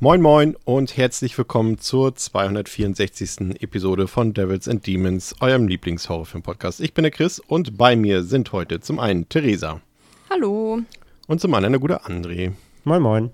Moin Moin und herzlich willkommen zur 264. Episode von Devils and Demons, eurem Lieblingshorrorfilm-Podcast. Ich bin der Chris und bei mir sind heute zum einen Theresa. Hallo. Und zum anderen der gute André. Moin Moin.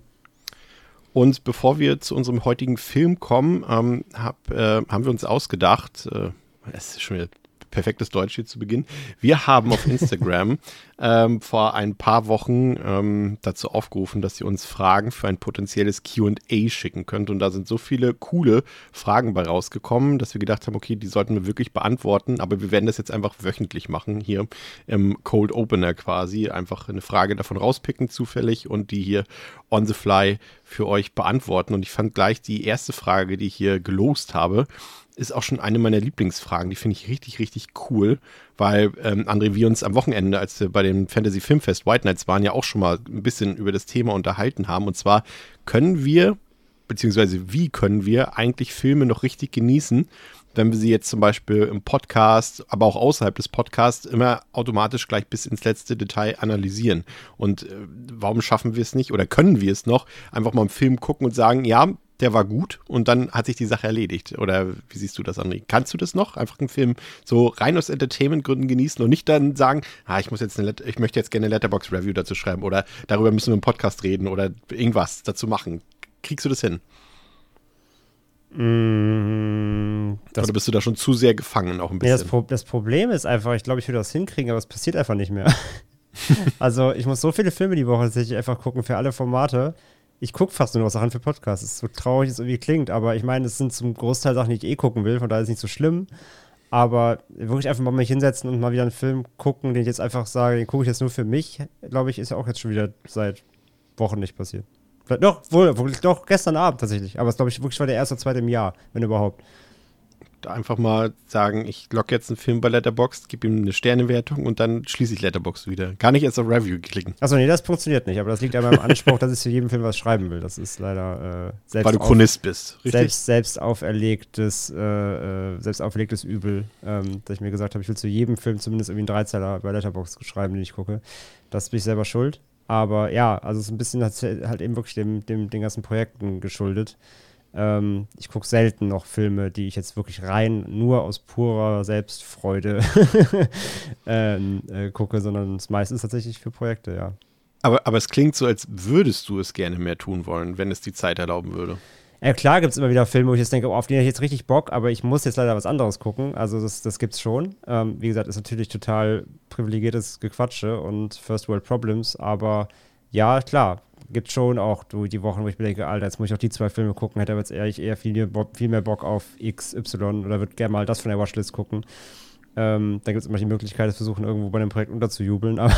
Und bevor wir zu unserem heutigen Film kommen, ähm, hab, äh, haben wir uns ausgedacht, äh, es ist schon wieder perfektes Deutsch hier zu Beginn. Wir haben auf Instagram ähm, vor ein paar Wochen ähm, dazu aufgerufen, dass ihr uns Fragen für ein potenzielles QA schicken könnt. Und da sind so viele coole Fragen bei rausgekommen, dass wir gedacht haben, okay, die sollten wir wirklich beantworten. Aber wir werden das jetzt einfach wöchentlich machen, hier im Cold Opener quasi. Einfach eine Frage davon rauspicken, zufällig, und die hier on the fly für euch beantworten. Und ich fand gleich die erste Frage, die ich hier gelost habe, ist auch schon eine meiner Lieblingsfragen. Die finde ich richtig, richtig cool, weil ähm, André, wir uns am Wochenende, als wir bei dem Fantasy Filmfest White Nights waren, ja auch schon mal ein bisschen über das Thema unterhalten haben. Und zwar können wir, beziehungsweise wie können wir eigentlich Filme noch richtig genießen, wenn wir sie jetzt zum Beispiel im Podcast, aber auch außerhalb des Podcasts immer automatisch gleich bis ins letzte Detail analysieren. Und äh, warum schaffen wir es nicht oder können wir es noch, einfach mal einen Film gucken und sagen, ja, der war gut und dann hat sich die Sache erledigt. Oder wie siehst du das, André? Kannst du das noch? Einfach einen Film so rein aus Entertainment-Gründen genießen und nicht dann sagen, ah, ich muss jetzt eine ich möchte jetzt gerne eine Letterbox-Review dazu schreiben oder darüber müssen wir im Podcast reden oder irgendwas dazu machen. Kriegst du das hin? Mm, oder bist du da schon zu sehr gefangen auch ein bisschen? Nee, das, Pro das Problem ist einfach, ich glaube, ich würde das hinkriegen, aber es passiert einfach nicht mehr. also ich muss so viele Filme die Woche tatsächlich einfach gucken für alle Formate ich gucke fast nur noch Sachen für Podcasts. ist so traurig es irgendwie klingt, aber ich meine, es sind zum Großteil Sachen, die ich eh gucken will, von daher ist es nicht so schlimm. Aber wirklich einfach mal mich hinsetzen und mal wieder einen Film gucken, den ich jetzt einfach sage, den gucke ich jetzt nur für mich, glaube ich, ist ja auch jetzt schon wieder seit Wochen nicht passiert. Vielleicht, doch, wohl, doch, gestern Abend tatsächlich. Aber es glaube ich wirklich war der erste oder zweite im Jahr, wenn überhaupt einfach mal sagen, ich logge jetzt einen Film bei Letterboxd, gebe ihm eine Sternewertung und dann schließe ich Letterboxd wieder. Gar nicht erst auf Review klicken. Achso, nee, das funktioniert nicht, aber das liegt an meinem Anspruch, dass ich zu jedem Film was schreiben will. Das ist leider äh, selbst. Weil du Chronist bist, richtig? Selbst, selbst auferlegtes, äh, äh, selbst auferlegtes Übel, ähm, dass ich mir gesagt habe, ich will zu jedem Film zumindest irgendwie einen Dreizeiler bei Letterboxd schreiben, den ich gucke. Das bin ich selber schuld. Aber ja, also es ist ein bisschen halt eben wirklich dem, dem, den ganzen Projekten geschuldet. Ähm, ich gucke selten noch Filme, die ich jetzt wirklich rein nur aus purer Selbstfreude ähm, äh, gucke, sondern es meistens tatsächlich für Projekte, ja. Aber, aber es klingt so, als würdest du es gerne mehr tun wollen, wenn es die Zeit erlauben würde. Ja, klar gibt es immer wieder Filme, wo ich jetzt denke, oh, auf die habe ich jetzt richtig Bock, aber ich muss jetzt leider was anderes gucken. Also das, das es schon. Ähm, wie gesagt, ist natürlich total privilegiertes Gequatsche und First World Problems, aber ja, klar, gibt schon auch die Wochen, wo ich mir denke, Alter, jetzt muss ich auch die zwei Filme gucken, hätte aber jetzt ehrlich eher viel, viel mehr Bock auf XY oder würde gerne mal das von der Watchlist gucken. Ähm, da gibt es immer die Möglichkeit, es versuchen, irgendwo bei dem Projekt unterzujubeln. Aber,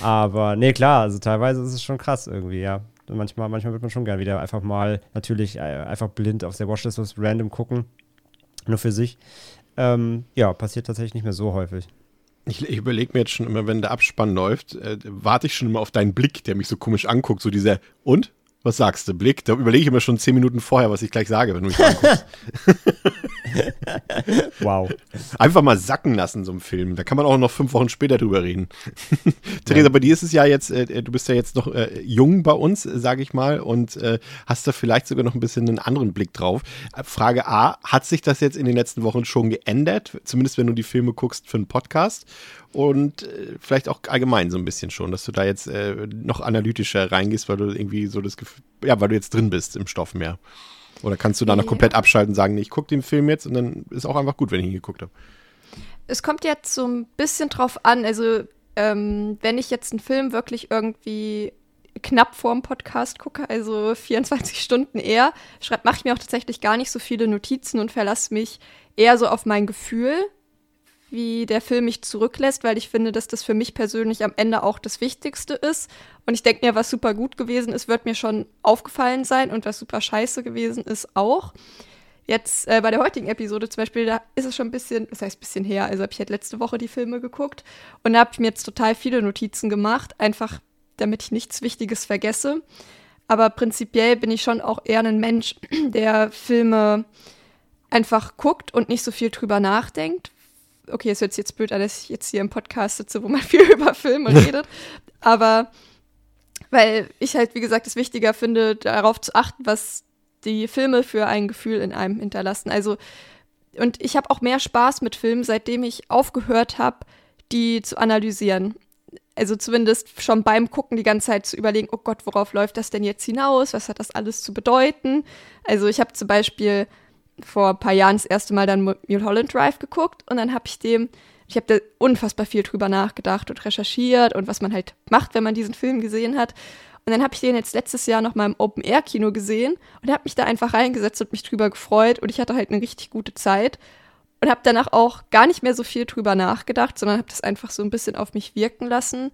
aber nee, klar, also teilweise ist es schon krass irgendwie, ja. Manchmal, manchmal wird man schon gerne wieder einfach mal natürlich äh, einfach blind auf der Watchlist was random gucken. Nur für sich. Ähm, ja, passiert tatsächlich nicht mehr so häufig. Ich, ich überlege mir jetzt schon immer, wenn der Abspann läuft, äh, warte ich schon immer auf deinen Blick, der mich so komisch anguckt, so dieser, und? Was sagst du, Blick? Da überlege ich mir schon zehn Minuten vorher, was ich gleich sage, wenn du mich anguckst. wow. Einfach mal sacken lassen, so ein Film. Da kann man auch noch fünf Wochen später drüber reden. Theresa, ja. bei dir ist es ja jetzt, äh, du bist ja jetzt noch äh, jung bei uns, äh, sage ich mal, und äh, hast da vielleicht sogar noch ein bisschen einen anderen Blick drauf. Äh, Frage A, hat sich das jetzt in den letzten Wochen schon geändert? Zumindest wenn du die Filme guckst für einen Podcast? Und äh, vielleicht auch allgemein so ein bisschen schon, dass du da jetzt äh, noch analytischer reingehst, weil du irgendwie so das Gefühl, ja, weil du jetzt drin bist im Stoff mehr. Oder kannst du da noch komplett abschalten und sagen, nee, ich gucke den Film jetzt und dann ist auch einfach gut, wenn ich ihn geguckt habe? Es kommt jetzt so ein bisschen drauf an, also ähm, wenn ich jetzt einen Film wirklich irgendwie knapp vorm Podcast gucke, also 24 Stunden eher, mache ich mir auch tatsächlich gar nicht so viele Notizen und verlasse mich eher so auf mein Gefühl wie der Film mich zurücklässt, weil ich finde, dass das für mich persönlich am Ende auch das Wichtigste ist. Und ich denke mir, was super gut gewesen ist, wird mir schon aufgefallen sein und was super scheiße gewesen ist auch. jetzt äh, bei der heutigen Episode zum Beispiel, da ist es schon ein bisschen, das heißt ein bisschen her, also habe ich halt letzte Woche die Filme geguckt und da habe ich mir jetzt total viele Notizen gemacht, einfach damit ich nichts Wichtiges vergesse. Aber prinzipiell bin ich schon auch eher ein Mensch, der Filme einfach guckt und nicht so viel drüber nachdenkt. Okay, es hört sich jetzt blöd an, dass ich jetzt hier im Podcast sitze, wo man viel über Filme redet. Aber weil ich halt, wie gesagt, es wichtiger finde, darauf zu achten, was die Filme für ein Gefühl in einem hinterlassen. Also, und ich habe auch mehr Spaß mit Filmen, seitdem ich aufgehört habe, die zu analysieren. Also zumindest schon beim Gucken die ganze Zeit zu überlegen, oh Gott, worauf läuft das denn jetzt hinaus? Was hat das alles zu bedeuten? Also ich habe zum Beispiel vor ein paar Jahren das erste Mal dann Mulholland Drive geguckt und dann habe ich dem, ich habe da unfassbar viel drüber nachgedacht und recherchiert und was man halt macht, wenn man diesen Film gesehen hat. Und dann habe ich den jetzt letztes Jahr noch mal im Open-Air-Kino gesehen und habe mich da einfach reingesetzt und mich drüber gefreut und ich hatte halt eine richtig gute Zeit und habe danach auch gar nicht mehr so viel drüber nachgedacht, sondern habe das einfach so ein bisschen auf mich wirken lassen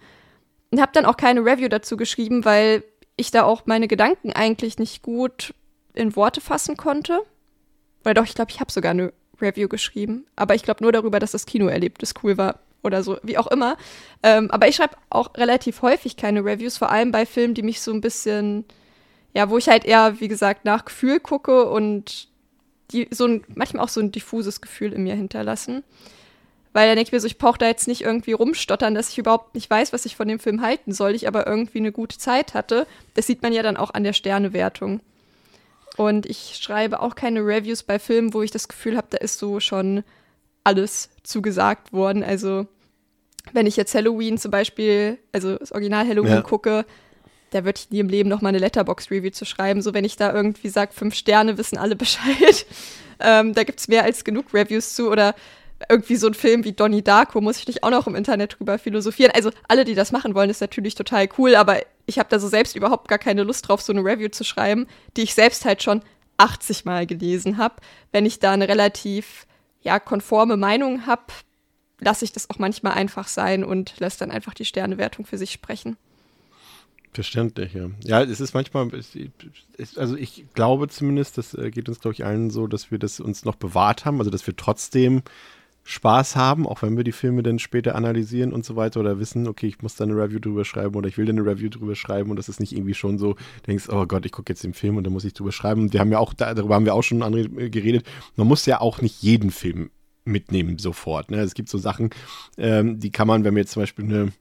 und habe dann auch keine Review dazu geschrieben, weil ich da auch meine Gedanken eigentlich nicht gut in Worte fassen konnte. Oder doch, ich glaube, ich habe sogar eine Review geschrieben, aber ich glaube nur darüber, dass das Kinoerlebnis cool war oder so, wie auch immer. Ähm, aber ich schreibe auch relativ häufig keine Reviews, vor allem bei Filmen, die mich so ein bisschen, ja, wo ich halt eher, wie gesagt, nach Gefühl gucke und die so ein, manchmal auch so ein diffuses Gefühl in mir hinterlassen. Weil dann denke ich mir so, ich brauche da jetzt nicht irgendwie rumstottern, dass ich überhaupt nicht weiß, was ich von dem Film halten soll, ich aber irgendwie eine gute Zeit hatte. Das sieht man ja dann auch an der Sternewertung. Und ich schreibe auch keine Reviews bei Filmen, wo ich das Gefühl habe, da ist so schon alles zugesagt worden. Also wenn ich jetzt Halloween zum Beispiel, also das Original Halloween ja. gucke, da würde ich nie im Leben noch mal eine Letterbox-Review zu schreiben. So, wenn ich da irgendwie sage, fünf Sterne, wissen alle Bescheid. ähm, da gibt es mehr als genug Reviews zu. Oder irgendwie so ein Film wie Donnie Darko, muss ich nicht auch noch im Internet drüber philosophieren. Also, alle, die das machen wollen, ist natürlich total cool, aber ich habe da so selbst überhaupt gar keine Lust drauf, so eine Review zu schreiben, die ich selbst halt schon 80 Mal gelesen habe. Wenn ich da eine relativ ja, konforme Meinung habe, lasse ich das auch manchmal einfach sein und lasse dann einfach die Sternewertung für sich sprechen. Verständlich, ja. Ja, es ist manchmal, also ich glaube zumindest, das äh, geht uns, glaube ich, allen so, dass wir das uns noch bewahrt haben, also dass wir trotzdem Spaß haben, auch wenn wir die Filme dann später analysieren und so weiter oder wissen, okay, ich muss da eine Review drüber schreiben oder ich will da eine Review drüber schreiben und das ist nicht irgendwie schon so, denkst, oh Gott, ich gucke jetzt den Film und da muss ich drüber schreiben. Und wir haben ja auch, darüber haben wir auch schon geredet, man muss ja auch nicht jeden Film mitnehmen sofort. Ne? Es gibt so Sachen, ähm, die kann man, wenn wir jetzt zum Beispiel eine,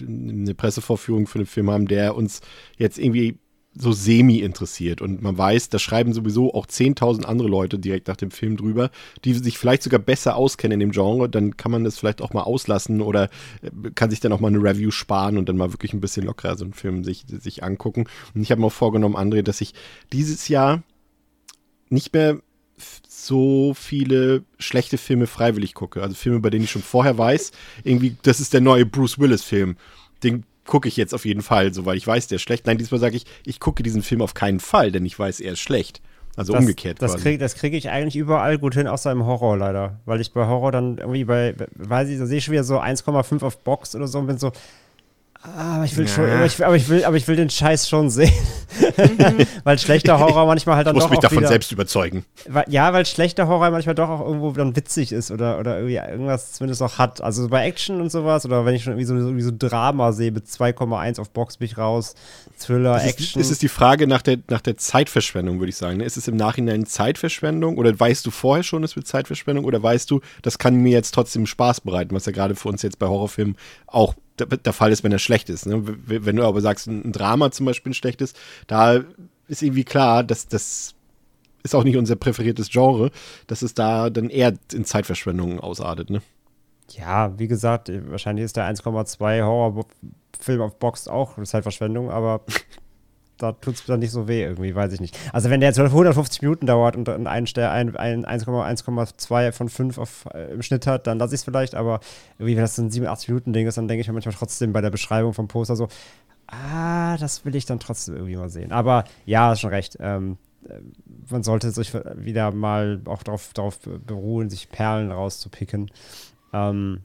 eine Pressevorführung für einen Film haben, der uns jetzt irgendwie so semi interessiert und man weiß, da schreiben sowieso auch 10.000 andere Leute direkt nach dem Film drüber, die sich vielleicht sogar besser auskennen in dem Genre, dann kann man das vielleicht auch mal auslassen oder äh, kann sich dann auch mal eine Review sparen und dann mal wirklich ein bisschen lockerer so einen Film sich, sich angucken. Und ich habe mir auch vorgenommen, André, dass ich dieses Jahr nicht mehr so viele schlechte Filme freiwillig gucke. Also Filme, bei denen ich schon vorher weiß, irgendwie, das ist der neue Bruce Willis-Film. Den gucke ich jetzt auf jeden Fall, so weil ich weiß, der ist schlecht. Nein, diesmal sage ich, ich gucke diesen Film auf keinen Fall, denn ich weiß, er ist schlecht. Also das, umgekehrt. Das kriege krieg ich eigentlich überall gut hin, außer im Horror leider. Weil ich bei Horror dann irgendwie bei, weiß ich, da sehe ich schon wieder so 1,5 auf Box oder so und bin so, aber ich will ja. schon, aber ich, aber ich, will, aber ich will den Scheiß schon sehen. Mhm. weil schlechter Horror manchmal halt dann ich muss doch mich auch davon wieder, selbst überzeugen. Weil, ja, weil schlechter Horror manchmal doch auch irgendwo dann witzig ist oder, oder irgendwie irgendwas zumindest auch hat. Also bei Action und sowas oder wenn ich schon irgendwie so, irgendwie so Drama sehe mit 2,1 auf Box mich raus, Thriller, ist Action. Es ist die Frage nach der, nach der Zeitverschwendung, würde ich sagen. Ist es im Nachhinein Zeitverschwendung oder weißt du vorher schon, es wird Zeitverschwendung oder weißt du, das kann mir jetzt trotzdem Spaß bereiten, was ja gerade für uns jetzt bei Horrorfilmen auch der, Fall ist, wenn er schlecht ist. Ne? Wenn du aber sagst, ein Drama zum Beispiel ein schlechtes, da ist irgendwie klar, dass das ist auch nicht unser präferiertes Genre, dass es da dann eher in Zeitverschwendung ausartet. Ne? Ja, wie gesagt, wahrscheinlich ist der 1,2 Horrorfilm auf Box auch Zeitverschwendung, aber da tut es dann nicht so weh irgendwie, weiß ich nicht. Also wenn der jetzt 150 Minuten dauert und ein, ein, ein 1,2 von 5 auf, äh, im Schnitt hat, dann lasse ich es vielleicht, aber irgendwie, wenn das ein 87 Minuten Ding ist, dann denke ich mir manchmal trotzdem bei der Beschreibung vom Poster so, ah, das will ich dann trotzdem irgendwie mal sehen. Aber ja, ist schon recht. Ähm, äh, man sollte sich wieder mal auch darauf, darauf beruhen, sich Perlen rauszupicken. Ähm,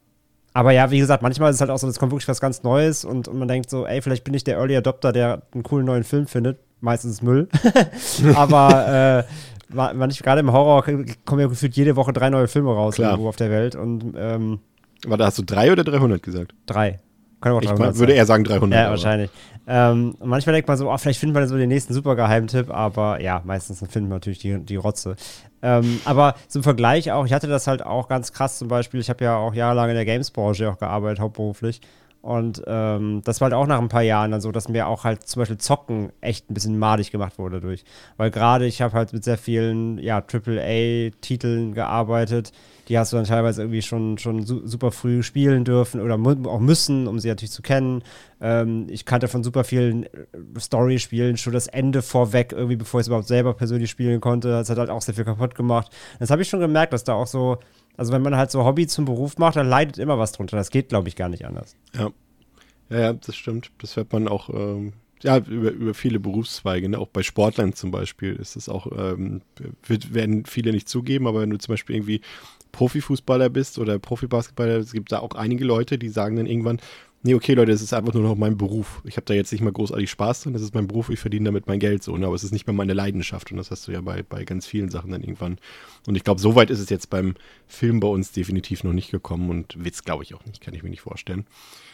aber ja, wie gesagt, manchmal ist es halt auch so, es kommt wirklich was ganz Neues und, und man denkt so, ey, vielleicht bin ich der Early Adopter, der einen coolen neuen Film findet. meistens Müll. Aber äh, manchmal gerade im Horror kommen ja gefühlt jede Woche drei neue Filme raus Klar. irgendwo auf der Welt. Und ähm, Warte, hast du drei oder 300 gesagt? drei. Kann auch Ich 300 würde sein. eher sagen 300. Ja, aber- wahrscheinlich. Ähm, manchmal denkt man so, oh, vielleicht findet man so den nächsten Supergeheimtipp, aber ja, meistens findet man natürlich die, die Rotze. Ähm, aber zum Vergleich auch, ich hatte das halt auch ganz krass zum Beispiel, ich habe ja auch jahrelang in der Games-Branche auch gearbeitet, hauptberuflich. Und ähm, das war halt auch nach ein paar Jahren dann so, dass mir auch halt zum Beispiel Zocken echt ein bisschen madig gemacht wurde dadurch. Weil gerade ich habe halt mit sehr vielen, ja, AAA-Titeln gearbeitet. Die hast du dann teilweise irgendwie schon, schon su super früh spielen dürfen oder auch müssen, um sie natürlich zu kennen. Ähm, ich kannte von super vielen äh, Story-Spielen schon das Ende vorweg, irgendwie bevor ich es überhaupt selber persönlich spielen konnte. Das hat halt auch sehr viel kaputt gemacht. Das habe ich schon gemerkt, dass da auch so, also wenn man halt so Hobby zum Beruf macht, dann leidet immer was drunter. Das geht, glaube ich, gar nicht anders. Ja. ja, ja, das stimmt. Das hört man auch ähm, ja, über, über viele Berufszweige. Ne? Auch bei Sportlern zum Beispiel ist es auch, ähm, wird, werden viele nicht zugeben, aber wenn du zum Beispiel irgendwie Profifußballer bist oder Profibasketballer, es gibt da auch einige Leute, die sagen dann irgendwann, nee, okay, Leute, das ist einfach nur noch mein Beruf. Ich habe da jetzt nicht mal großartig Spaß dran, das ist mein Beruf, ich verdiene damit mein Geld so, ne? aber es ist nicht mehr meine Leidenschaft und das hast du ja bei, bei ganz vielen Sachen dann irgendwann. Und ich glaube, so weit ist es jetzt beim Film bei uns definitiv noch nicht gekommen und Witz glaube ich auch nicht, kann ich mir nicht vorstellen.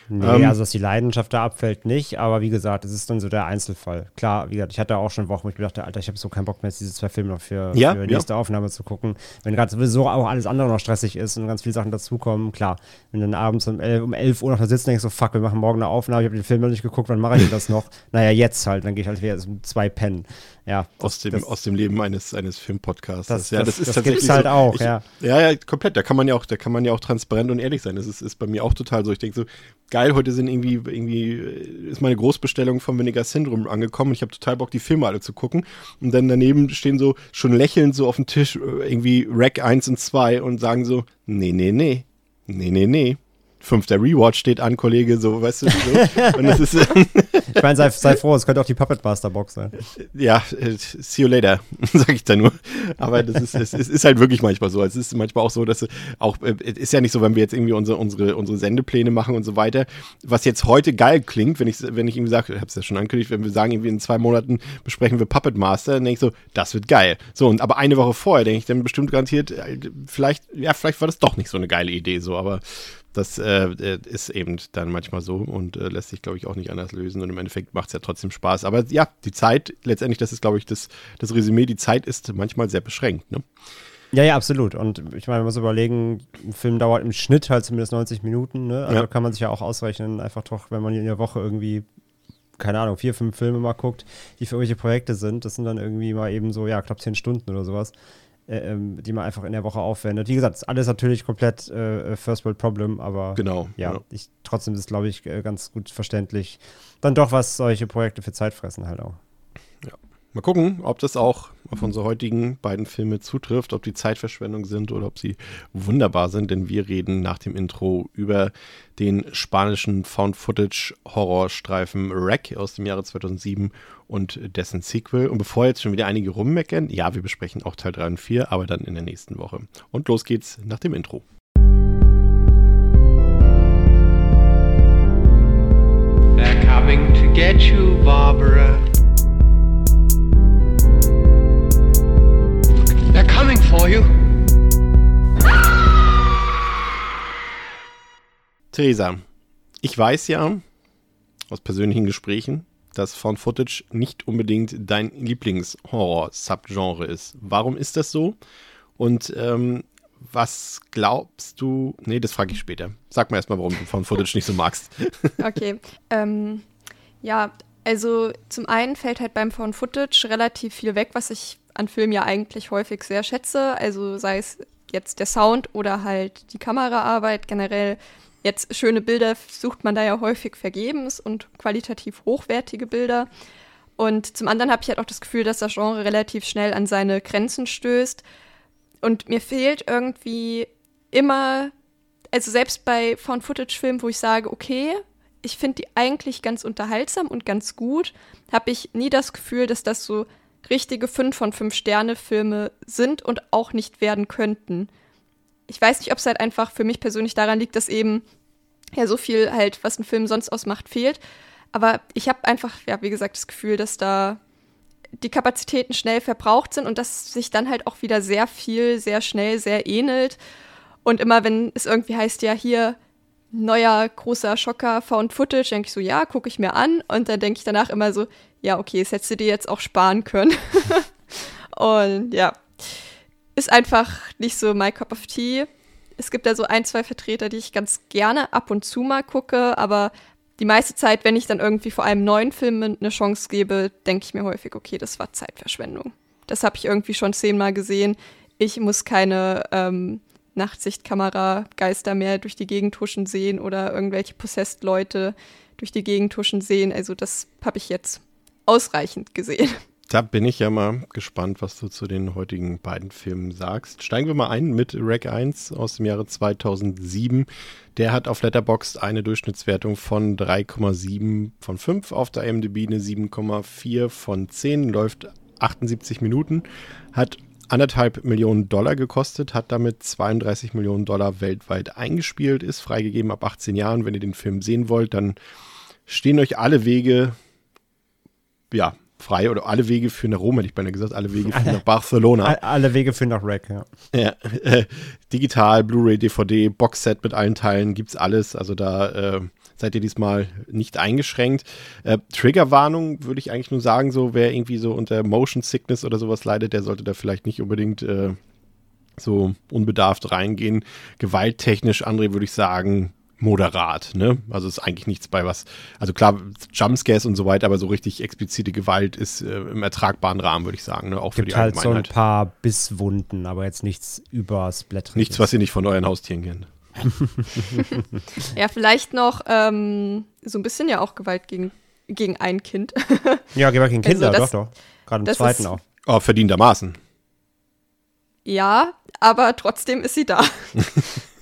Nee, Ähm, also dass die Leidenschaft da abfällt, nicht, aber wie gesagt, es ist dann so der Einzelfall. Klar, wie gesagt, ich hatte auch schon Wochen, wo ich mir dachte, Alter, ich habe so keinen Bock mehr, diese zwei Filme noch für, Ja, für ja. nächste Aufnahme zu gucken. Wenn gerade sowieso auch alles andere noch stressig ist und ganz viele Sachen dazukommen, klar. Wenn du dann abends um 11, um 11 Uhr noch da sitzt denkst so, fuck, wir machen morgen eine Aufnahme, ich habe den Film noch nicht geguckt, wann mache ich das noch? naja, jetzt halt, dann gehe ich halt wieder um zwei pennen. Ja, aus dem, das, aus dem Leben eines, eines Filmpodcasts. Das- ja, das- das ist das tatsächlich gibt's halt so. auch, ich, ja. ja. Ja, komplett. Da kann man ja auch, da kann man ja auch transparent und ehrlich sein. Das ist, ist bei mir auch total so. Ich denke so, geil, heute sind irgendwie, irgendwie, äh, ist meine Großbestellung vom Vinegar Syndrome angekommen. Ich habe total Bock, die Filme alle zu gucken. Und dann daneben stehen so schon lächelnd so auf dem Tisch äh, irgendwie Rack 1 und 2 und sagen so, nee, nee, nee. Nee, nee, nee. Fünfter Rewatch steht an, Kollege, so, weißt du, so. Und das ist, ich meine, sei, sei froh, es könnte auch die Puppet Master Box sein. ja, äh, see you later, sag ich da nur. Aber das ist, es, es ist halt wirklich manchmal so. Es ist manchmal auch so, dass auch, äh, es ist ja nicht so, wenn wir jetzt irgendwie unsere, unsere, unsere Sendepläne machen und so weiter, was jetzt heute geil klingt, wenn ich, wenn ich irgendwie sage, ich hab's ja schon angekündigt, wenn wir sagen, irgendwie in zwei Monaten besprechen wir Puppet Master, dann denke ich so, das wird geil. So, und aber eine Woche vorher denke ich dann bestimmt garantiert, äh, vielleicht, ja, vielleicht war das doch nicht so eine geile Idee, so, aber das äh, äh, ist eben dann manchmal so und äh, lässt sich, glaube ich, auch nicht anders lösen. Und im Endeffekt macht es ja trotzdem Spaß. Aber ja, die Zeit, letztendlich, das ist, glaube ich, das, das Resümee, die Zeit ist manchmal sehr beschränkt. Ne? Ja, ja, absolut. Und ich meine, man muss überlegen, ein Film dauert im Schnitt halt zumindest 90 Minuten. Ne? Also Ja. kann man sich ja auch ausrechnen, einfach doch, wenn man in der Woche irgendwie, keine Ahnung, vier, fünf Filme mal guckt, die für irgendwelche Projekte sind. Das sind dann irgendwie mal eben so, ja, knapp zehn Stunden oder sowas, äh, ähm, die man einfach in der Woche aufwendet. Wie gesagt, ist alles natürlich komplett äh, First World Problem, aber Genau. ja, Ich, trotzdem ist es, glaube ich, äh, ganz gut verständlich. Dann doch, was solche Projekte für Zeit fressen halt auch. Mal gucken, ob das auch auf unsere heutigen beiden Filme zutrifft, ob die Zeitverschwendung sind oder ob sie wunderbar sind, denn wir reden nach dem Intro über den spanischen Found-Footage-Horrorstreifen Wreck aus dem Jahre 2007 und dessen Sequel. Und bevor jetzt schon wieder einige rummeckern, ja, wir besprechen auch Teil 3 und 4, aber dann in der nächsten Woche. Und los geht's nach dem Intro. They're coming to get you, Barbara. Theresa, ich weiß ja aus persönlichen Gesprächen, dass Found Footage nicht unbedingt dein Lieblings-Horror-Subgenre ist. Warum ist das so? Und ähm, was glaubst du? Nee, das frage ich später. Sag mal erstmal, warum du Found Footage nicht so magst. Okay. Ähm, ja, also zum einen fällt halt beim Found Footage relativ viel weg, was ich an Filmen ja eigentlich häufig sehr schätze. Also sei es jetzt der Sound oder halt die Kameraarbeit generell. Jetzt schöne Bilder sucht man da ja häufig vergebens und qualitativ hochwertige Bilder. Und zum anderen habe ich halt auch das Gefühl, dass das Genre relativ schnell an seine Grenzen stößt. Und mir fehlt irgendwie immer, also selbst bei Found-Footage-Filmen, wo ich sage, okay, ich finde die eigentlich ganz unterhaltsam und ganz gut, habe ich nie das Gefühl, dass das so richtige 5 von 5 Sterne-Filme sind und auch nicht werden könnten. Ich weiß nicht, ob es halt einfach für mich persönlich daran liegt, dass eben ja so viel halt, was ein Film sonst ausmacht, fehlt. Aber ich habe einfach, ja, wie gesagt, das Gefühl, dass da die Kapazitäten schnell verbraucht sind und dass sich dann halt auch wieder sehr viel, sehr schnell, sehr ähnelt. Und immer wenn es irgendwie heißt, ja, hier neuer großer Schocker Found Footage, denke ich so, ja, gucke ich mir an. Und dann denke ich danach immer so, ja, okay, das hättest du dir jetzt auch sparen können. und ja, ist einfach nicht so my cup of tea. Es gibt da so ein, zwei Vertreter, die ich ganz gerne ab und zu mal gucke, aber die meiste Zeit, wenn ich dann irgendwie vor einem neuen Film eine Chance gebe, denke ich mir häufig, okay, das war Zeitverschwendung. Das habe ich irgendwie schon zehnmal gesehen. Ich muss keine ähm, Nachtsichtkamera-Geister mehr durch die Gegend huschen sehen oder irgendwelche Possessed-Leute durch die Gegend huschen sehen. Also das habe ich jetzt ausreichend gesehen. Da bin ich ja mal gespannt, was du zu den heutigen beiden Filmen sagst. Steigen wir mal ein mit Rack 1 aus dem Jahre 2007. Der hat auf Letterboxd eine Durchschnittswertung von 3,7 von 5, auf der IMDb eine 7,4 von 10, läuft 78 Minuten, hat anderthalb Millionen Dollar gekostet, hat damit 32 Millionen Dollar weltweit eingespielt, ist freigegeben ab 18 Jahren. Wenn ihr den Film sehen wollt, dann stehen euch alle Wege, ja, frei oder alle Wege führen nach Rom, hätte ich beinahe gesagt, alle Wege führen nach Barcelona. Alle Wege führen nach Rack, ja. ja äh, digital, Blu-ray, DVD, Boxset mit allen Teilen, gibt's alles. Also da äh, seid ihr diesmal nicht eingeschränkt. Äh, Triggerwarnung würde ich eigentlich nur sagen, so wer irgendwie so unter Motion Sickness oder sowas leidet, der sollte da vielleicht nicht unbedingt äh, so unbedarft reingehen. Gewalttechnisch, André, würde ich sagen, moderat, ne? Also ist eigentlich nichts bei was. Also klar, Jumpscares und so weiter, aber so richtig explizite Gewalt ist äh, im ertragbaren Rahmen, würde ich sagen, ne? Auch Gibt für die halt so ein paar Bisswunden, aber jetzt nichts übersblättriges. Nichts, was ihr nicht von euren Haustieren kennt. Ja, vielleicht noch ähm, so ein bisschen ja auch Gewalt gegen, gegen ein Kind. Ja, Gewalt gegen Kinder, Also das- doch, doch. Gerade im zweiten ist- auch. Oh, verdientermaßen. ja, aber trotzdem ist sie da.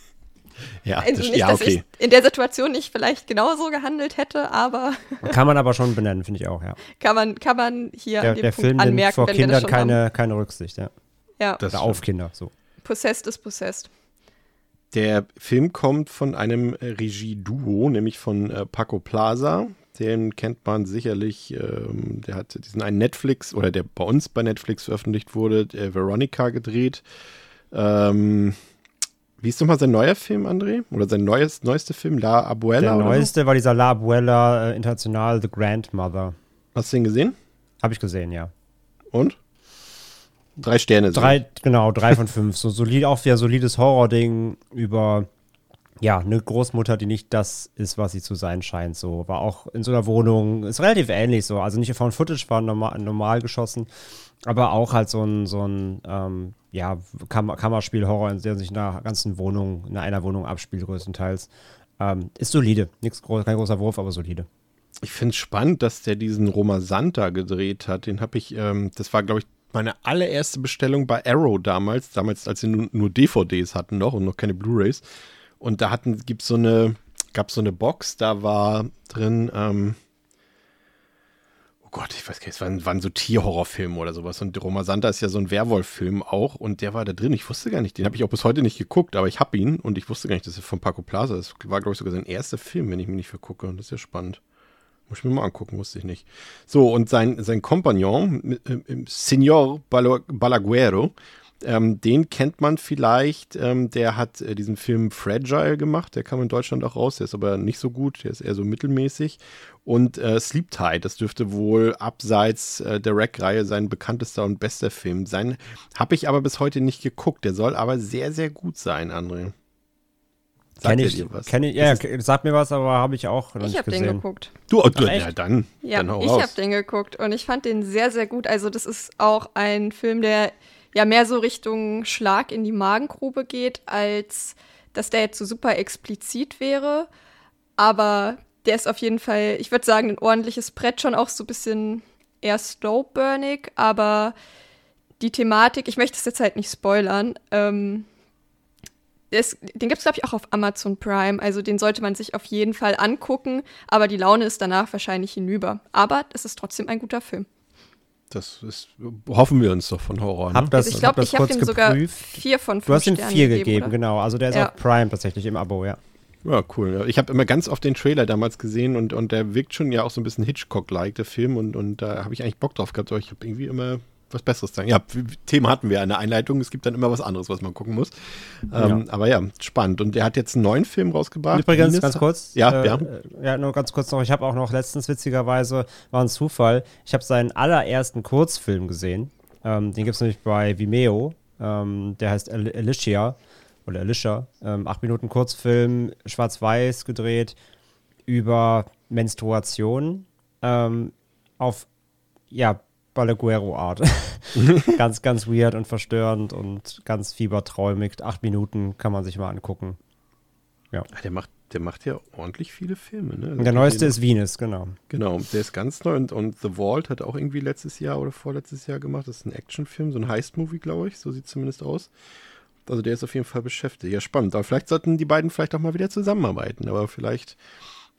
Ja, Also das, nicht, ja dass okay. ich in der Situation nicht vielleicht genauso gehandelt hätte, aber Kann man aber schon benennen, finde ich auch, ja. kann man, kann man hier Der, an dem der Punkt Film anmerken, vor wenn wir das Kindern schon keine, keine Rücksicht, ja. haben. Ja, Das Oder auf Kinder, so. possessed ist possessed. Der Film kommt von einem äh, Regieduo, nämlich von äh, Paco Plaza. Den kennt man sicherlich. Ähm, der hat diesen einen Netflix oder der bei uns bei Netflix veröffentlicht wurde, der Veronica gedreht. Ähm, wie ist nochmal sein neuer Film, André? Oder sein neues, neuester Film, La Abuela? Der oder so? neueste war dieser La Abuela äh, International, The Grandmother. Hast du den gesehen? Habe ich gesehen, ja. Und? Drei Sterne. Drei, genau, drei von fünf. So solid, auch wieder solides Horror-Ding über ja, eine Großmutter, die nicht das ist, was sie zu sein scheint. So war auch in so einer Wohnung, ist relativ ähnlich so. Also nicht von Footage war normal, normal geschossen, aber auch halt so ein, so ein ähm, ja, Kam Kammerspiel-Horror, in der sich in einer ganzen Wohnung, in einer Wohnung abspielt, größtenteils. Ähm, ist solide. Nix groß, kein großer Wurf, aber solide. Ich finde es spannend, dass der diesen Roma Santa gedreht hat. Den habe ich, ähm, das war, glaube ich, meine allererste Bestellung bei Arrow damals, damals, als sie nur, nur DVDs hatten noch und noch keine Blu-Rays. Und da hatten, gibt's so eine, gab so eine Box, da war drin, ähm, ich weiß gar nicht, es waren, waren so Tierhorrorfilme oder sowas. Und Roma Santa ist ja so ein Werwolf-Film auch und der war da drin. Ich wusste gar nicht, den habe ich auch bis heute nicht geguckt, aber ich habe ihn und ich wusste gar nicht, dass er von Paco Plaza ist. War, glaube ich, sogar sein erster Film, wenn ich mich nicht vergucke. Und das ist ja spannend. Muss ich mir mal angucken, wusste ich nicht. So, und sein, sein Kompagnon, äh, äh, Signor Balo- Balaguero, ähm, den kennt man vielleicht. Ähm, der hat äh, diesen Film Fragile gemacht. Der kam in Deutschland auch raus. Der ist aber nicht so gut. Der ist eher so mittelmäßig. Und äh, Sleep Tide, das dürfte wohl abseits äh, der Rack-Reihe sein bekanntester und bester Film sein. Habe ich aber bis heute nicht geguckt. Der soll aber sehr, sehr gut sein, André. Sagt Kenn er ich, dir was? kenn ich, ja, sagt mir was, aber habe ich auch noch Ich habe den geguckt. Du, oh, du ja, dann, Ja, dann hau ich habe den geguckt und ich fand den sehr, sehr gut. Also das ist auch ein Film, der ja mehr so Richtung Schlag in die Magengrube geht, als dass der jetzt so super explizit wäre. Aber der ist auf jeden Fall, ich würde sagen, ein ordentliches Brett, schon auch so ein bisschen eher slow-burnig, aber die Thematik, ich möchte es jetzt halt nicht spoilern, ähm, es, den gibt es, glaube ich, auch auf Amazon Prime. Also den sollte man sich auf jeden Fall angucken. Aber die Laune ist danach wahrscheinlich hinüber. Aber es ist trotzdem ein guter Film. Das ist, hoffen wir uns doch von Horror. Ne? Hab das, also ich glaube, das ich habe dem sogar vier von fünf Du hast ihm vier gegeben, oder? genau. Also der ist Ja. auf Prime tatsächlich im Abo, ja. Ja, cool. Ich habe immer ganz oft den Trailer damals gesehen und, und der wirkt schon ja auch so ein bisschen Hitchcock-like, der Film. Und, und da habe ich eigentlich Bock drauf gehabt, aber ich habe irgendwie immer was Besseres sagen. Ja, Thema hatten wir in der Einleitung. Es gibt dann immer was anderes, was man gucken muss. Ähm, Aber ja, spannend. Und er hat jetzt einen neuen Film rausgebracht. Übrigens, Ines, ganz kurz. Ja, äh, ja. Ja, nur ganz kurz noch. Ich habe auch noch letztens, witzigerweise, war ein Zufall, ich habe seinen allerersten Kurzfilm gesehen. Ähm, den gibt es nämlich bei Vimeo. Ähm, der heißt Alicia oder Alicia. Ähm, acht Minuten Kurzfilm, schwarz-weiß gedreht über Menstruation ähm, auf ja, Balaguero-Art. ganz, ganz weird und verstörend und ganz fieberträumig. Acht Minuten kann man sich mal angucken. Ja. Der macht, der macht ja ordentlich viele Filme. Ne? Also der neueste ist Venus, genau. Genau, der ist ganz neu und, und The Vault hat auch irgendwie letztes Jahr oder vorletztes Jahr gemacht. Das ist ein Actionfilm, so ein Heist-Movie, glaube ich. So sieht es zumindest aus. Also der ist auf jeden Fall beschäftigt. Ja, spannend. Aber vielleicht sollten die beiden vielleicht auch mal wieder zusammenarbeiten. Aber vielleicht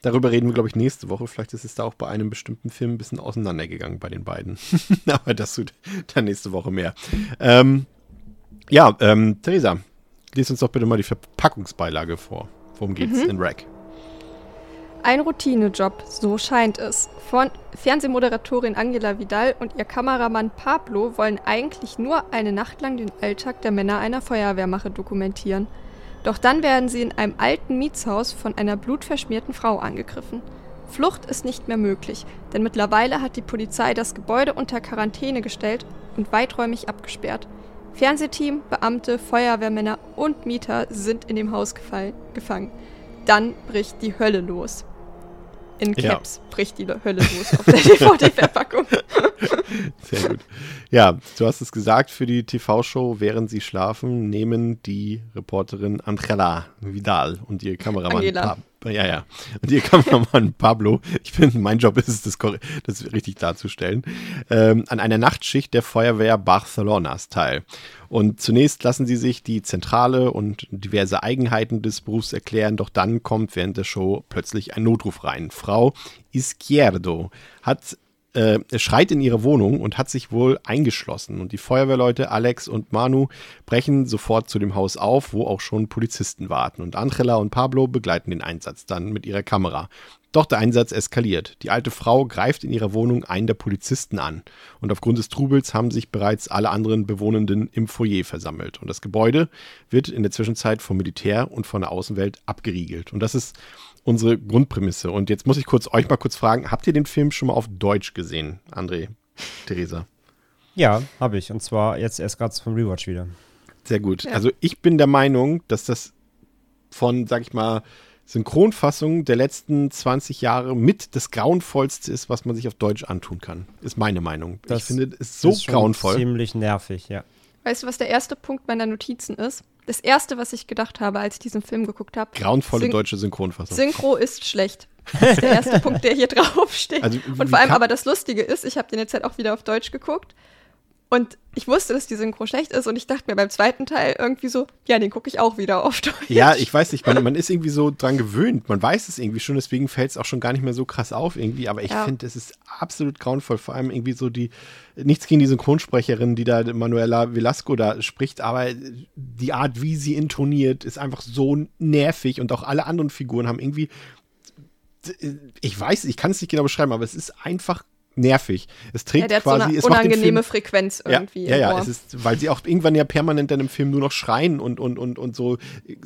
Darüber reden wir, glaube ich, nächste Woche. Vielleicht ist es da auch bei einem bestimmten Film ein bisschen auseinandergegangen bei den beiden. Aber das tut dann nächste Woche mehr. Ähm, ja, ähm, Theresa, lies uns doch bitte mal die Verpackungsbeilage vor. Worum geht's mhm. in Rack? Ein Routinejob, so scheint es. Von Fernsehmoderatorin Angela Vidal und ihr Kameramann Pablo wollen eigentlich nur eine Nacht lang den Alltag der Männer einer Feuerwehrmache dokumentieren. Doch dann werden sie in einem alten Mietshaus von einer blutverschmierten Frau angegriffen. Flucht ist nicht mehr möglich, denn mittlerweile hat die Polizei das Gebäude unter Quarantäne gestellt und weiträumig abgesperrt. Fernsehteam, Beamte, Feuerwehrmänner und Mieter sind in dem Haus gefangen. Dann bricht die Hölle los. In Caps ja. bricht die Hölle los auf der DVD-Verpackung. Sehr gut. Ja, du hast es gesagt, für die TV-Show, während sie schlafen, nehmen die Reporterin Angela Vidal und ihr Kameramann Angela. Ja, ja. Und ihr Kameramann Pablo, ich finde, mein Job ist es, das, das richtig darzustellen, ähm, an einer Nachtschicht der Feuerwehr Barcelonas teil. Und zunächst lassen sie sich die Zentrale und diverse Eigenheiten des Berufs erklären, doch dann kommt während der Show plötzlich ein Notruf rein. Frau Izquierdo hat äh, schreit in ihre Wohnung und hat sich wohl eingeschlossen. Und die Feuerwehrleute Alex und Manu brechen sofort zu dem Haus auf, wo auch schon Polizisten warten. Und Angela und Pablo begleiten den Einsatz dann mit ihrer Kamera. Doch der Einsatz eskaliert. Die alte Frau greift in ihrer Wohnung einen der Polizisten an. Und aufgrund des Trubels haben sich bereits alle anderen Bewohnenden im Foyer versammelt. Und das Gebäude wird in der Zwischenzeit vom Militär und von der Außenwelt abgeriegelt. Und das ist unsere Grundprämisse. Und jetzt muss ich kurz euch mal kurz fragen, habt ihr den Film schon mal auf Deutsch gesehen, André, Theresa? Ja, habe ich. Und zwar jetzt erst gerade vom Rewatch wieder. Sehr gut. Ja. Also ich bin der Meinung, dass das von, sag ich mal, Synchronfassung der letzten 20 Jahre mit das grauenvollste ist, was man sich auf Deutsch antun kann. Ist meine Meinung. Das ich finde es so ist grauenvoll. Ziemlich nervig, ja. Weißt du, was der erste Punkt meiner Notizen ist? Das erste, was ich gedacht habe, als ich diesen Film geguckt habe. Grauenvolle Syn deutsche Synchronfassung. Synchro ist schlecht. Das ist der erste Punkt, der hier draufsteht. Also, und vor allem aber das Lustige ist, ich habe den jetzt halt auch wieder auf Deutsch geguckt. Und ich wusste, dass die Synchro schlecht ist und ich dachte mir beim zweiten Teil irgendwie so, ja, den gucke ich auch wieder auf Deutsch. Ja, ich weiß nicht, man, man ist irgendwie so dran gewöhnt. Man weiß es irgendwie schon, deswegen fällt es auch schon gar nicht mehr so krass auf irgendwie. Aber ich ja. finde, es ist absolut grauenvoll. Vor allem irgendwie so die, nichts gegen die Synchronsprecherin, die da Manuela Velasco da spricht, aber die Art, wie sie intoniert, ist einfach so nervig und auch alle anderen Figuren haben irgendwie, ich weiß, ich kann es nicht genau beschreiben, aber es ist einfach nervig. Es trägt ja, der quasi. Hat so eine unangenehme Frequenz irgendwie. Ja, ja, ja es ist, weil sie auch irgendwann ja permanent in einem Film nur noch schreien und, und, und, und so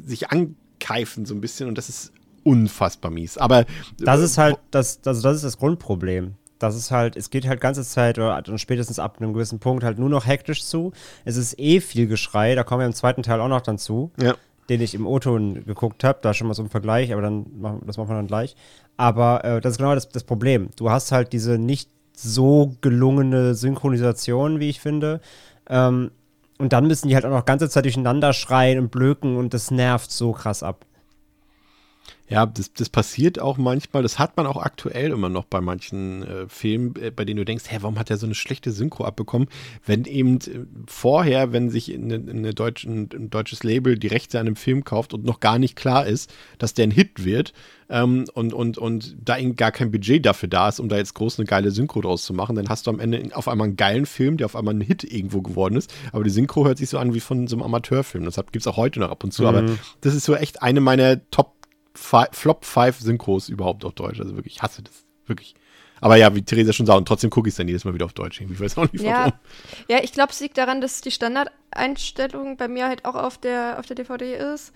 sich ankeifen so ein bisschen und das ist unfassbar mies. Aber das ist halt das, also das ist das Grundproblem. Das ist halt, es geht halt ganze Zeit oder spätestens ab einem gewissen Punkt halt nur noch hektisch zu. Es ist eh viel Geschrei, da kommen wir im zweiten Teil auch noch dann zu. Ja den ich im O-Ton geguckt habe, da schon mal so ein Vergleich, aber dann machen, das machen wir dann gleich. Aber äh, das ist genau das, das Problem. Du hast halt diese nicht so gelungene Synchronisation, wie ich finde. Ähm, und dann müssen die halt auch noch ganze Zeit durcheinander schreien und blöken und das nervt so krass ab. Ja, das, das passiert auch manchmal. Das hat man auch aktuell immer noch bei manchen äh, Filmen, äh, bei denen du denkst, hä, warum hat er so eine schlechte Synchro abbekommen? Wenn eben äh, vorher, wenn sich eine, eine deutschen, ein deutsches Label die Rechte an einem Film kauft und noch gar nicht klar ist, dass der ein Hit wird ähm, und, und, und da eben gar kein Budget dafür da ist, um da jetzt groß eine geile Synchro draus zu machen, dann hast du am Ende auf einmal einen geilen Film, der auf einmal ein Hit irgendwo geworden ist. Aber die Synchro hört sich so an wie von so einem Amateurfilm. Deshalb gibt es auch heute noch ab und zu. Mhm. Aber das ist so echt eine meiner Top Flop 5 Synchros überhaupt auf Deutsch. Also wirklich, ich hasse das. Wirklich. Aber ja, wie Theresa schon sagt, und trotzdem gucke ich es dann jedes Mal wieder auf Deutsch. Ich weiß auch nicht Ja, warum. ja ich glaube, es liegt daran, dass die Standardeinstellung bei mir halt auch auf der, auf der DVD ist.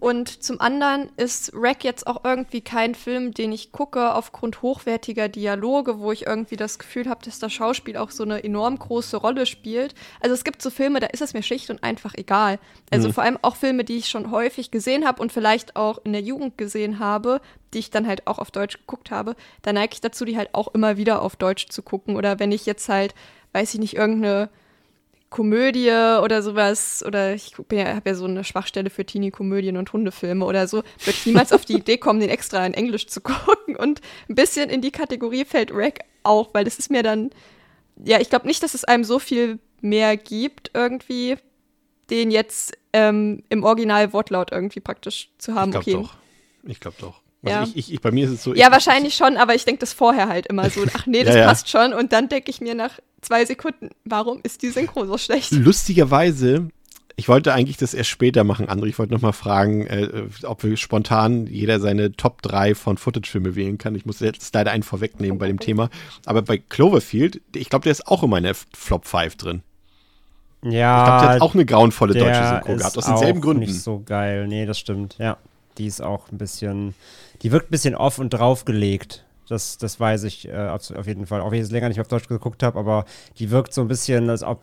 Und zum anderen ist Rack jetzt auch irgendwie kein Film, den ich gucke aufgrund hochwertiger Dialoge, wo ich irgendwie das Gefühl habe, dass das Schauspiel auch so eine enorm große Rolle spielt. Also es gibt so Filme, da ist es mir schlicht und einfach egal. Also vor allem auch Filme, die ich schon häufig gesehen habe und vielleicht auch in der Jugend gesehen habe, die ich dann halt auch auf Deutsch geguckt habe. Da neige ich dazu, die halt auch immer wieder auf Deutsch zu gucken. Oder wenn ich jetzt halt, weiß ich nicht, irgendeine Komödie oder sowas, oder ich ja, habe ja so eine Schwachstelle für Teenie-Komödien und Hundefilme oder so, würde ich niemals auf die Idee kommen, den extra in Englisch zu gucken. Und ein bisschen in die Kategorie fällt Rack auch, weil das ist mir dann, ja, ich glaube nicht, dass es einem so viel mehr gibt, irgendwie, den jetzt ähm, im Original Wortlaut irgendwie praktisch zu haben. Ich glaube okay. doch. Ich glaube doch. Also Ja. ich, ich, ich, bei mir ist es so. Ja, ich, wahrscheinlich schon, aber ich denke das vorher halt immer so, ach nee, das Ja, ja. passt schon. Und dann denke ich mir nach zwei Sekunden, warum ist die Synchro so schlecht? Lustigerweise, ich wollte eigentlich das erst später machen, André. Ich wollte noch mal fragen, äh, ob wir spontan jeder seine Top 3 von Footage-Filme wählen kann. Ich muss jetzt leider einen vorwegnehmen bei dem Thema. Aber bei Cloverfield, ich glaube, der ist auch in meiner Flop 5 drin. Ja, Ich glaube, der hat auch eine grauenvolle deutsche Synchro ist gehabt, aus denselben auch Gründen. nicht so geil. Nee, das stimmt. Ja, die ist auch ein bisschen, die wirkt ein bisschen off und draufgelegt. Das, das weiß ich äh, auf, jeden Fall. Auch wenn ich es länger nicht auf Deutsch geguckt habe, aber die wirkt so ein bisschen, als ob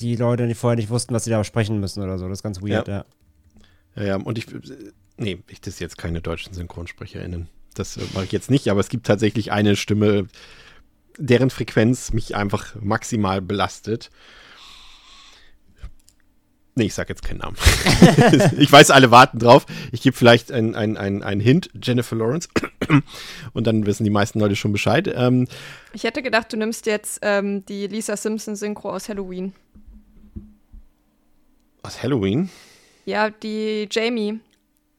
die Leute die vorher nicht wussten, was sie da sprechen müssen oder so. Das ist ganz weird, ja. Ja, ja, und ich, nee, ich das jetzt keine deutschen SynchronsprecherInnen. Das äh, mache ich jetzt nicht, aber es gibt tatsächlich eine Stimme, deren Frequenz mich einfach maximal belastet. Nee, ich sag jetzt keinen Namen. ich weiß, alle warten drauf. Ich gebe vielleicht einen ein, ein Hint, Jennifer Lawrence. Und dann wissen die meisten Leute schon Bescheid. Ähm, Ich hätte gedacht, du nimmst jetzt ähm, die Lisa Simpson Synchro aus Halloween. aus Halloween. Ja, die Jamie.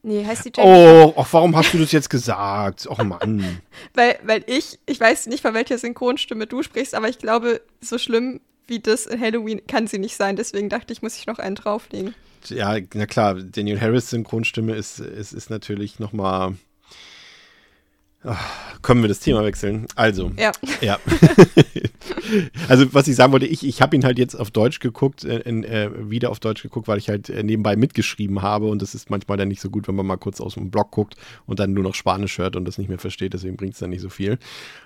Nee, heißt die Jamie? Oh, ach, warum hast du das jetzt gesagt? Och Mann. Weil, weil ich, ich weiß nicht, von welcher Synchronstimme du sprichst, aber ich glaube, so schlimm wie das Halloween kann sie nicht sein. Deswegen dachte ich, muss ich noch einen drauflegen. Ja, na klar, Daniel Harris Synchronstimme ist, ist, ist natürlich noch mal Ach, können wir das Thema wechseln? Also, Ja. ja. also, was ich sagen wollte, ich, ich habe ihn halt jetzt auf Deutsch geguckt, äh, äh, wieder auf Deutsch geguckt, weil ich halt äh, nebenbei mitgeschrieben habe und das ist manchmal dann nicht so gut, wenn man mal kurz aus dem Blog guckt und dann nur noch Spanisch hört und das nicht mehr versteht, deswegen bringt es dann nicht so viel.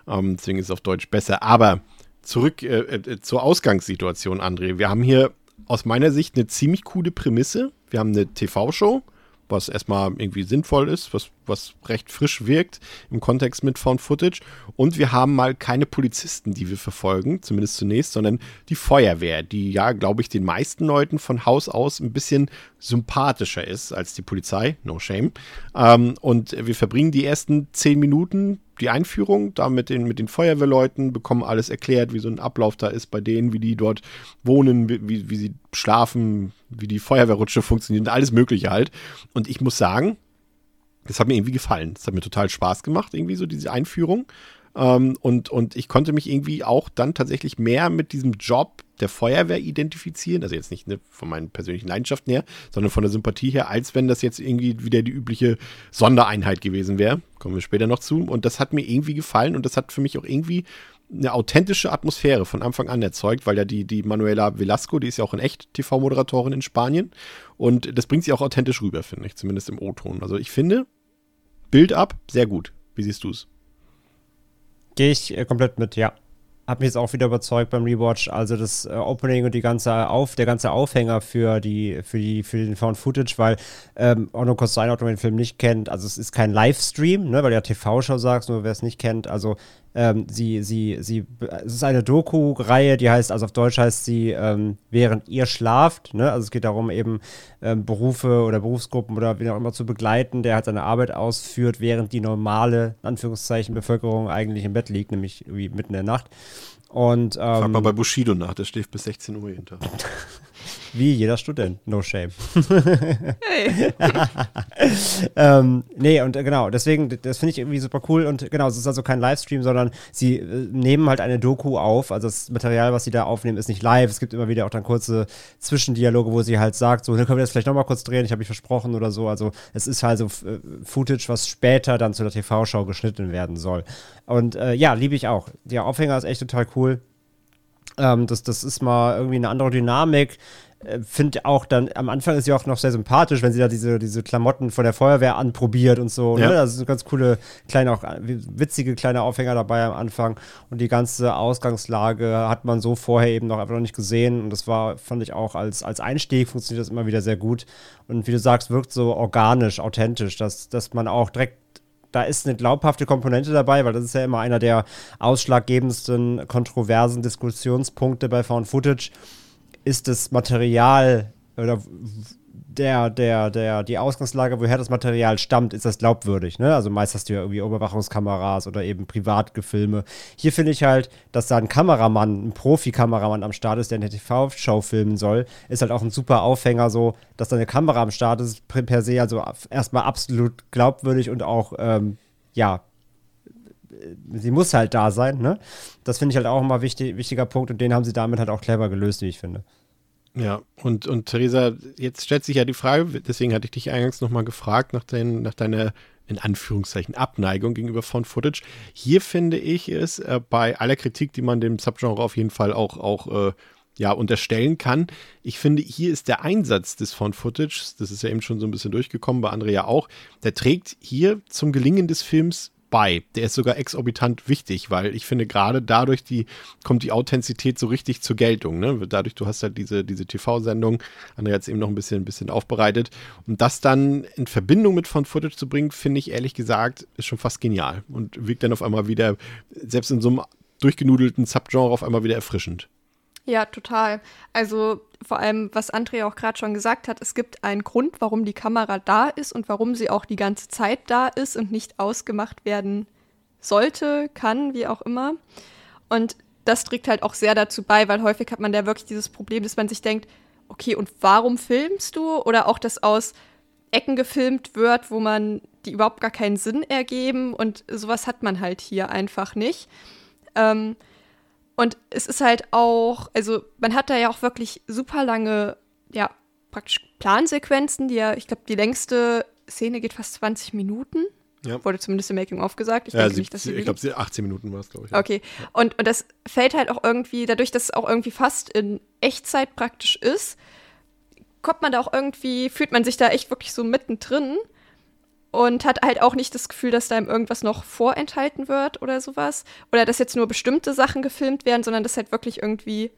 Ähm, deswegen ist es auf Deutsch besser. Aber zurück äh, äh, zur Ausgangssituation, André. Wir haben hier aus meiner Sicht eine ziemlich coole Prämisse. Wir haben eine TV-Show, was erstmal irgendwie sinnvoll ist, was, was recht frisch wirkt im Kontext mit Found Footage. Und wir haben mal keine Polizisten, die wir verfolgen, zumindest zunächst, sondern die Feuerwehr, die ja, glaube ich, den meisten Leuten von Haus aus ein bisschen sympathischer ist als die Polizei. No shame. Ähm, und wir verbringen die ersten zehn Minuten die Einführung, da mit den, mit den Feuerwehrleuten, bekommen alles erklärt, wie so ein Ablauf da ist bei denen, wie die dort wohnen, wie, wie, sie schlafen, wie die Feuerwehrrutsche funktioniert, alles Mögliche halt. Und ich muss sagen, das hat mir irgendwie gefallen. Das hat mir total Spaß gemacht, irgendwie so diese Einführung. Ähm, und, und ich konnte mich irgendwie auch dann tatsächlich mehr mit diesem Job der Feuerwehr identifizieren. Also jetzt nicht ne, von meinen persönlichen Leidenschaften her, sondern von der Sympathie her, als wenn das jetzt irgendwie wieder die übliche Sondereinheit gewesen wäre. Kommen wir später noch zu. Und das hat mir irgendwie gefallen und das hat für mich auch irgendwie eine authentische Atmosphäre von Anfang an erzeugt, weil ja die, die Manuela Velasco, die ist ja auch in echt TV-Moderatorin in Spanien und das bringt sie auch authentisch rüber, finde ich, zumindest im O-Ton. Also ich finde, Bild ab, sehr gut. Wie siehst du es? Gehe ich äh, komplett mit, ja. Hat mich jetzt auch wieder überzeugt beim Rewatch. Also das äh, Opening und die ganze Auf, der ganze Aufhänger für die, für die, für den Found Footage, weil ähm, auch nur kurz zur Einordnung, wer den Film nicht kennt, also es ist kein Livestream, ne, weil du ja TV-Show sagst, nur wer es nicht kennt. Also ähm, sie, sie, sie, es ist eine Doku-Reihe, die heißt, also auf Deutsch heißt sie, ähm, während ihr schlaft, ne? Also es geht darum, eben ähm, Berufe oder Berufsgruppen oder wie auch immer zu begleiten, der halt seine Arbeit ausführt, während die normale, in Anführungszeichen, Bevölkerung eigentlich im Bett liegt, nämlich mitten in der Nacht. Und Frag ähm, mal bei Bushido nach, der schläft bis 16 Uhr jeden Tag. Wie jeder Student, no shame. Hey. ähm, nee, und äh, genau, deswegen, das finde ich irgendwie super cool. Und genau, es ist also kein Livestream, sondern sie äh, nehmen halt eine Doku auf. Also das Material, was sie da aufnehmen, ist nicht live. Es gibt immer wieder auch dann kurze Zwischendialoge, wo sie halt sagt, so, dann können wir das vielleicht nochmal kurz drehen, ich habe mich versprochen oder so. Also es ist halt so äh, Footage, was später dann zu der TV-Show geschnitten werden soll. Und äh, ja, liebe ich auch. Der Aufhänger ist echt total cool. Ähm, das, das ist mal irgendwie eine andere Dynamik. Äh, Finde auch dann, am Anfang ist sie auch noch sehr sympathisch, wenn sie da diese, diese Klamotten von der Feuerwehr anprobiert und so. Ne? Ja. Ne? Das sind ganz coole, kleine, auch witzige kleine Aufhänger dabei am Anfang. Und die ganze Ausgangslage hat man so vorher eben noch einfach noch nicht gesehen. Und das war, fand ich auch als, als Einstieg funktioniert das immer wieder sehr gut. Und wie du sagst, wirkt so organisch, authentisch, dass, dass man auch direkt da ist eine glaubhafte Komponente dabei, weil das ist ja immer einer der ausschlaggebendsten kontroversen Diskussionspunkte bei Found Footage. Ist das Material oder der, der, der, die Ausgangslage, woher das Material stammt, ist das glaubwürdig. Ne? Also meist hast du ja irgendwie Überwachungskameras oder eben Privatgefilme. Hier finde ich halt, dass da ein Kameramann, ein Profi-Kameramann am Start ist, der eine TV-Show filmen soll, ist halt auch ein super Aufhänger, so, dass da eine Kamera am Start ist, per se, also erstmal absolut glaubwürdig und auch, ähm, ja, sie muss halt da sein, ne? Das finde ich halt auch immer wichtig, wichtiger Punkt und den haben sie damit halt auch clever gelöst, wie ich finde. Ja, und, und Theresa, jetzt stellt sich ja die Frage, deswegen hatte ich dich eingangs nochmal gefragt nach, dein, nach deiner, in Anführungszeichen, Abneigung gegenüber Found Footage. Hier finde ich es äh, bei aller Kritik, die man dem Subgenre auf jeden Fall auch, auch äh, ja, unterstellen kann. Ich finde, hier ist der Einsatz des Found Footage, das ist ja eben schon so ein bisschen durchgekommen, bei Andrea ja auch, der trägt hier zum Gelingen des Films bei. Der ist sogar exorbitant wichtig, weil ich finde, gerade dadurch die, kommt die Authentizität so richtig zur Geltung. Ne? Dadurch, du hast halt diese, diese TV-Sendung, Andrea hat es eben noch ein bisschen, ein bisschen aufbereitet. Und das dann in Verbindung mit Found Footage zu bringen, finde ich ehrlich gesagt, ist schon fast genial. Und wirkt dann auf einmal wieder, selbst in so einem durchgenudelten Subgenre, auf einmal wieder erfrischend. Ja, total. Also vor allem, was Andrea auch gerade schon gesagt hat, es gibt einen Grund, warum die Kamera da ist und warum sie auch die ganze Zeit da ist und nicht ausgemacht werden sollte, kann, wie auch immer. Und das trägt halt auch sehr dazu bei, weil häufig hat man da wirklich dieses Problem, dass man sich denkt, okay, und warum filmst du? Oder auch, dass aus Ecken gefilmt wird, wo man die überhaupt gar keinen Sinn ergeben und sowas hat man halt hier einfach nicht. Ähm, und es ist halt auch, also man hat da ja auch wirklich super lange, ja, praktisch Plansequenzen, die ja, ich glaube, die längste Szene geht fast 20 Minuten. Ja. Wurde zumindest im Making-of gesagt. Ich, ja, denke sie, nicht, dass sie ich glaube, 18 Minuten war es, glaube ich. Ja. Okay. Und, und das fällt halt auch irgendwie, dadurch, dass es auch irgendwie fast in Echtzeit praktisch ist, kommt man da auch irgendwie, fühlt man sich da echt wirklich so mittendrin und hat halt auch nicht das Gefühl, dass da ihm irgendwas noch vorenthalten wird oder sowas. Oder dass jetzt nur bestimmte Sachen gefilmt werden, sondern dass halt wirklich irgendwie,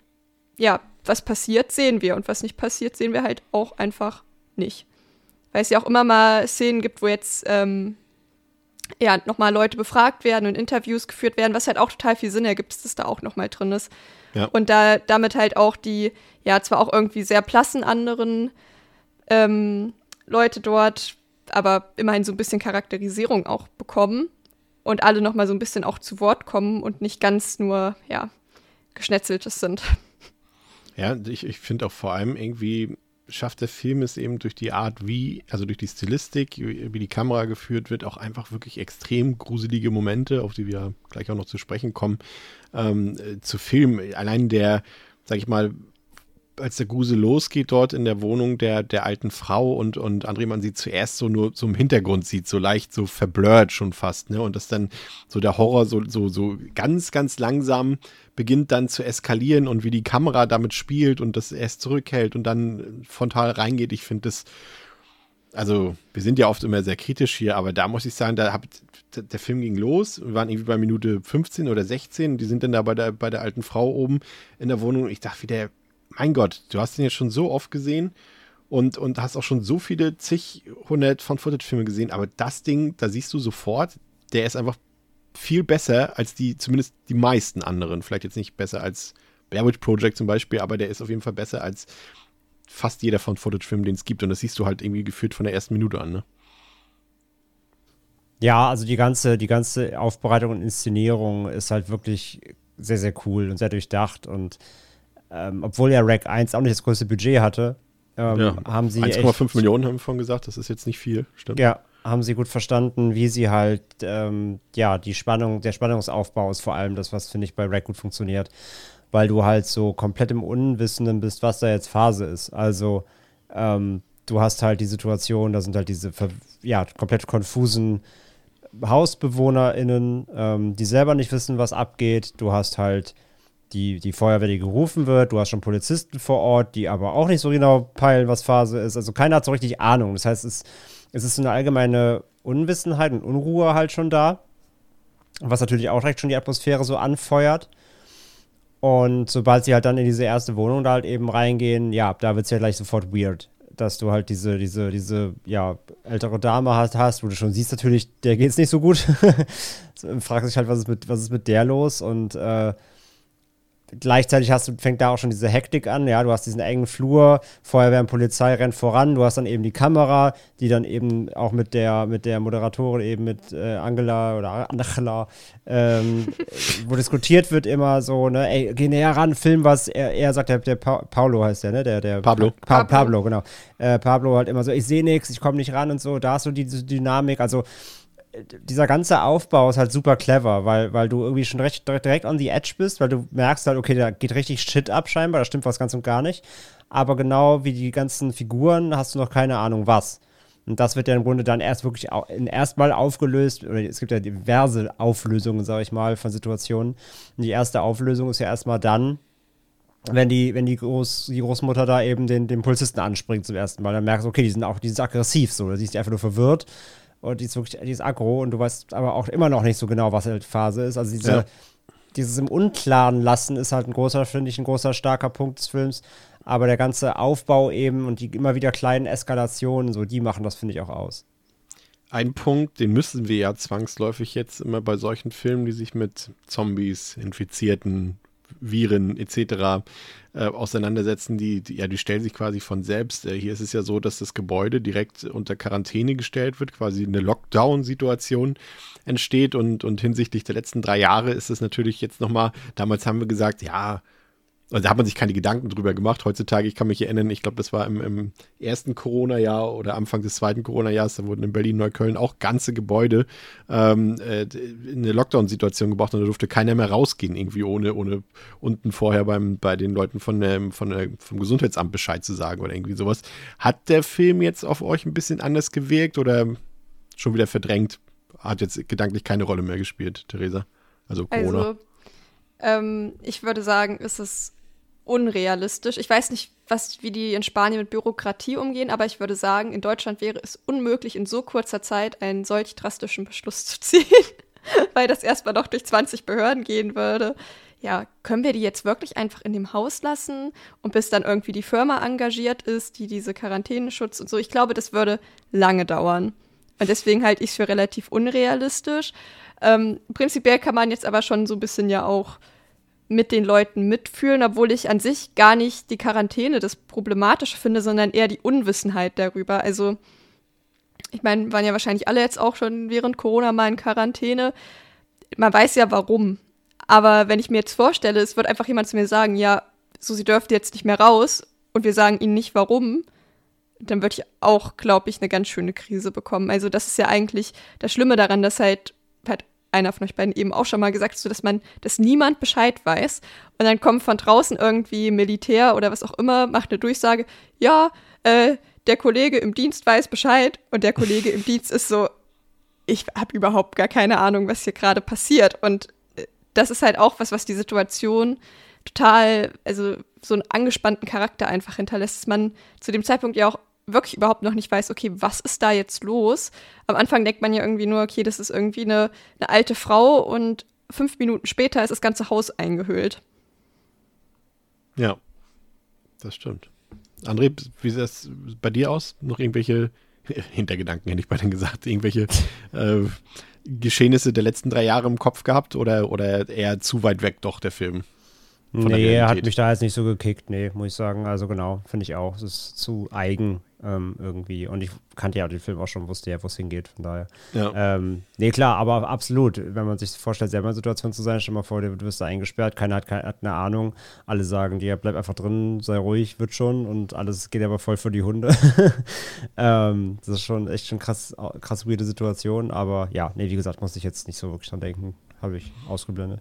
ja, was passiert, sehen wir. Und was nicht passiert, sehen wir halt auch einfach nicht. Weil es ja auch immer mal Szenen gibt, wo jetzt, ähm, ja, nochmal Leute befragt werden und Interviews geführt werden, was halt auch total viel Sinn ergibt, dass da auch nochmal drin ist. Ja. Und da damit halt auch die, ja, zwar auch irgendwie sehr plassen anderen ähm, Leute dort aber immerhin so ein bisschen Charakterisierung auch bekommen und alle noch mal so ein bisschen auch zu Wort kommen und nicht ganz nur, ja, geschnetzeltes sind. Ja, ich, ich finde auch vor allem irgendwie schafft der Film es eben durch die Art, wie, also durch die Stilistik, wie die Kamera geführt wird, auch einfach wirklich extrem gruselige Momente, auf die wir gleich auch noch zu sprechen kommen, ähm, zu filmen. Allein der, sag ich mal, als der Guse losgeht dort in der Wohnung der, der alten Frau und, und André man sie zuerst so nur so im Hintergrund sieht, so leicht so verblurrt schon fast, ne? Und dass dann so der Horror so, so, so ganz, ganz langsam beginnt dann zu eskalieren und wie die Kamera damit spielt und das erst zurückhält und dann frontal reingeht. Ich finde das, also wir sind ja oft immer sehr kritisch hier, aber da muss ich sagen, da hab, der Film ging los, wir waren irgendwie bei Minute 15 oder 16, die sind dann da bei der, bei der alten Frau oben in der Wohnung. Ich dachte wieder, mein Gott, du hast ihn jetzt schon so oft gesehen und, und hast auch schon so viele zig hundert von Footage-Filme gesehen, aber das Ding, da siehst du sofort, der ist einfach viel besser als die, zumindest die meisten anderen. Vielleicht jetzt nicht besser als Blair Witch Project zum Beispiel, aber der ist auf jeden Fall besser als fast jeder von Footage-Filmen, den es gibt. Und das siehst du halt irgendwie gefühlt von der ersten Minute an, ne? Ja, also die ganze, die ganze Aufbereitung und Inszenierung ist halt wirklich sehr, sehr cool und sehr durchdacht und ähm, obwohl ja Rack 1 auch nicht das größte Budget hatte, ähm, Ja. haben sie 1,5 echt, Millionen haben wir vorhin gesagt, das ist jetzt nicht viel, stimmt. Ja, haben sie gut verstanden, wie sie halt, ähm, ja, die Spannung, der Spannungsaufbau ist vor allem das, was, finde ich, bei Rack gut funktioniert. Weil du halt so komplett im Unwissenden bist, was da jetzt Phase ist. Also, ähm, du hast halt die Situation, da sind halt diese, ja, komplett konfusen HausbewohnerInnen, ähm, die selber nicht wissen, was abgeht. Du hast halt die, die Feuerwehr, die gerufen wird. Du hast schon Polizisten vor Ort, die aber auch nicht so genau peilen, was Phase ist. Also keiner hat so richtig Ahnung. Das heißt, es, es ist eine allgemeine Unwissenheit und Unruhe halt schon da. Was natürlich auch direkt schon die Atmosphäre so anfeuert. Und sobald sie halt dann in diese erste Wohnung da halt eben reingehen, ja, da wird es ja gleich sofort weird. Dass du halt diese, diese, diese, ja, ältere Dame hast, hast, wo du schon siehst, natürlich, der geht's nicht so gut. So, Fragst dich halt, was ist mit, was ist mit der los? Und äh, gleichzeitig hast du, fängt da auch schon diese Hektik an, ja, du hast diesen engen Flur, Feuerwehr und Polizei rennt voran, du hast dann eben die Kamera, die dann eben auch mit der, mit der Moderatorin eben mit äh, Angela oder Angela, ähm, wo diskutiert wird immer so, ne, ey, geh näher ran, film was, er, er sagt, der, der pa Paulo heißt der, ne, der, der Pablo. Pa Pablo. Pablo, genau. Äh, Pablo halt immer so, ich sehe nichts, ich komme nicht ran und so, da hast du diese Dynamik, also dieser ganze Aufbau ist halt super clever, weil, weil du irgendwie schon recht, direkt on the edge bist, weil du merkst halt, okay, da geht richtig Shit ab scheinbar, da stimmt was ganz und gar nicht. Aber genau wie die ganzen Figuren hast du noch keine Ahnung was. Und das wird ja im Grunde dann erst wirklich erstmal aufgelöst, oder es gibt ja diverse Auflösungen, sag ich mal, von Situationen. Und die erste Auflösung ist ja erstmal dann, wenn die, wenn die, Groß, die Großmutter da eben den, den Polizisten anspringt zum ersten Mal, dann merkst du, okay, die sind auch, die sind aggressiv so, oder sie ist einfach nur verwirrt und die ist wirklich, die ist aggro und du weißt aber auch immer noch nicht so genau, was halt Phase ist. Also diese, Ja. dieses im Unklaren lassen ist halt ein großer, finde ich, ein großer, starker Punkt des Films. Aber der ganze Aufbau eben und die immer wieder kleinen Eskalationen, so, die machen das, finde ich, auch aus. Ein Punkt, den müssen wir ja zwangsläufig jetzt immer bei solchen Filmen, die sich mit Zombies, Infizierten, Viren etc. Äh, auseinandersetzen, die, die, ja, die stellen sich quasi von selbst. Äh, hier ist es ja so, dass das Gebäude direkt unter Quarantäne gestellt wird, quasi eine Lockdown-Situation entsteht und, und hinsichtlich der letzten drei Jahre ist es natürlich jetzt nochmal, damals haben wir gesagt, ja, also da hat man sich keine Gedanken drüber gemacht. Heutzutage, ich kann mich erinnern, ich glaube, das war im, im ersten Corona-Jahr oder Anfang des zweiten Corona-Jahres, da wurden in Berlin-Neukölln auch ganze Gebäude ähm, äh, in eine Lockdown-Situation gebracht und da durfte keiner mehr rausgehen, irgendwie ohne, ohne unten vorher beim, bei den Leuten von der, von der, vom Gesundheitsamt Bescheid zu sagen oder irgendwie sowas. Hat der Film jetzt auf euch ein bisschen anders gewirkt oder schon wieder verdrängt? Hat jetzt gedanklich keine Rolle mehr gespielt, Theresa? Also Corona. Also, ähm, ich würde sagen, es ist unrealistisch. Ich weiß nicht, was, wie die in Spanien mit Bürokratie umgehen, aber ich würde sagen, in Deutschland wäre es unmöglich, in so kurzer Zeit einen solch drastischen Beschluss zu ziehen, weil das erstmal noch durch 20 Behörden gehen würde. Ja, können wir die jetzt wirklich einfach in dem Haus lassen und bis dann irgendwie die Firma engagiert ist, die diese Quarantäneschutz und so. Ich glaube, das würde lange dauern. Und deswegen halte ich es für relativ unrealistisch. Ähm, prinzipiell kann man jetzt aber schon so ein bisschen ja auch mit den Leuten mitfühlen, obwohl ich an sich gar nicht die Quarantäne das Problematische finde, sondern eher die Unwissenheit darüber. Also, ich meine, waren ja wahrscheinlich alle jetzt auch schon während Corona mal in Quarantäne. Man weiß ja warum. Aber wenn ich mir jetzt vorstelle, es wird einfach jemand zu mir sagen, ja, so, sie dürfte jetzt nicht mehr raus und wir sagen ihnen nicht warum, dann würde ich auch, glaube ich, eine ganz schöne Krise bekommen. Also das ist ja eigentlich das Schlimme daran, dass halt, hat einer von euch beiden eben auch schon mal gesagt, so dass man, dass niemand Bescheid weiß. Und dann kommt von draußen irgendwie Militär oder was auch immer, macht eine Durchsage, ja, äh, der Kollege im Dienst weiß Bescheid und der Kollege im Dienst ist so, ich habe überhaupt gar keine Ahnung, was hier gerade passiert. Und äh, das ist halt auch was, was die Situation total, also so einen angespannten Charakter einfach hinterlässt, dass man zu dem Zeitpunkt ja auch wirklich überhaupt noch nicht weiß, okay, was ist da jetzt los? Am Anfang denkt man ja irgendwie nur, okay, das ist irgendwie eine, eine alte Frau und fünf Minuten später ist das ganze Haus eingehüllt. Ja, das stimmt. André, wie sieht das bei dir aus? Noch irgendwelche Hintergedanken, hätte ich bei denen gesagt, irgendwelche äh, Geschehnisse der letzten drei Jahre im Kopf gehabt oder, oder eher zu weit weg doch der Film? Nee, er hat mich da jetzt nicht so gekickt, nee, muss ich sagen. Also genau, finde ich auch. Es ist zu eigen ähm, irgendwie. Und ich kannte ja den Film auch schon, wusste ja, wo es hingeht, von daher. Ja. Ähm, nee, klar, aber absolut. Wenn man sich vorstellt, selber in Situation zu sein, stell mal vor, du wirst da eingesperrt, keiner hat, keine, hat eine Ahnung. Alle sagen dir, bleib einfach drin, sei ruhig, wird schon. Und alles geht aber voll für die Hunde. ähm, das ist schon echt schon krass, krass weirde Situation. Aber ja, nee, wie gesagt, muss ich jetzt nicht so wirklich dran denken. Habe ich ausgeblendet.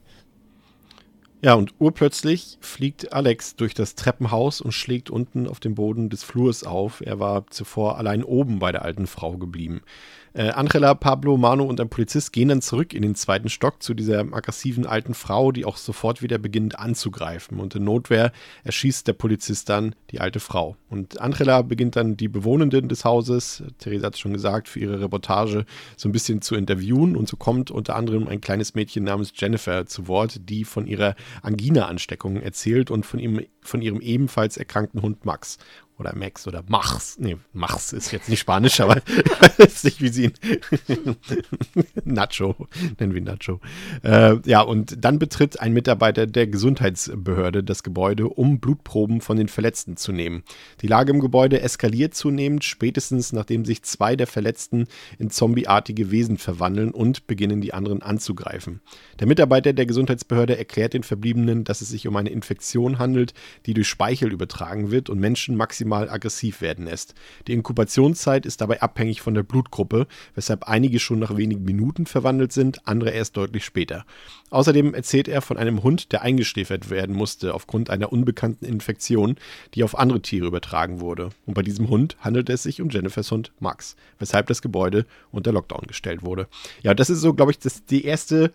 Ja, und urplötzlich fliegt Alex durch das Treppenhaus und schlägt unten auf dem Boden des Flurs auf. Er war zuvor allein oben bei der alten Frau geblieben. Äh, Angela, Pablo, Manu und ein Polizist gehen dann zurück in den zweiten Stock zu dieser aggressiven alten Frau, die auch sofort wieder beginnt anzugreifen. Und in Notwehr erschießt der Polizist dann die alte Frau. Und Angela beginnt dann die Bewohnenden des Hauses, Theresa hat es schon gesagt, für ihre Reportage so ein bisschen zu interviewen. Und so kommt unter anderem ein kleines Mädchen namens Jennifer zu Wort, die von ihrer Angina-Ansteckung erzählt und von, ihm, von ihrem ebenfalls erkrankten Hund Max oder Max oder Machs. Nee, Machs ist jetzt nicht Spanisch, aber ich weiß nicht, wie sie ihn. Nacho, nennen wir Nacho. Äh, ja, und dann betritt ein Mitarbeiter der Gesundheitsbehörde das Gebäude, um Blutproben von den Verletzten zu nehmen. Die Lage im Gebäude eskaliert zunehmend, spätestens nachdem sich zwei der Verletzten in zombieartige Wesen verwandeln und beginnen die anderen anzugreifen. Der Mitarbeiter der Gesundheitsbehörde erklärt den Verbliebenen, dass es sich um eine Infektion handelt, die durch Speichel übertragen wird und Menschen maximal aggressiv werden lässt. Die Inkubationszeit ist dabei abhängig von der Blutgruppe, weshalb einige schon nach wenigen Minuten verwandelt sind, andere erst deutlich später. Außerdem erzählt er von einem Hund, der eingeschläfert werden musste aufgrund einer unbekannten Infektion, die auf andere Tiere übertragen wurde. Und bei diesem Hund handelt es sich um Jennifers Hund Max, weshalb das Gebäude unter Lockdown gestellt wurde. Ja, das ist so, glaube ich, das, die erste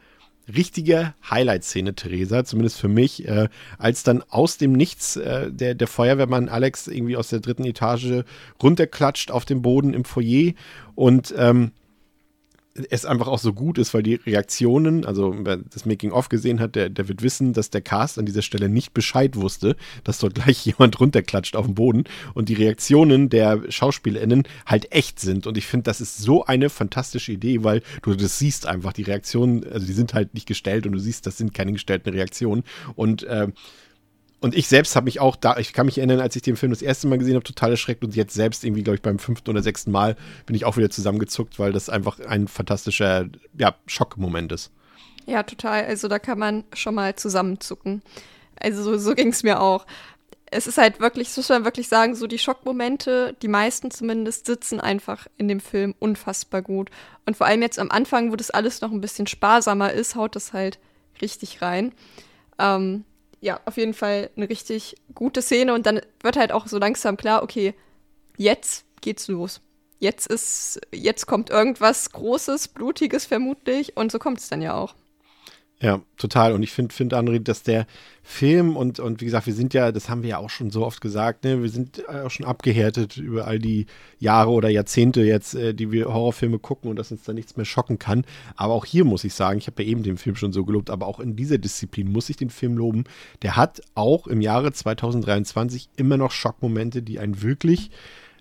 richtige Highlight-Szene, Theresa, zumindest für mich, äh, als dann aus dem Nichts äh, der, der Feuerwehrmann Alex irgendwie aus der dritten Etage runterklatscht auf dem Boden im Foyer und ähm, es einfach auch so gut ist, weil die Reaktionen, also wer das Making-of gesehen hat, der, der wird wissen, dass der Cast an dieser Stelle nicht Bescheid wusste, dass dort gleich jemand runterklatscht auf dem Boden und die Reaktionen der SchauspielerInnen halt echt sind. Und ich finde, das ist so eine fantastische Idee, weil du das siehst einfach, die Reaktionen, also die sind halt nicht gestellt und du siehst, das sind keine gestellten Reaktionen. Und äh, und ich selbst habe mich auch da, ich kann mich erinnern, als ich den Film das erste Mal gesehen habe, total erschreckt und jetzt selbst irgendwie, glaube ich, beim fünften oder sechsten Mal bin ich auch wieder zusammengezuckt, weil das einfach ein fantastischer, ja, Schockmoment ist. Ja, total. Also da kann man schon mal zusammenzucken. Also so, so ging es mir auch. Es ist halt wirklich, das muss man wirklich sagen, so die Schockmomente, die meisten zumindest, sitzen einfach in dem Film unfassbar gut. Und vor allem jetzt am Anfang, wo das alles noch ein bisschen sparsamer ist, haut das halt richtig rein. Ähm, ja, auf jeden Fall eine richtig gute Szene und dann wird halt auch so langsam klar, okay, jetzt geht's los. Jetzt ist, jetzt kommt irgendwas Großes, Blutiges vermutlich und so kommt es dann ja auch. Ja, total. Und ich finde, find, André, dass der Film und, und wie gesagt, wir sind ja, das haben wir ja auch schon so oft gesagt, ne, wir sind auch schon abgehärtet über all die Jahre oder Jahrzehnte jetzt, äh, die wir Horrorfilme gucken und dass uns da nichts mehr schocken kann. Aber auch hier muss ich sagen, ich habe ja eben den Film schon so gelobt, aber auch in dieser Disziplin muss ich den Film loben. Der hat auch im Jahre 2023 immer noch Schockmomente, die einen wirklich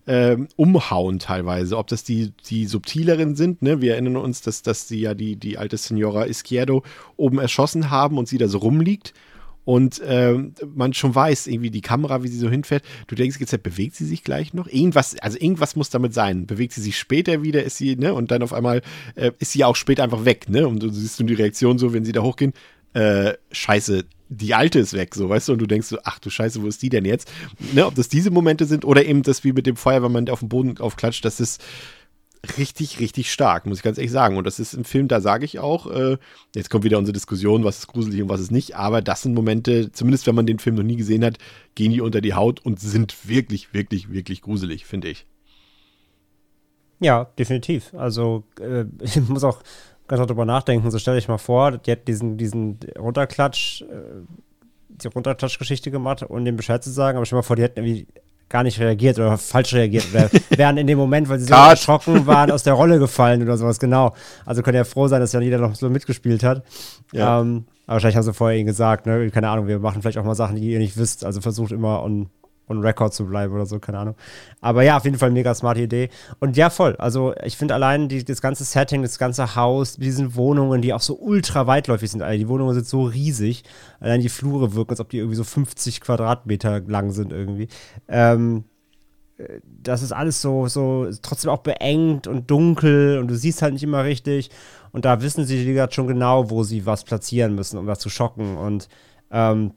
ähm, umhauen teilweise. Ob das die, die subtileren sind, ne? Wir erinnern uns, dass, dass sie ja die, die alte Signora Izquierdo oben erschossen haben und sie da so rumliegt. Und ähm, man schon weiß, irgendwie die Kamera, wie sie so hinfährt. Du denkst jetzt, bewegt sie sich gleich noch? Irgendwas, also irgendwas muss damit sein. Bewegt sie sich später wieder, ist sie, ne? Und dann auf einmal äh, ist sie auch später einfach weg, ne? Und du siehst du die Reaktion so, wenn sie da hochgehen. Äh, scheiße, die alte ist weg, so, weißt du, und du denkst so, ach du Scheiße, wo ist die denn jetzt? Ne, ob das diese Momente sind oder eben das wie mit dem Feuerwehrmann, der auf dem Boden aufklatscht, das ist richtig, richtig stark, muss ich ganz ehrlich sagen. Und das ist im Film, da sage ich auch, äh, jetzt kommt wieder unsere Diskussion, was ist gruselig und was ist nicht, aber das sind Momente, zumindest wenn man den Film noch nie gesehen hat, gehen die unter die Haut und sind wirklich, wirklich, wirklich gruselig, finde ich. Ja, definitiv. Also äh, ich muss auch ganz darüber nachdenken. So stell dich mal vor, die hat diesen, diesen Runterklatsch, äh, die Runterklatschgeschichte gemacht, um dem Bescheid zu sagen, aber stell mal vor, die hätten irgendwie gar nicht reagiert oder falsch reagiert oder wären in dem Moment, weil sie so erschrocken waren, aus der Rolle gefallen oder sowas, genau. Also könnt ihr ja froh sein, dass ja jeder noch so mitgespielt hat. Ja. Ähm, aber wahrscheinlich haben sie vorher ihnen gesagt, ne, keine Ahnung, wir machen vielleicht auch mal Sachen, die ihr nicht wisst. Also versucht immer on, on Record zu bleiben oder so, keine Ahnung. Aber ja, auf jeden Fall mega smarte Idee. Und ja, voll. Also ich finde allein die, das ganze Setting, das ganze Haus, diese Wohnungen, die auch so ultra weitläufig sind. Also die Wohnungen sind so riesig. Allein die Flure wirken, als ob die irgendwie so 50 Quadratmeter lang sind irgendwie. Ähm, das ist alles so, so trotzdem auch beengt und dunkel und du siehst halt nicht immer richtig. Und da wissen sie, gesagt, schon genau, wo sie was platzieren müssen, um das zu schocken. Und ähm,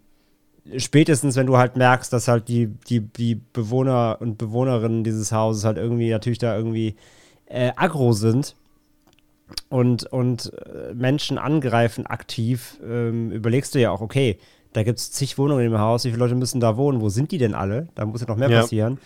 spätestens, wenn du halt merkst, dass halt die, die, die Bewohner und Bewohnerinnen dieses Hauses halt irgendwie natürlich da irgendwie äh, aggro sind und, und äh, Menschen angreifen aktiv, ähm, überlegst du ja auch, okay, da gibt es zig Wohnungen im Haus, wie viele Leute müssen da wohnen, wo sind die denn alle? Da muss ja noch mehr ja. passieren.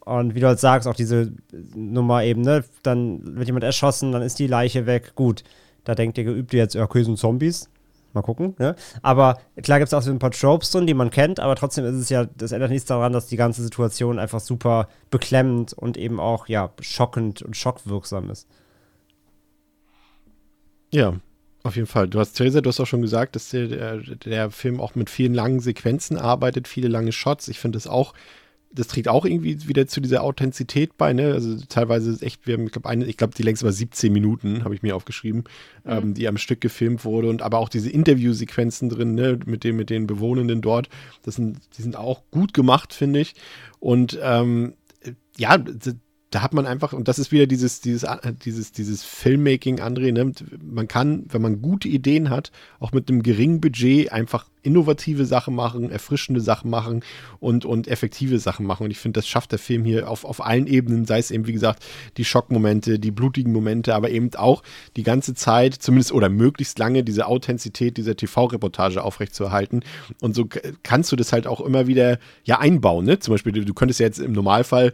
Und wie du halt sagst, auch diese Nummer eben, ne, dann wird jemand erschossen, dann ist die Leiche weg. Gut, da denkt ihr geübt jetzt, okay, sind Zombies, Mal gucken. Ne? Aber klar gibt es auch so ein paar Tropes drin, die man kennt, aber trotzdem ist es ja, das ändert nichts daran, dass die ganze Situation einfach super beklemmend und eben auch, ja, schockend und schockwirksam ist. Ja, auf jeden Fall. Du hast, Theresa, du hast auch schon gesagt, dass der, der, Film auch mit vielen langen Sequenzen arbeitet, viele lange Shots. Ich finde es auch das trägt auch irgendwie wieder zu dieser Authentizität bei, ne? Also teilweise ist echt, wir haben, ich glaube, eine, ich glaube, die längste war 17 Minuten, habe ich mir aufgeschrieben, mhm. ähm, die am Stück gefilmt wurde und aber auch diese Interviewsequenzen drin, ne, mit den, mit den Bewohnenden dort, das sind, die sind auch gut gemacht, finde ich. Und ähm, ja, da hat man einfach, und das ist wieder dieses, dieses, äh, dieses, dieses Filmmaking, André, ne? man kann, wenn man gute Ideen hat, auch mit einem geringen Budget einfach innovative Sachen machen, erfrischende Sachen machen und, und effektive Sachen machen. Und ich finde, das schafft der Film hier auf, auf allen Ebenen, sei es eben, wie gesagt, die Schockmomente, die blutigen Momente, aber eben auch die ganze Zeit, zumindest oder möglichst lange, diese Authentizität dieser TV-Reportage aufrechtzuerhalten. Und so kannst du das halt auch immer wieder ja einbauen. Ne? Zum Beispiel, du, du könntest ja jetzt im Normalfall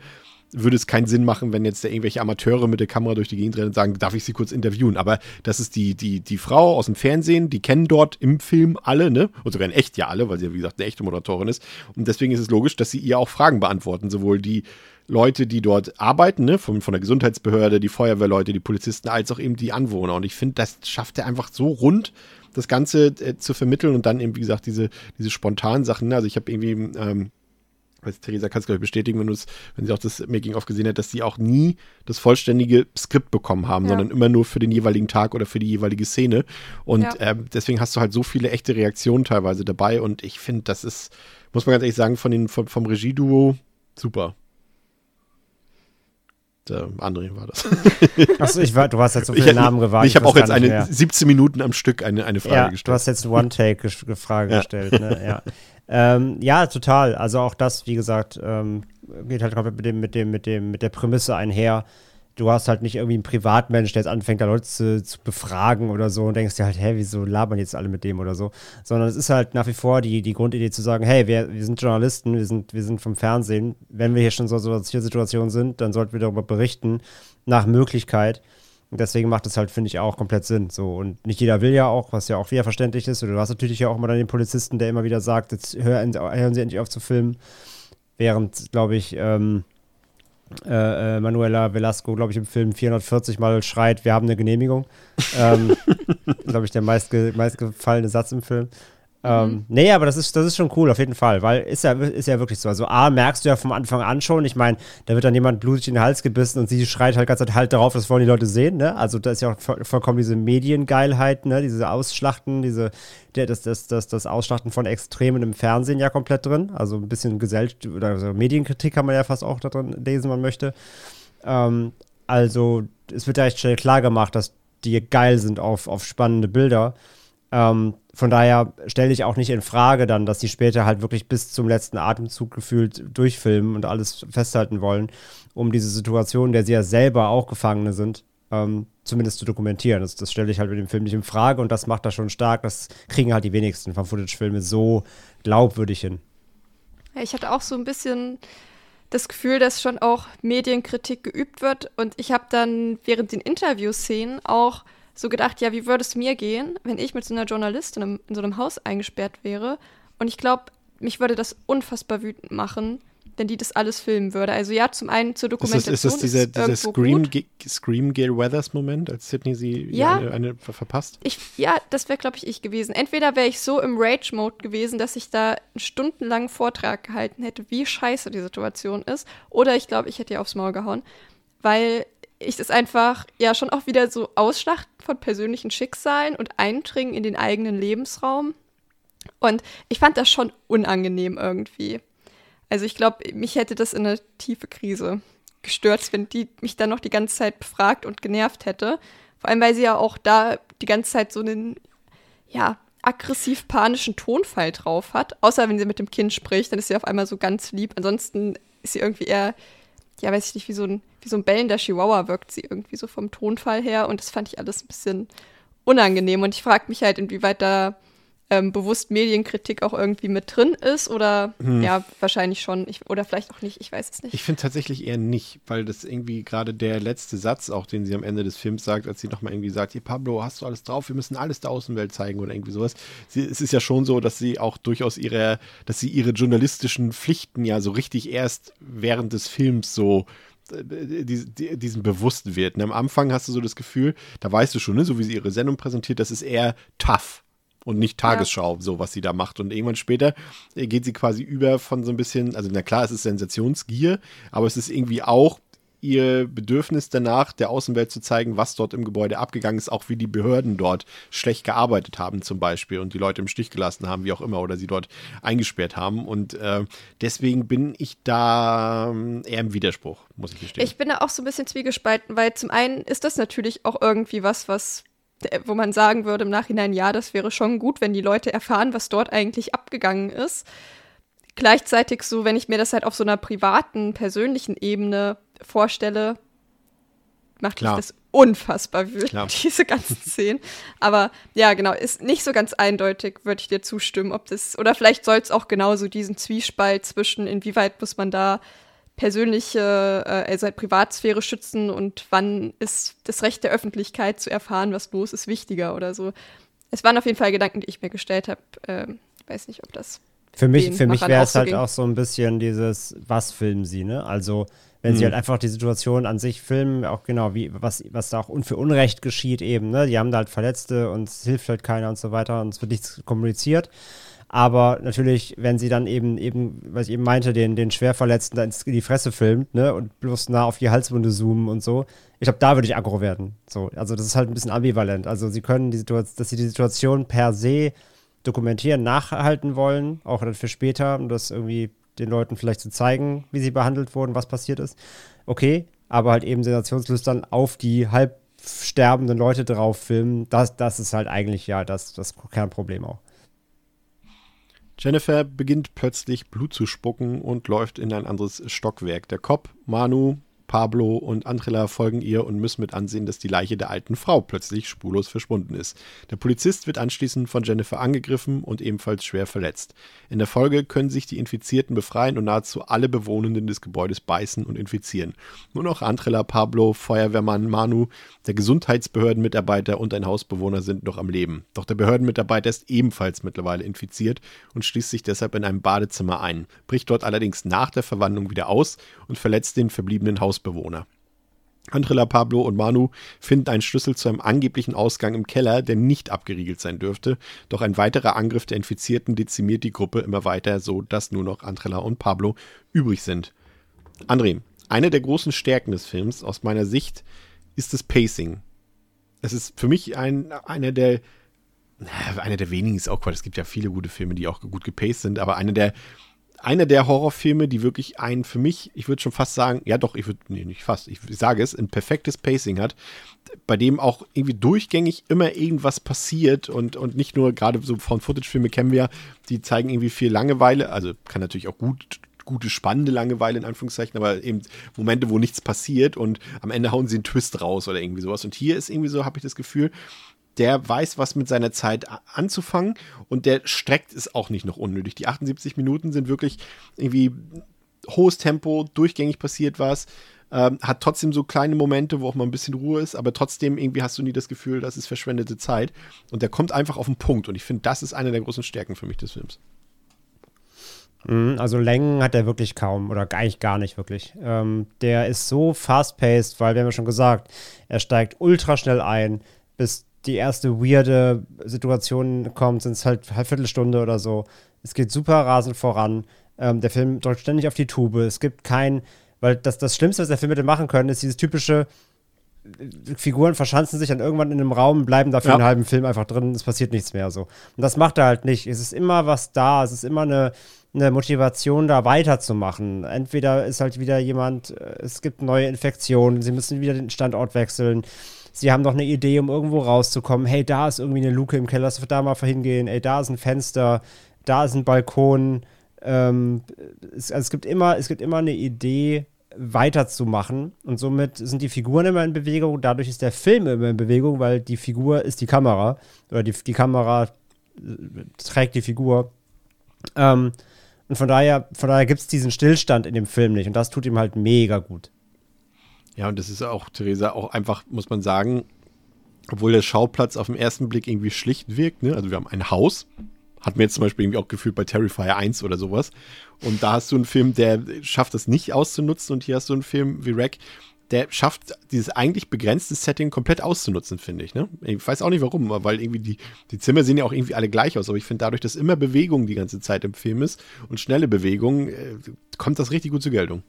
würde es keinen Sinn machen, wenn jetzt da irgendwelche Amateure mit der Kamera durch die Gegend rennen und sagen, darf ich sie kurz interviewen? Aber das ist die, die, die Frau aus dem Fernsehen, die kennen dort im Film alle, ne? Und sogar in echt ja alle, weil sie ja, wie gesagt, eine echte Moderatorin ist. Und deswegen ist es logisch, dass sie ihr auch Fragen beantworten, sowohl die Leute, die dort arbeiten, ne, von, von der Gesundheitsbehörde, die Feuerwehrleute, die Polizisten, als auch eben die Anwohner. Und ich finde, das schafft er einfach so rund, das Ganze äh, zu vermitteln und dann eben, wie gesagt, diese, diese spontanen Sachen. Ne? Also ich habe irgendwie ähm, weiß, Theresa kann es, glaube ich, bestätigen, wenn, wenn sie auch das Making-of gesehen hat, dass sie auch nie das vollständige Skript bekommen haben, ja. sondern immer nur für den jeweiligen Tag oder für die jeweilige Szene. Und ja. äh, deswegen hast du halt so viele echte Reaktionen teilweise dabei. Und ich finde, das ist, muss man ganz ehrlich sagen, von den, vom, vom Regieduo super. Der André war das. Achso, ich war, du hast jetzt so viele ich, Namen gewartet. Ich, habe auch jetzt eine 17 Minuten am Stück eine, eine Frage ja, gestellt. Du hast jetzt eine One-Take-Frage gestellt. Ne? Ja. Ähm, ja, total. Also auch das, wie gesagt, ähm, geht halt komplett mit dem, mit dem, mit dem, mit der Prämisse einher. Du hast halt nicht irgendwie einen Privatmensch, der jetzt anfängt, da Leute zu, zu befragen oder so und denkst dir halt, hä, wieso labern jetzt alle mit dem oder so? Sondern es ist halt nach wie vor die, die Grundidee zu sagen, hey, wir, wir sind Journalisten, wir sind, wir sind vom Fernsehen. Wenn wir hier schon so so Situationen sind, dann sollten wir darüber berichten, nach Möglichkeit. Und deswegen macht es halt, finde ich, auch komplett Sinn. So, und nicht jeder will ja auch, was ja auch wieder verständlich ist. Und du hast natürlich ja auch immer dann den Polizisten, der immer wieder sagt, jetzt hören, hören Sie endlich auf zu filmen. Während, glaube ich, ähm, äh, äh, Manuela Velasco, glaube ich, im Film 440 Mal schreit, wir haben eine Genehmigung. ähm, glaube ich, der meistge meistgefallene Satz im Film. Ähm, mhm. nee, aber das ist, das ist schon cool, auf jeden Fall, weil ist ja, ist ja wirklich so. Also, A, merkst du ja vom Anfang an schon, ich meine, da wird dann jemand blutig in den Hals gebissen und sie schreit halt ganz halt darauf, das wollen die Leute sehen, ne? Also, da ist ja auch vollkommen diese Mediengeilheit, ne? Diese Ausschlachten, diese, der, das, das, das, das Ausschlachten von Extremen im Fernsehen ja komplett drin. Also, ein bisschen Gesellschaft oder also Medienkritik kann man ja fast auch da drin lesen, wenn man möchte. Ähm, also, es wird ja echt schnell klar gemacht, dass die geil sind auf, auf spannende Bilder. Ähm, von daher stelle ich auch nicht in Frage dann, dass die später halt wirklich bis zum letzten Atemzug gefühlt durchfilmen und alles festhalten wollen, um diese Situation, der sie ja selber auch Gefangene sind, ähm, zumindest zu dokumentieren. Das, das stelle ich halt mit dem Film nicht in Frage und das macht er schon stark. Das kriegen halt die wenigsten von Footage-Filme so glaubwürdig hin. Ich hatte auch so ein bisschen das Gefühl, dass schon auch Medienkritik geübt wird und ich habe dann während den Interviewszenen auch so gedacht, ja, wie würde es mir gehen, wenn ich mit so einer Journalistin in, in so einem Haus eingesperrt wäre? Und ich glaube, mich würde das unfassbar wütend machen, wenn die das alles filmen würde. Also ja, zum einen zur Ist das, Dokumentation ist das dieser, dieser Scream, Scream Gail Weathers Moment, als Sydney sie Ja. eine, eine ver- verpasst? Ich, ja, das wäre, glaube ich, ich gewesen. Entweder wäre ich so im Rage-Mode gewesen, dass ich da einen stundenlangen Vortrag gehalten hätte, wie scheiße die Situation ist. Oder ich glaube, ich hätte ihr aufs Maul gehauen. Weil ich das einfach ja schon auch wieder so Ausschlachten von persönlichen Schicksalen und Eindringen in den eigenen Lebensraum. Und ich fand das schon unangenehm irgendwie. Also ich glaube, mich hätte das in eine tiefe Krise gestürzt, wenn die mich dann noch die ganze Zeit befragt und genervt hätte. Vor allem, weil sie ja auch da die ganze Zeit so einen, ja, aggressiv-panischen Tonfall drauf hat. Außer wenn sie mit dem Kind spricht, dann ist sie auf einmal so ganz lieb. Ansonsten ist sie irgendwie eher, ja, weiß ich nicht, wie so ein, wie so ein bellender Chihuahua wirkt sie irgendwie so vom Tonfall her. Und das fand ich alles ein bisschen unangenehm. Und ich frage mich halt, inwieweit da ähm, bewusst Medienkritik auch irgendwie mit drin ist oder ja, wahrscheinlich schon. Ich, oder vielleicht auch nicht, ich weiß es nicht. Ich finde tatsächlich eher nicht, weil das irgendwie gerade der letzte Satz, auch den sie am Ende des Films sagt, als sie nochmal irgendwie sagt, hier Pablo, hast du alles drauf, wir müssen alles der Außenwelt zeigen oder irgendwie sowas. Sie, es ist ja schon so, dass sie auch durchaus ihre, dass sie ihre journalistischen Pflichten ja so richtig erst während des Films so die, die, diesen bewusst wird. Und am Anfang hast du so das Gefühl, da weißt du schon, ne, so wie sie ihre Sendung präsentiert, das ist eher tough und nicht Tagesschau, so was sie da macht. Und irgendwann später äh, geht sie quasi über von so ein bisschen, also na klar, es ist Sensationsgier, aber es ist irgendwie auch ihr Bedürfnis danach, der Außenwelt zu zeigen, was dort im Gebäude abgegangen ist, auch wie die Behörden dort schlecht gearbeitet haben zum Beispiel und die Leute im Stich gelassen haben, wie auch immer, oder sie dort eingesperrt haben. Und äh, deswegen bin ich da ähm, eher im Widerspruch, muss ich gestehen. Ich bin da auch so ein bisschen zwiegespalten, weil zum einen ist das natürlich auch irgendwie was, was äh, wo man sagen würde im Nachhinein, ja, das wäre schon gut, wenn die Leute erfahren, was dort eigentlich abgegangen ist. Gleichzeitig so, wenn ich mir das halt auf so einer privaten, persönlichen Ebene vorstelle, macht Klar. mich das unfassbar wütend, Klar. diese ganzen Szenen. Aber ja, genau, ist nicht so ganz eindeutig, würde ich dir zustimmen, ob das, oder vielleicht soll es auch genauso diesen Zwiespalt zwischen, inwieweit muss man da persönliche, äh, also halt Privatsphäre schützen und wann ist das Recht der Öffentlichkeit zu erfahren, was los ist, wichtiger oder so. Es waren auf jeden Fall Gedanken, die ich mir gestellt habe. Ähm, weiß nicht, ob das Für mich, für mich wäre es halt ging. auch so ein bisschen dieses, was filmen sie, ne? Also, wenn sie Mhm. halt einfach die Situation an sich filmen, auch genau, wie, was, was da auch un für Unrecht geschieht eben, ne? Die haben da halt Verletzte und es hilft halt keiner und so weiter und es wird nichts kommuniziert. Aber natürlich, wenn sie dann eben, eben, was ich eben meinte, den, den Schwerverletzten da in die Fresse filmt, ne, und bloß nah auf die Halswunde zoomen und so, ich glaube, da würde ich aggro werden. So, also das ist halt ein bisschen ambivalent. Also sie können die Situation, dass sie die Situation per se dokumentieren, nachhalten wollen, auch dann für später, um das irgendwie den Leuten vielleicht zu zeigen, wie sie behandelt wurden, was passiert ist. Okay, aber halt eben sensationslüstern auf die halb sterbenden Leute drauf filmen, das, das ist halt eigentlich ja das, das Kernproblem auch. Jennifer beginnt plötzlich Blut zu spucken und läuft in ein anderes Stockwerk. Der Cop, Manu, Pablo und Andrella folgen ihr und müssen mit ansehen, dass die Leiche der alten Frau plötzlich spurlos verschwunden ist. Der Polizist wird anschließend von Jennifer angegriffen und ebenfalls schwer verletzt. In der Folge können sich die Infizierten befreien und nahezu alle Bewohnenden des Gebäudes beißen und infizieren. Nur noch Andrella, Pablo, Feuerwehrmann Manu, der Gesundheitsbehördenmitarbeiter und ein Hausbewohner sind noch am Leben. Doch der Behördenmitarbeiter ist ebenfalls mittlerweile infiziert und schließt sich deshalb in einem Badezimmer ein, bricht dort allerdings nach der Verwandlung wieder aus und verletzt den verbliebenen Hausbewohner. Andrella, Pablo und Manu finden einen Schlüssel zu einem angeblichen Ausgang im Keller, der nicht abgeriegelt sein dürfte. Doch ein weiterer Angriff der Infizierten dezimiert die Gruppe immer weiter, so dass nur noch Andrella und Pablo übrig sind. André, eine der großen Stärken des Films aus meiner Sicht ist das Pacing. Es ist für mich ein, einer der, einer der wenigen ist auch Quatsch. Es gibt ja viele gute Filme, die auch gut gepaced sind, aber einer der, einer der Horrorfilme, die wirklich ein für mich, ich würde schon fast sagen, ja doch, ich würde, nee, nicht fast, ich sage es, ein perfektes Pacing hat, bei dem auch irgendwie durchgängig immer irgendwas passiert und, und nicht nur gerade so von Footage-Filme kennen wir, die zeigen irgendwie viel Langeweile, also kann natürlich auch gut gute, spannende Langeweile in Anführungszeichen, aber eben Momente, wo nichts passiert und am Ende hauen sie einen Twist raus oder irgendwie sowas. Und hier ist irgendwie so, habe ich das Gefühl, der weiß, was mit seiner Zeit anzufangen und der streckt es auch nicht noch unnötig. Die 78 Minuten sind wirklich irgendwie hohes Tempo, durchgängig passiert was, ähm, hat trotzdem so kleine Momente, wo auch mal ein bisschen Ruhe ist, aber trotzdem irgendwie hast du nie das Gefühl, das ist verschwendete Zeit und der kommt einfach auf den Punkt und ich finde, das ist eine der großen Stärken für mich des Films. Mhm, also Längen hat er wirklich kaum oder eigentlich gar nicht wirklich. Ähm, der ist so fast-paced, weil wir haben ja schon gesagt, er steigt ultra schnell ein, bis die erste weirde Situation kommt, sind es halt eine Viertelstunde oder so. Es geht super rasend voran. Ähm, der Film drückt ständig auf die Tube. Es gibt kein, weil das, das Schlimmste, was der Film hätte machen können, ist dieses typische, Figuren verschanzen sich dann irgendwann in einem Raum, bleiben dafür ja. einen halben Film einfach drin, es passiert nichts mehr so. Und das macht er halt nicht. Es ist immer was da, es ist immer eine, eine Motivation, da weiterzumachen. Entweder ist halt wieder jemand, äh, es gibt neue Infektionen, sie müssen wieder den Standort wechseln. Sie haben noch eine Idee, um irgendwo rauszukommen. Hey, da ist irgendwie eine Luke im Keller, lass da mal hingehen. Ey, da ist ein Fenster, da ist ein Balkon. Ähm, es, also es, gibt immer, es gibt immer eine Idee, weiterzumachen. Und somit sind die Figuren immer in Bewegung. Dadurch ist der Film immer in Bewegung, weil die Figur ist die Kamera. Oder die, die Kamera äh, trägt die Figur. Ähm, und von daher, von daher gibt es diesen Stillstand in dem Film nicht. Und das tut ihm halt mega gut. Ja, und das ist auch, Theresa, auch einfach, muss man sagen, obwohl der Schauplatz auf den ersten Blick irgendwie schlicht wirkt. Ne? Also wir haben ein Haus, hat mir jetzt zum Beispiel irgendwie auch gefühlt bei Terrifier 1 oder sowas. Und da hast du einen Film, der schafft es nicht auszunutzen. Und hier hast du einen Film wie Rack, der schafft dieses eigentlich begrenzte Setting komplett auszunutzen, finde ich. Ne? Ich weiß auch nicht warum, weil irgendwie die, die Zimmer sehen ja auch irgendwie alle gleich aus. Aber ich finde dadurch, dass immer Bewegung die ganze Zeit im Film ist und schnelle Bewegung, äh, kommt das richtig gut zur Geltung.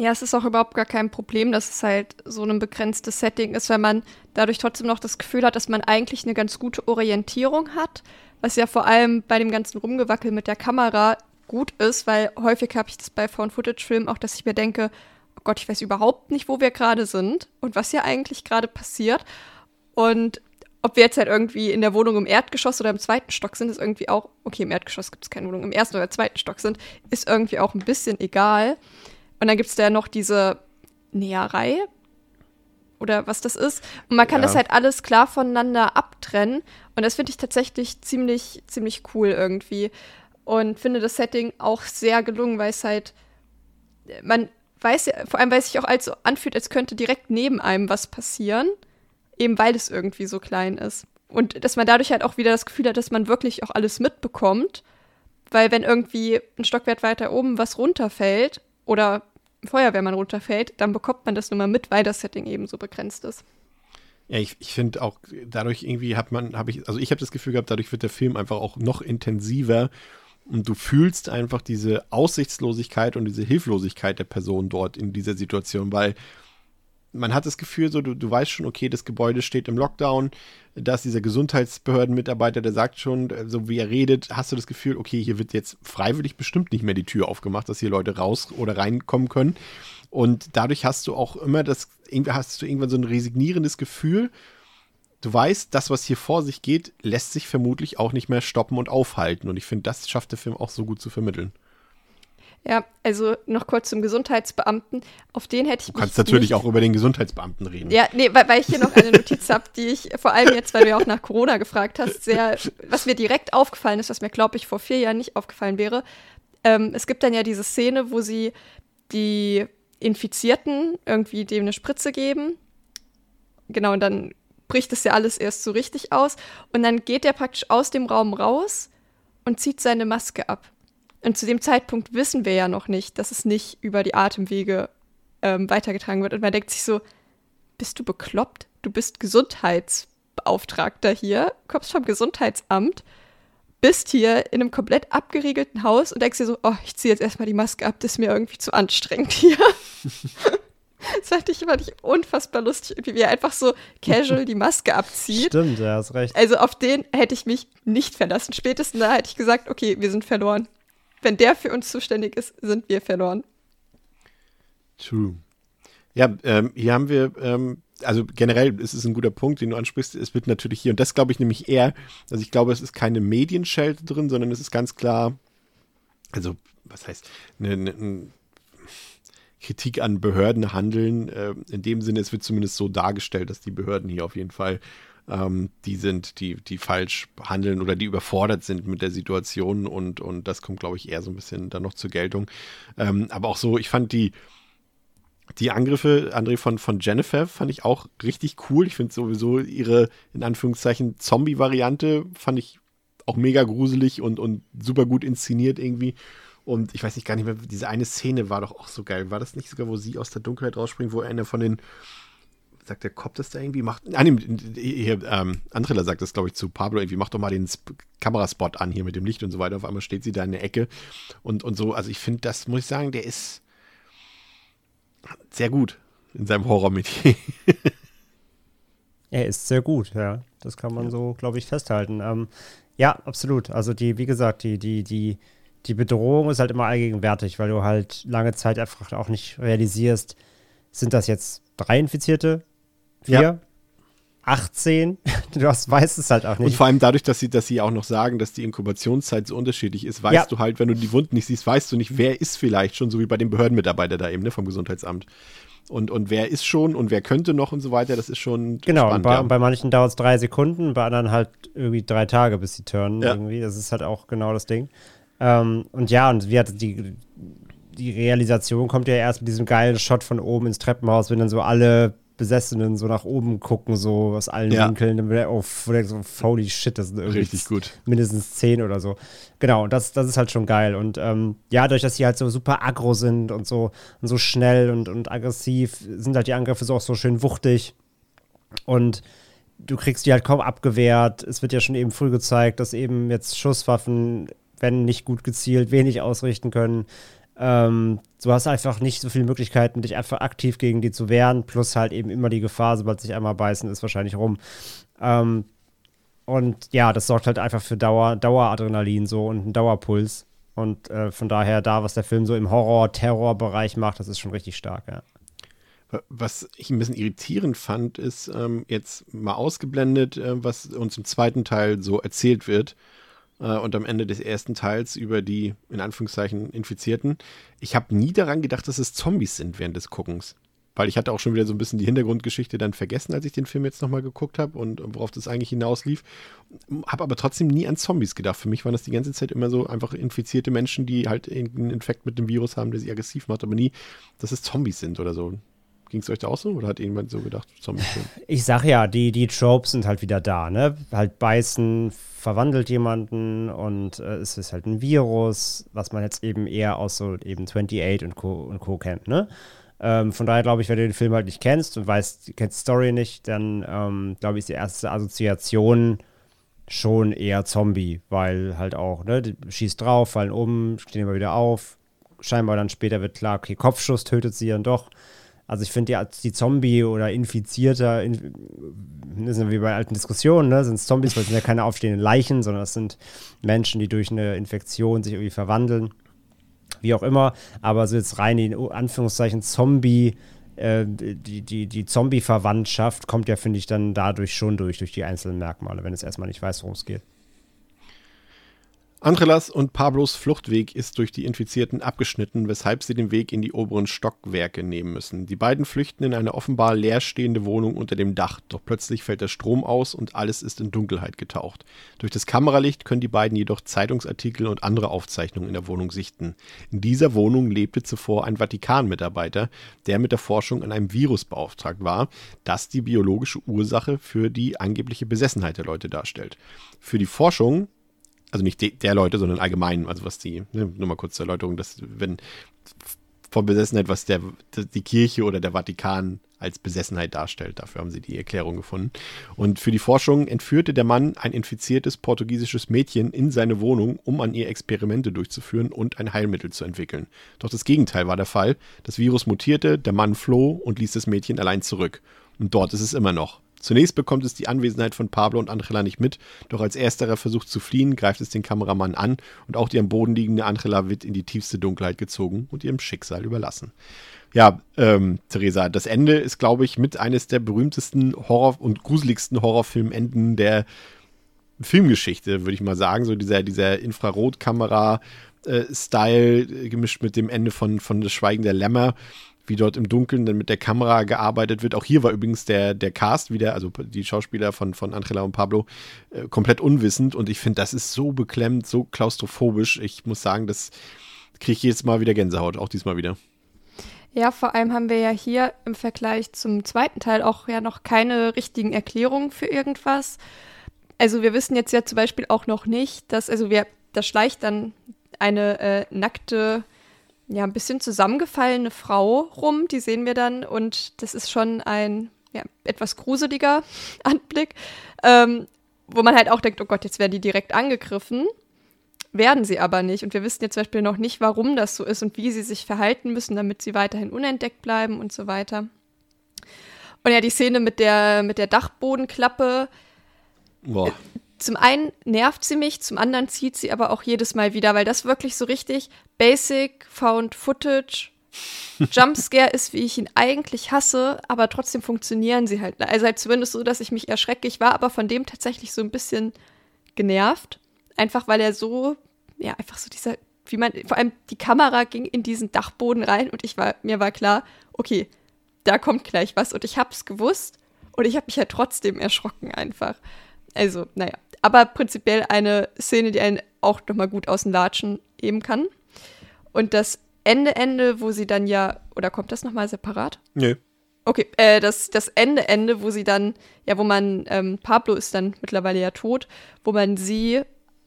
Ja, es ist auch überhaupt gar kein Problem, dass es halt so ein begrenztes Setting ist, weil man dadurch trotzdem noch das Gefühl hat, dass man eigentlich eine ganz gute Orientierung hat was ja vor allem bei dem ganzen Rumgewackel mit der Kamera gut ist, weil häufig habe ich das bei Found-Footage-Filmen auch, dass ich mir denke, oh Gott, ich weiß überhaupt nicht, wo wir gerade sind und was hier eigentlich gerade passiert. Und ob wir jetzt halt irgendwie in der Wohnung im Erdgeschoss oder im zweiten Stock sind, ist irgendwie auch, okay, im Erdgeschoss gibt es keine Wohnung, im ersten oder zweiten Stock sind, ist irgendwie auch ein bisschen egal. Und dann gibt es da ja noch diese Näherei, oder was das ist. Und man kann ja. das halt alles klar voneinander abtrennen. Und das finde ich tatsächlich ziemlich, ziemlich cool irgendwie. Und finde das Setting auch sehr gelungen, weil es halt, man weiß ja, vor allem weil es sich auch als so anfühlt, als könnte direkt neben einem was passieren. Eben weil es irgendwie so klein ist. Und dass man dadurch halt auch wieder das Gefühl hat, dass man wirklich auch alles mitbekommt. Weil wenn irgendwie ein Stockwert weiter oben was runterfällt oder Feuerwehrmann runterfällt, dann bekommt man das nur mal mit, weil das Setting eben so begrenzt ist. Ja, ich, ich finde auch, dadurch irgendwie hat man, habe ich, also ich habe das Gefühl gehabt, dadurch wird der Film einfach auch noch intensiver und du fühlst einfach diese Aussichtslosigkeit und diese Hilflosigkeit der Person dort in dieser Situation, weil man hat das Gefühl, so, du, du weißt schon, okay, das Gebäude steht im Lockdown, da ist dieser Gesundheitsbehördenmitarbeiter, der sagt schon, so wie er redet, hast du das Gefühl, okay, hier wird jetzt freiwillig bestimmt nicht mehr die Tür aufgemacht, dass hier Leute raus oder reinkommen können. Und dadurch hast du auch immer das, hast du irgendwann so ein resignierendes Gefühl. Du weißt, das, was hier vor sich geht, lässt sich vermutlich auch nicht mehr stoppen und aufhalten. Und ich finde, das schafft der Film auch so gut zu vermitteln. Ja, also noch kurz zum Gesundheitsbeamten. Auf den hätte ich Du kannst natürlich auch über den Gesundheitsbeamten reden. Ja, nee, weil, weil ich hier noch eine Notiz habe, die ich vor allem jetzt, weil du ja auch nach Corona gefragt hast, sehr, was mir direkt aufgefallen ist, was mir, glaube ich, vor vier Jahren nicht aufgefallen wäre. Ähm, es gibt dann ja diese Szene, wo sie die Infizierten irgendwie dem eine Spritze geben. Genau, und dann bricht das ja alles erst so richtig aus. Und dann geht er praktisch aus dem Raum raus und zieht seine Maske ab. Und zu dem Zeitpunkt wissen wir ja noch nicht, dass es nicht über die Atemwege ähm, weitergetragen wird. Und man denkt sich so, bist du bekloppt? Du bist Gesundheitsbeauftragter hier, kommst vom Gesundheitsamt, bist hier in einem komplett abgeriegelten Haus und denkst dir so, oh, ich ziehe jetzt erstmal die Maske ab, das ist mir irgendwie zu anstrengend hier. das fand ich, fand ich unfassbar lustig, wie er einfach so casual die Maske abzieht. Stimmt, ja, hast recht. Also auf den hätte ich mich nicht verlassen. Spätestens da hätte ich gesagt, okay, wir sind verloren wenn der für uns zuständig ist, sind wir verloren. True. Ja, ähm, hier haben wir, ähm, also generell ist es ein guter Punkt, den du ansprichst. Es wird natürlich hier, und das glaube ich nämlich eher, also ich glaube, es ist keine Medienschelte drin, sondern es ist ganz klar, also was heißt, eine, eine Kritik an Behörden handeln. Äh, in dem Sinne, es wird zumindest so dargestellt, dass die Behörden hier auf jeden Fall ähm, die sind, die, die falsch handeln oder die überfordert sind mit der Situation und, und das kommt, glaube ich, eher so ein bisschen dann noch zur Geltung. Ähm, aber auch so, ich fand die, die Angriffe, André, von, von Jennifer fand ich auch richtig cool. Ich finde sowieso ihre, in Anführungszeichen, Zombie-Variante fand ich auch mega gruselig und, und super gut inszeniert irgendwie. Und ich weiß nicht gar nicht mehr, diese eine Szene war doch auch so geil. War das nicht sogar, wo sie aus der Dunkelheit rausspringt, wo einer von den, sagt der Kopf das da irgendwie, macht, ah, nee, hier, ähm, Andrella sagt das, glaube ich, zu Pablo irgendwie, mach doch mal den Sp Kameraspot an hier mit dem Licht und so weiter. Auf einmal steht sie da in der Ecke und, und so. Also ich finde, das muss ich sagen, der ist sehr gut in seinem Horror-Metier. er ist sehr gut, ja. Das kann man ja. so, glaube ich, festhalten. Ähm, ja, absolut. Also die, wie gesagt, die, die, die, die Bedrohung ist halt immer allgegenwärtig, weil du halt lange Zeit einfach auch nicht realisierst, sind das jetzt drei Infizierte? Vier? Ja. 18? Du hast, weißt es halt auch nicht. Und vor allem dadurch, dass sie, dass sie auch noch sagen, dass die Inkubationszeit so unterschiedlich ist, weißt ja. du halt, wenn du die Wunden nicht siehst, weißt du nicht, wer ist vielleicht schon, so wie bei dem Behördenmitarbeiter da eben, ne, vom Gesundheitsamt. Und, und wer ist schon und wer könnte noch und so weiter, das ist schon. Genau, spannend, bei, ja. bei, manchen dauert es drei Sekunden, bei anderen halt irgendwie drei Tage, bis sie turnen ja. irgendwie. Das ist halt auch genau das Ding. Ähm, und ja, und wie hat die, die Realisation kommt ja erst mit diesem geilen Shot von oben ins Treppenhaus, wenn dann so alle Besessenen so nach oben gucken, so aus allen ja. Winkeln, dann wird er, oh, so, holy shit, das sind irgendwie Richtig gut. mindestens zehn oder so. Genau, das, das ist halt schon geil. Und ähm, ja, dadurch, dass sie halt so super aggro sind und so, und so schnell und, und aggressiv, sind halt die Angriffe so auch so schön wuchtig. Und du kriegst die halt kaum abgewehrt. Es wird ja schon eben früh gezeigt, dass eben jetzt Schusswaffen wenn nicht gut gezielt, wenig ausrichten können. Ähm, du hast einfach nicht so viele Möglichkeiten, dich einfach aktiv gegen die zu wehren, plus halt eben immer die Gefahr, sobald sich einmal beißen, ist wahrscheinlich rum. Ähm, und ja, das sorgt halt einfach für Dauer, Daueradrenalin so und einen Dauerpuls. Und äh, von daher, da, was der Film so im Horror-Terror-Bereich macht, das ist schon richtig stark, ja. Was ich ein bisschen irritierend fand, ist ähm, jetzt mal ausgeblendet, äh, was uns im zweiten Teil so erzählt wird äh, und am Ende des ersten Teils über die, in Anführungszeichen, Infizierten. Ich habe nie daran gedacht, dass es Zombies sind während des Guckens. Weil ich hatte auch schon wieder so ein bisschen die Hintergrundgeschichte dann vergessen, als ich den Film jetzt nochmal geguckt habe und worauf das eigentlich hinauslief. Habe aber trotzdem nie an Zombies gedacht. Für mich waren das die ganze Zeit immer so einfach infizierte Menschen, die halt einen Infekt mit dem Virus haben, der sie aggressiv macht, aber nie, dass es Zombies sind oder so. Ging es euch da auch so oder hat irgendjemand so gedacht, Zombies sind? Ich sag ja, die, die Tropes sind halt wieder da, ne? Halt beißen, verwandelt jemanden und äh, es ist halt ein Virus, was man jetzt eben eher aus so eben 28 und Co. und Co. kennt, ne? Ähm, von daher glaube ich, wenn du den Film halt nicht kennst und weißt, kennst die Story nicht, dann ähm, glaube ich, ist die erste Assoziation schon eher Zombie, weil halt auch, ne, die schießt drauf, fallen um, stehen immer wieder auf. Scheinbar dann später wird klar, okay, Kopfschuss tötet sie dann doch. Also ich finde die, die Zombie oder Infizierter, in, das sind wie bei alten Diskussionen, ne? sind es Zombies, weil es sind ja keine aufstehenden Leichen, sondern es sind Menschen, die durch eine Infektion sich irgendwie verwandeln. Wie auch immer. Aber so jetzt rein in Anführungszeichen Zombie, äh, die, die, die Zombie-Verwandtschaft kommt ja, finde ich, dann dadurch schon durch, durch die einzelnen Merkmale, wenn es erstmal nicht weiß, worum es geht. Andrelas und Pablos Fluchtweg ist durch die Infizierten abgeschnitten, weshalb sie den Weg in die oberen Stockwerke nehmen müssen. Die beiden flüchten in eine offenbar leerstehende Wohnung unter dem Dach, doch plötzlich fällt der Strom aus und alles ist in Dunkelheit getaucht. Durch das Kameralicht können die beiden jedoch Zeitungsartikel und andere Aufzeichnungen in der Wohnung sichten. In dieser Wohnung lebte zuvor ein Vatikan-Mitarbeiter, der mit der Forschung an einem Virus beauftragt war, das die biologische Ursache für die angebliche Besessenheit der Leute darstellt. Für die Forschung also nicht de, der Leute, sondern allgemein, also was die, ne, nur mal kurz zur Erläuterung, dass wenn von Besessenheit, was der, die Kirche oder der Vatikan als Besessenheit darstellt. Dafür haben sie die Erklärung gefunden. Und für die Forschung entführte der Mann ein infiziertes portugiesisches Mädchen in seine Wohnung, um an ihr Experimente durchzuführen und ein Heilmittel zu entwickeln. Doch das Gegenteil war der Fall. Das Virus mutierte, der Mann floh und ließ das Mädchen allein zurück. Und dort ist es immer noch. Zunächst bekommt es die Anwesenheit von Pablo und Angela nicht mit, doch als ersterer versucht zu fliehen, greift es den Kameramann an und auch die am Boden liegende Angela wird in die tiefste Dunkelheit gezogen und ihrem Schicksal überlassen. Ja, ähm, Theresa, das Ende ist, glaube ich, mit eines der berühmtesten Horror- und gruseligsten Horrorfilmenden der Filmgeschichte, würde ich mal sagen. So dieser, dieser Infrarotkamera-Style äh, gemischt mit dem Ende von, von Das Schweigen der Lämmer wie dort im Dunkeln dann mit der Kamera gearbeitet wird. Auch hier war übrigens der, der Cast wieder, also die Schauspieler von, von Angela und Pablo, äh, komplett unwissend. Und ich finde, das ist so beklemmt, so klaustrophobisch. Ich muss sagen, das kriege ich jedes Mal wieder Gänsehaut, auch diesmal wieder. Ja, vor allem haben wir ja hier im Vergleich zum zweiten Teil auch ja noch keine richtigen Erklärungen für irgendwas. Also wir wissen jetzt ja zum Beispiel auch noch nicht, dass, also wir, das schleicht dann eine äh, nackte, ja, ein bisschen zusammengefallene Frau rum. Die sehen wir dann und das ist schon ein ja, etwas gruseliger Anblick, ähm, wo man halt auch denkt, oh Gott, jetzt werden die direkt angegriffen. Werden sie aber nicht. Und wir wissen jetzt zum Beispiel noch nicht, warum das so ist und wie sie sich verhalten müssen, damit sie weiterhin unentdeckt bleiben und so weiter. Und ja, die Szene mit der, mit der Dachbodenklappe. Boah. Zum einen nervt sie mich, zum anderen zieht sie aber auch jedes Mal wieder, weil das wirklich so richtig Basic Found Footage Jumpscare ist, wie ich ihn eigentlich hasse, aber trotzdem funktionieren sie halt. Also halt zumindest so, dass ich mich erschrecke. Ich war aber von dem tatsächlich so ein bisschen genervt. Einfach weil er so, ja, einfach so dieser, wie man, vor allem die Kamera ging in diesen Dachboden rein und ich war, mir war klar, okay, da kommt gleich was und ich hab's gewusst und ich habe mich halt trotzdem erschrocken einfach. Also, naja. Aber prinzipiell eine Szene, die einen auch nochmal gut aus dem Latschen heben kann. Und das Ende, Ende, wo sie dann ja, oder kommt das nochmal separat? Nö. Okay, äh, das, das Ende, Ende, wo sie dann, ja, wo man, ähm, Pablo ist dann mittlerweile ja tot, wo man sie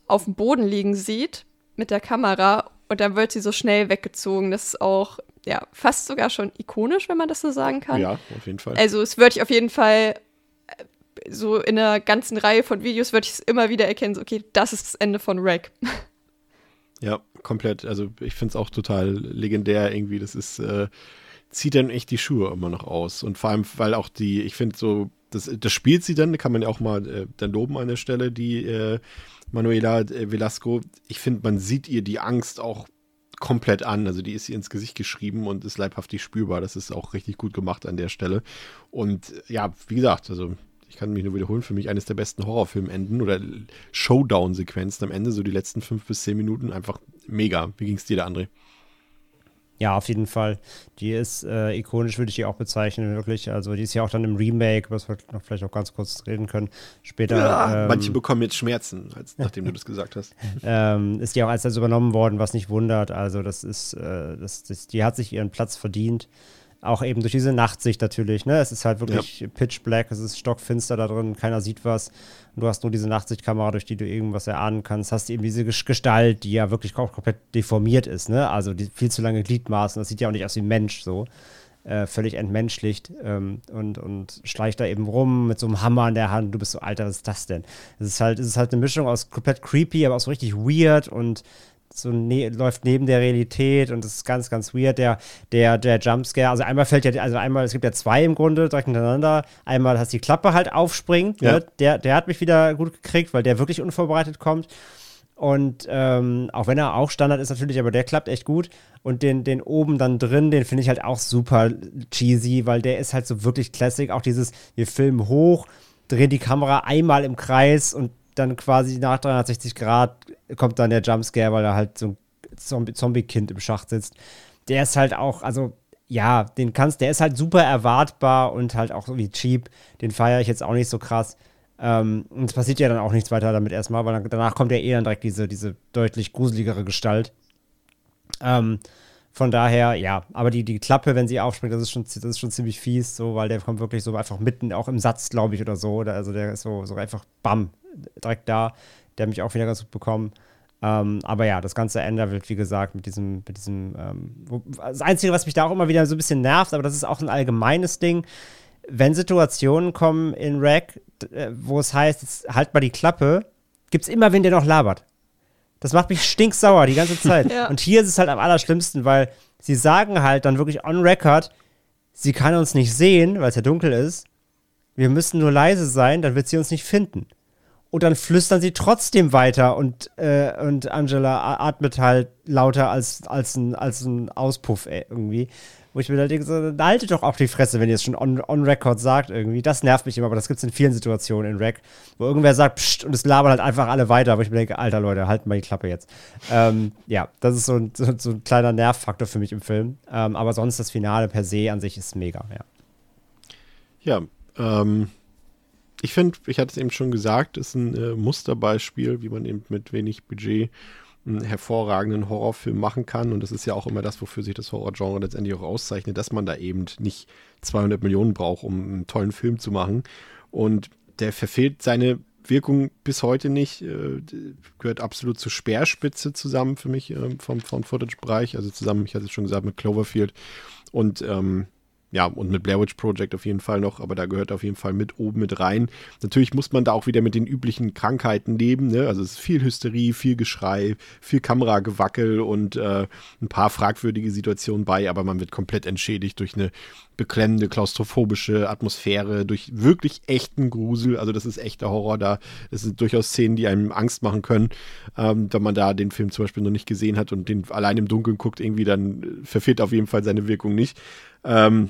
auf dem Boden liegen sieht mit der Kamera und dann wird sie so schnell weggezogen. Das ist auch, ja, fast sogar schon ikonisch, wenn man das so sagen kann. Ja, auf jeden Fall. Also es würde ich auf jeden Fall so in einer ganzen Reihe von Videos würde ich es immer wieder erkennen, so, okay, das ist das Ende von Rack. Ja, komplett. Also ich finde es auch total legendär irgendwie. Das ist, äh, zieht dann echt die Schuhe immer noch aus. Und vor allem, weil auch die, ich finde so, das, das spielt sie dann, kann man ja auch mal äh, dann loben an der Stelle, die äh, Manuela äh, Velasco. Ich finde, man sieht ihr die Angst auch komplett an. Also die ist ihr ins Gesicht geschrieben und ist leibhaftig spürbar. Das ist auch richtig gut gemacht an der Stelle. Und ja, wie gesagt, also ich kann mich nur wiederholen, für mich eines der besten Horrorfilmenden oder Showdown-Sequenzen am Ende, so die letzten fünf bis zehn Minuten, einfach mega. Wie ging es dir da, André? Ja, auf jeden Fall. Die ist äh, ikonisch, würde ich die auch bezeichnen, wirklich. Also die ist ja auch dann im Remake, was wir noch vielleicht auch ganz kurz reden können. Später. Ja, ähm, manche bekommen jetzt Schmerzen, als, nachdem du das gesagt hast. ähm, ist die auch als das übernommen worden, was nicht wundert. Also das ist, äh, das, das, die hat sich ihren Platz verdient. Auch eben durch diese Nachtsicht natürlich, ne? Es ist halt wirklich ja. pitch black, es ist stockfinster da drin, keiner sieht was. Und du hast nur diese Nachtsichtkamera, durch die du irgendwas erahnen kannst. Hast eben diese Gestalt, die ja wirklich komplett deformiert ist, ne? Also die viel zu lange Gliedmaßen, das sieht ja auch nicht aus wie ein Mensch so. Äh, völlig entmenschlicht ähm, und, und schleicht da eben rum mit so einem Hammer in der Hand. Du bist so, Alter, was ist das denn? Es ist halt, es ist halt eine Mischung aus komplett creepy, aber auch so richtig weird und so ne läuft neben der Realität und das ist ganz, ganz weird. Der, der, der Jumpscare, also einmal fällt ja, also einmal, es gibt ja zwei im Grunde direkt hintereinander. Einmal, dass die Klappe halt aufspringt. Ja. Ne? Der, der hat mich wieder gut gekriegt, weil der wirklich unvorbereitet kommt. Und ähm, auch wenn er auch Standard ist natürlich, aber der klappt echt gut. Und den, den oben dann drin, den finde ich halt auch super cheesy, weil der ist halt so wirklich classic. Auch dieses, wir filmen hoch, drehen die Kamera einmal im Kreis und dann quasi nach 360 Grad kommt dann der Jumpscare, weil da halt so ein Zombie-Kind im Schacht sitzt. Der ist halt auch, also ja, den kannst, der ist halt super erwartbar und halt auch irgendwie cheap. Den feiere ich jetzt auch nicht so krass. Ähm, und es passiert ja dann auch nichts weiter damit erstmal, weil dann, danach kommt ja eh dann direkt diese, diese deutlich gruseligere Gestalt. Ähm, von daher, ja, aber die, die Klappe, wenn sie aufspringt, das ist schon, das ist schon ziemlich fies, so, weil der kommt wirklich so einfach mitten, auch im Satz, glaube ich, oder so. Oder, also der ist so, so einfach bam, direkt da. Der hat mich auch wieder ganz gut bekommen. Ähm, aber ja, das ganze Ende wird, wie gesagt, mit diesem, mit diesem, ähm, das Einzige, was mich da auch immer wieder so ein bisschen nervt, aber das ist auch ein allgemeines Ding, wenn Situationen kommen in Rack, äh, wo es heißt, halt mal die Klappe, gibt es immer wen, der noch labert. Das macht mich stinksauer die ganze Zeit. ja. Und hier ist es halt am allerschlimmsten, weil sie sagen halt dann wirklich on record, sie kann uns nicht sehen, weil es ja dunkel ist. Wir müssen nur leise sein, dann wird sie uns nicht finden und dann flüstern sie trotzdem weiter und, äh, und Angela atmet halt lauter als, als, ein, als ein Auspuff ey, irgendwie. Wo ich mir halt denke, so, haltet doch auch die Fresse, wenn ihr es schon on, on record sagt irgendwie. Das nervt mich immer, aber das gibt es in vielen Situationen in Rack, wo irgendwer sagt, pst, und es labern halt einfach alle weiter, wo ich mir denke, alter Leute, halten mal die Klappe jetzt. Ähm, ja, das ist so ein, so, so, ein kleiner Nervfaktor für mich im Film. Ähm, aber sonst das Finale per se an sich ist mega, ja. Ja, ähm, ich finde, ich hatte es eben schon gesagt, ist ein äh, Musterbeispiel, wie man eben mit wenig Budget einen hervorragenden Horrorfilm machen kann. Und das ist ja auch immer das, wofür sich das Horrorgenre letztendlich auch auszeichnet, dass man da eben nicht 200 Millionen braucht, um einen tollen Film zu machen. Und der verfehlt seine Wirkung bis heute nicht. Äh, gehört absolut zur Speerspitze zusammen für mich äh, vom, vom Footage-Bereich. Also zusammen, ich hatte es schon gesagt, mit Cloverfield. Und ähm, ja, und mit Blair Witch Project auf jeden Fall noch, aber da gehört auf jeden Fall mit oben mit rein. Natürlich muss man da auch wieder mit den üblichen Krankheiten leben, ne? Also es ist viel Hysterie, viel Geschrei, viel Kameragewackel und äh, ein paar fragwürdige Situationen bei, aber man wird komplett entschädigt durch eine beklemmende, klaustrophobische Atmosphäre, durch wirklich echten Grusel. Also das ist echter Horror da. Das sind durchaus Szenen, die einem Angst machen können, ähm, wenn man da den Film zum Beispiel noch nicht gesehen hat und den allein im Dunkeln guckt, irgendwie dann verfehlt auf jeden Fall seine Wirkung nicht. Ähm,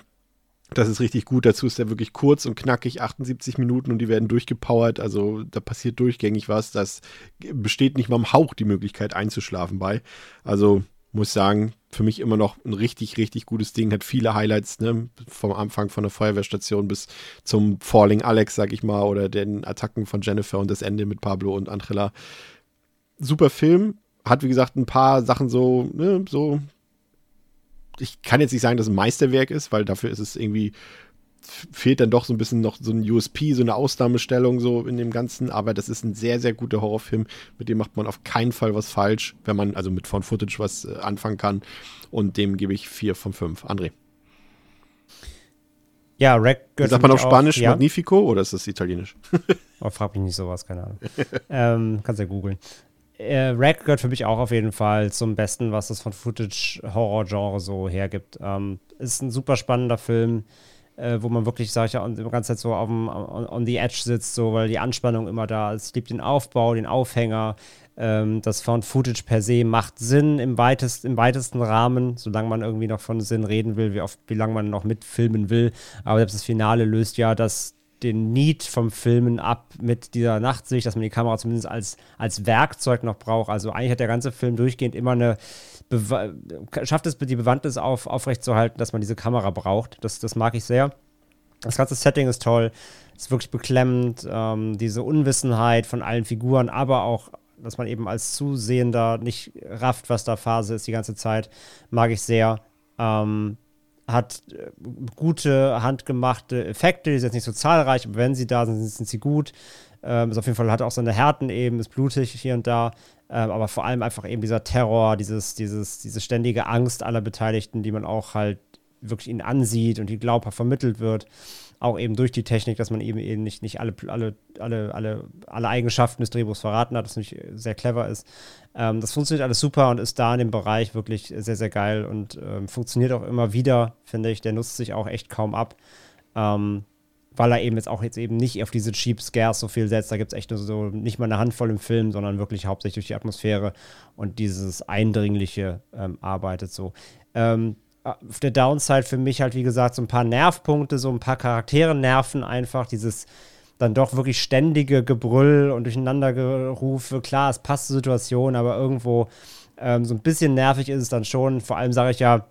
das ist richtig gut. Dazu ist er wirklich kurz und knackig, 78 Minuten und die werden durchgepowert. Also da passiert durchgängig was. Das besteht nicht mal im Hauch die Möglichkeit einzuschlafen bei. Also muss sagen, für mich immer noch ein richtig, richtig gutes Ding. Hat viele Highlights, ne? Vom Anfang von der Feuerwehrstation bis zum Falling Alex, sag ich mal, oder den Attacken von Jennifer und das Ende mit Pablo und Angela. Super Film. Hat, wie gesagt, ein paar Sachen so, ne, so ich kann jetzt nicht sagen, dass es ein Meisterwerk ist, weil dafür ist es irgendwie, fehlt dann doch so ein bisschen noch so ein USP, so eine Ausnahmestellung so in dem Ganzen, aber das ist ein sehr, sehr guter Horrorfilm, mit dem macht man auf keinen Fall was falsch, wenn man also mit Found Footage was äh, anfangen kann und dem gebe ich vier von fünf. André. Ja, Rack gehört Sagt man auf Spanisch ja. Magnifico oder ist das Italienisch? oh, frag mich nicht sowas, keine Ahnung. ähm, kannst ja googeln äh, Rack gehört für mich auch auf jeden Fall zum Besten, was das von Footage-Horror-Genre so hergibt. Ähm, ist ein super spannender Film, äh, wo man wirklich, sag ich ja, die ganze Zeit so auf dem, on, on, the edge sitzt, so, weil die Anspannung immer da ist. Ich liebe den Aufbau, den Aufhänger. Ähm, das Found Footage per se macht Sinn im, weitest, im weitesten Rahmen, solange man irgendwie noch von Sinn reden will, wie, oft, wie lange man noch mitfilmen will. Aber selbst das Finale löst ja das den Need vom Filmen ab mit dieser Nachtsicht, dass man die Kamera zumindest als, als Werkzeug noch braucht. Also eigentlich hat der ganze Film durchgehend immer eine, Be schafft es die Bewandtnis auf, aufrechtzuerhalten, dass man diese Kamera braucht. Das, das mag ich sehr. Das ganze Setting ist toll, ist wirklich beklemmend. Ähm, diese Unwissenheit von allen Figuren, aber auch, dass man eben als Zusehender nicht rafft, was da Phase ist die ganze Zeit, mag ich sehr. Ähm, hat äh, gute handgemachte Effekte, die sind jetzt nicht so zahlreich, aber wenn sie da sind, sind sie gut. Ähm, ist auf jeden Fall hat auch seine Härten eben, ist blutig hier und da, ähm, aber vor allem einfach eben dieser Terror, dieses, dieses, diese ständige Angst aller Beteiligten, die man auch halt wirklich ihnen ansieht und die glaubhaft vermittelt wird auch eben durch die Technik, dass man eben, eben nicht, nicht alle, alle, alle, alle, alle Eigenschaften des Drehbuchs verraten hat, das natürlich sehr clever ist. Ähm, das funktioniert alles super und ist da in dem Bereich wirklich sehr, sehr geil und ähm, funktioniert auch immer wieder, finde ich. Der nutzt sich auch echt kaum ab. Ähm, weil er eben jetzt auch jetzt eben nicht auf diese Cheap Scares so viel setzt. Da gibt es echt nur so nicht mal eine Handvoll im Film, sondern wirklich hauptsächlich durch die Atmosphäre und dieses Eindringliche ähm, arbeitet so. Ähm, auf der Downside für mich halt, wie gesagt, so ein paar Nervpunkte, so ein paar Charaktere nerven einfach. Dieses dann doch wirklich ständige Gebrüll und Durcheinandergerufe. Klar, es passt zur Situation, aber irgendwo ähm, so ein bisschen nervig ist es dann schon. Vor allem sage ich ja,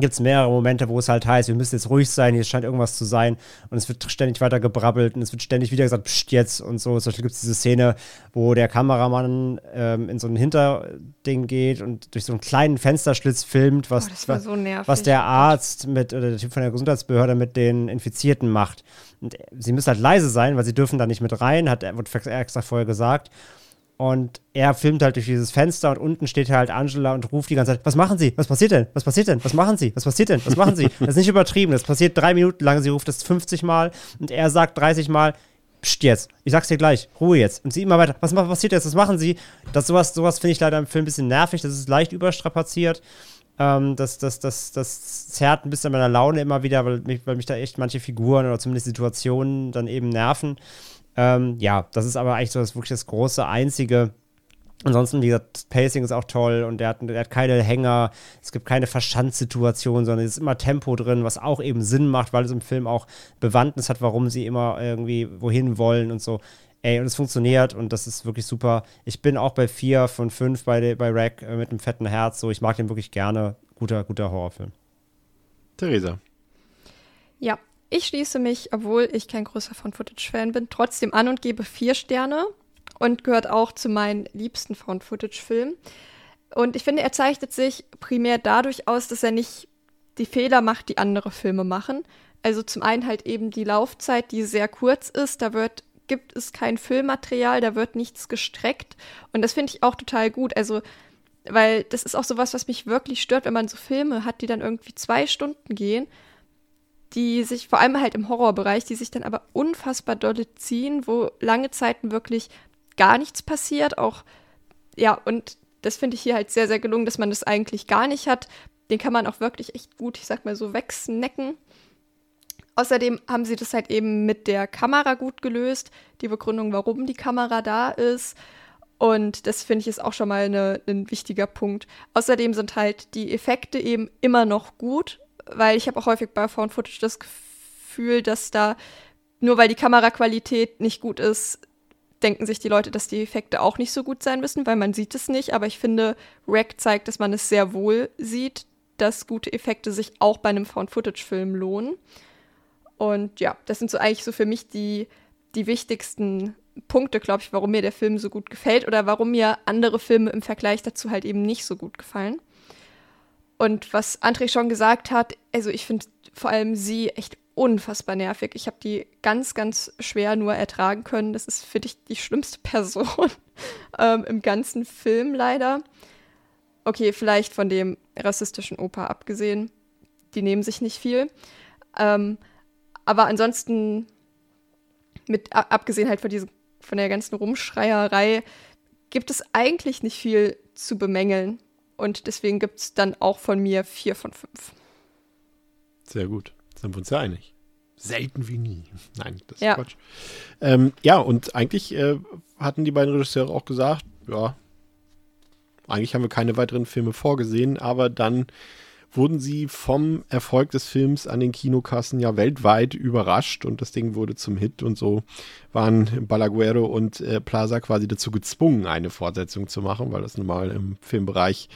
gibt es mehrere Momente, wo es halt heißt, wir müssen jetzt ruhig sein, hier scheint irgendwas zu sein und es wird ständig weiter gebrabbelt und es wird ständig wieder gesagt, pst, jetzt und so. Zum Beispiel gibt es diese Szene, wo der Kameramann ähm, in so ein Hinterding geht und durch so einen kleinen Fensterschlitz filmt, was, oh, so was der Arzt mit, oder der Typ von der Gesundheitsbehörde mit den Infizierten macht. Und sie müssen halt leise sein, weil sie dürfen da nicht mit rein, hat, wird extra vorher gesagt. Und er filmt halt durch dieses Fenster und unten steht halt Angela und ruft die ganze Zeit: Was machen Sie? Was passiert denn? Was passiert denn? Was machen Sie? Was passiert denn? Was machen Sie? Das ist nicht übertrieben. Das passiert drei Minuten lang. Sie ruft das 50 Mal und er sagt 30 Mal: Psst jetzt, ich sag's dir gleich, Ruhe jetzt. Und sie immer weiter: Was passiert jetzt? Was machen Sie? Das, sowas sowas finde ich leider im Film ein bisschen nervig. Das ist leicht überstrapaziert. Ähm, das, das, das, das zerrt ein bisschen meiner Laune immer wieder, weil mich, weil mich da echt manche Figuren oder zumindest Situationen dann eben nerven. Ähm, ja, das ist aber eigentlich so das wirklich das große einzige. Ansonsten, wie gesagt, Pacing ist auch toll und der hat, hat keine Hänger, es gibt keine Verschandsituation, sondern es ist immer Tempo drin, was auch eben Sinn macht, weil es im Film auch Bewandtnis hat, warum sie immer irgendwie wohin wollen und so. Ey, und es funktioniert und das ist wirklich super. Ich bin auch bei vier von fünf bei, bei Rack äh, mit einem fetten Herz. So, ich mag den wirklich gerne. Guter, guter Horrorfilm. Theresa. Ich schließe mich, obwohl ich kein großer Found-Footage-Fan bin, trotzdem an und gebe vier Sterne und gehört auch zu meinen liebsten Found-Footage-Filmen. Und ich finde, er zeichnet sich primär dadurch aus, dass er nicht die Fehler macht, die andere Filme machen. Also zum einen halt eben die Laufzeit, die sehr kurz ist. Da wird gibt es kein Füllmaterial, da wird nichts gestreckt. Und das finde ich auch total gut. Also, weil das ist auch sowas, was mich wirklich stört, wenn man so Filme hat, die dann irgendwie zwei Stunden gehen, die sich vor allem halt im Horrorbereich, die sich dann aber unfassbar dolle ziehen, wo lange Zeiten wirklich gar nichts passiert. Auch, ja, und das finde ich hier halt sehr, sehr gelungen, dass man das eigentlich gar nicht hat. Den kann man auch wirklich echt gut, ich sag mal so, wegsnacken. Außerdem haben sie das halt eben mit der Kamera gut gelöst, die Begründung, warum die Kamera da ist. Und das finde ich ist auch schon mal ein wichtiger Punkt. Außerdem sind halt die Effekte eben immer noch gut, weil ich habe auch häufig bei Found Footage das Gefühl, dass da nur weil die Kameraqualität nicht gut ist, denken sich die Leute, dass die Effekte auch nicht so gut sein müssen, weil man sieht es nicht. Aber ich finde, Rack zeigt, dass man es sehr wohl sieht, dass gute Effekte sich auch bei einem Found-Footage-Film lohnen. Und ja, das sind so eigentlich so für mich die, die wichtigsten Punkte, glaube ich, warum mir der Film so gut gefällt oder warum mir andere Filme im Vergleich dazu halt eben nicht so gut gefallen. Und was André schon gesagt hat, also ich finde vor allem sie echt unfassbar nervig. Ich habe die ganz, ganz schwer nur ertragen können. Das ist für dich die schlimmste Person ähm, im ganzen Film leider. Okay, vielleicht von dem rassistischen Opa abgesehen. Die nehmen sich nicht viel. Ähm, aber ansonsten, mit abgesehen halt von diesem, von der ganzen Rumschreierei, gibt es eigentlich nicht viel zu bemängeln. Und deswegen gibt es dann auch von mir vier von fünf. Sehr gut. Sind wir uns ja einig. Selten wie nie. Nein, das ist Ja. Quatsch. Ähm, ja, und eigentlich äh, hatten die beiden Regisseure auch gesagt, ja, eigentlich haben wir keine weiteren Filme vorgesehen, aber dann wurden sie vom Erfolg des Films an den Kinokassen ja weltweit überrascht und das Ding wurde zum Hit und so waren Balaguero und äh, Plaza quasi dazu gezwungen, eine Fortsetzung zu machen, weil das nun mal im Filmbereich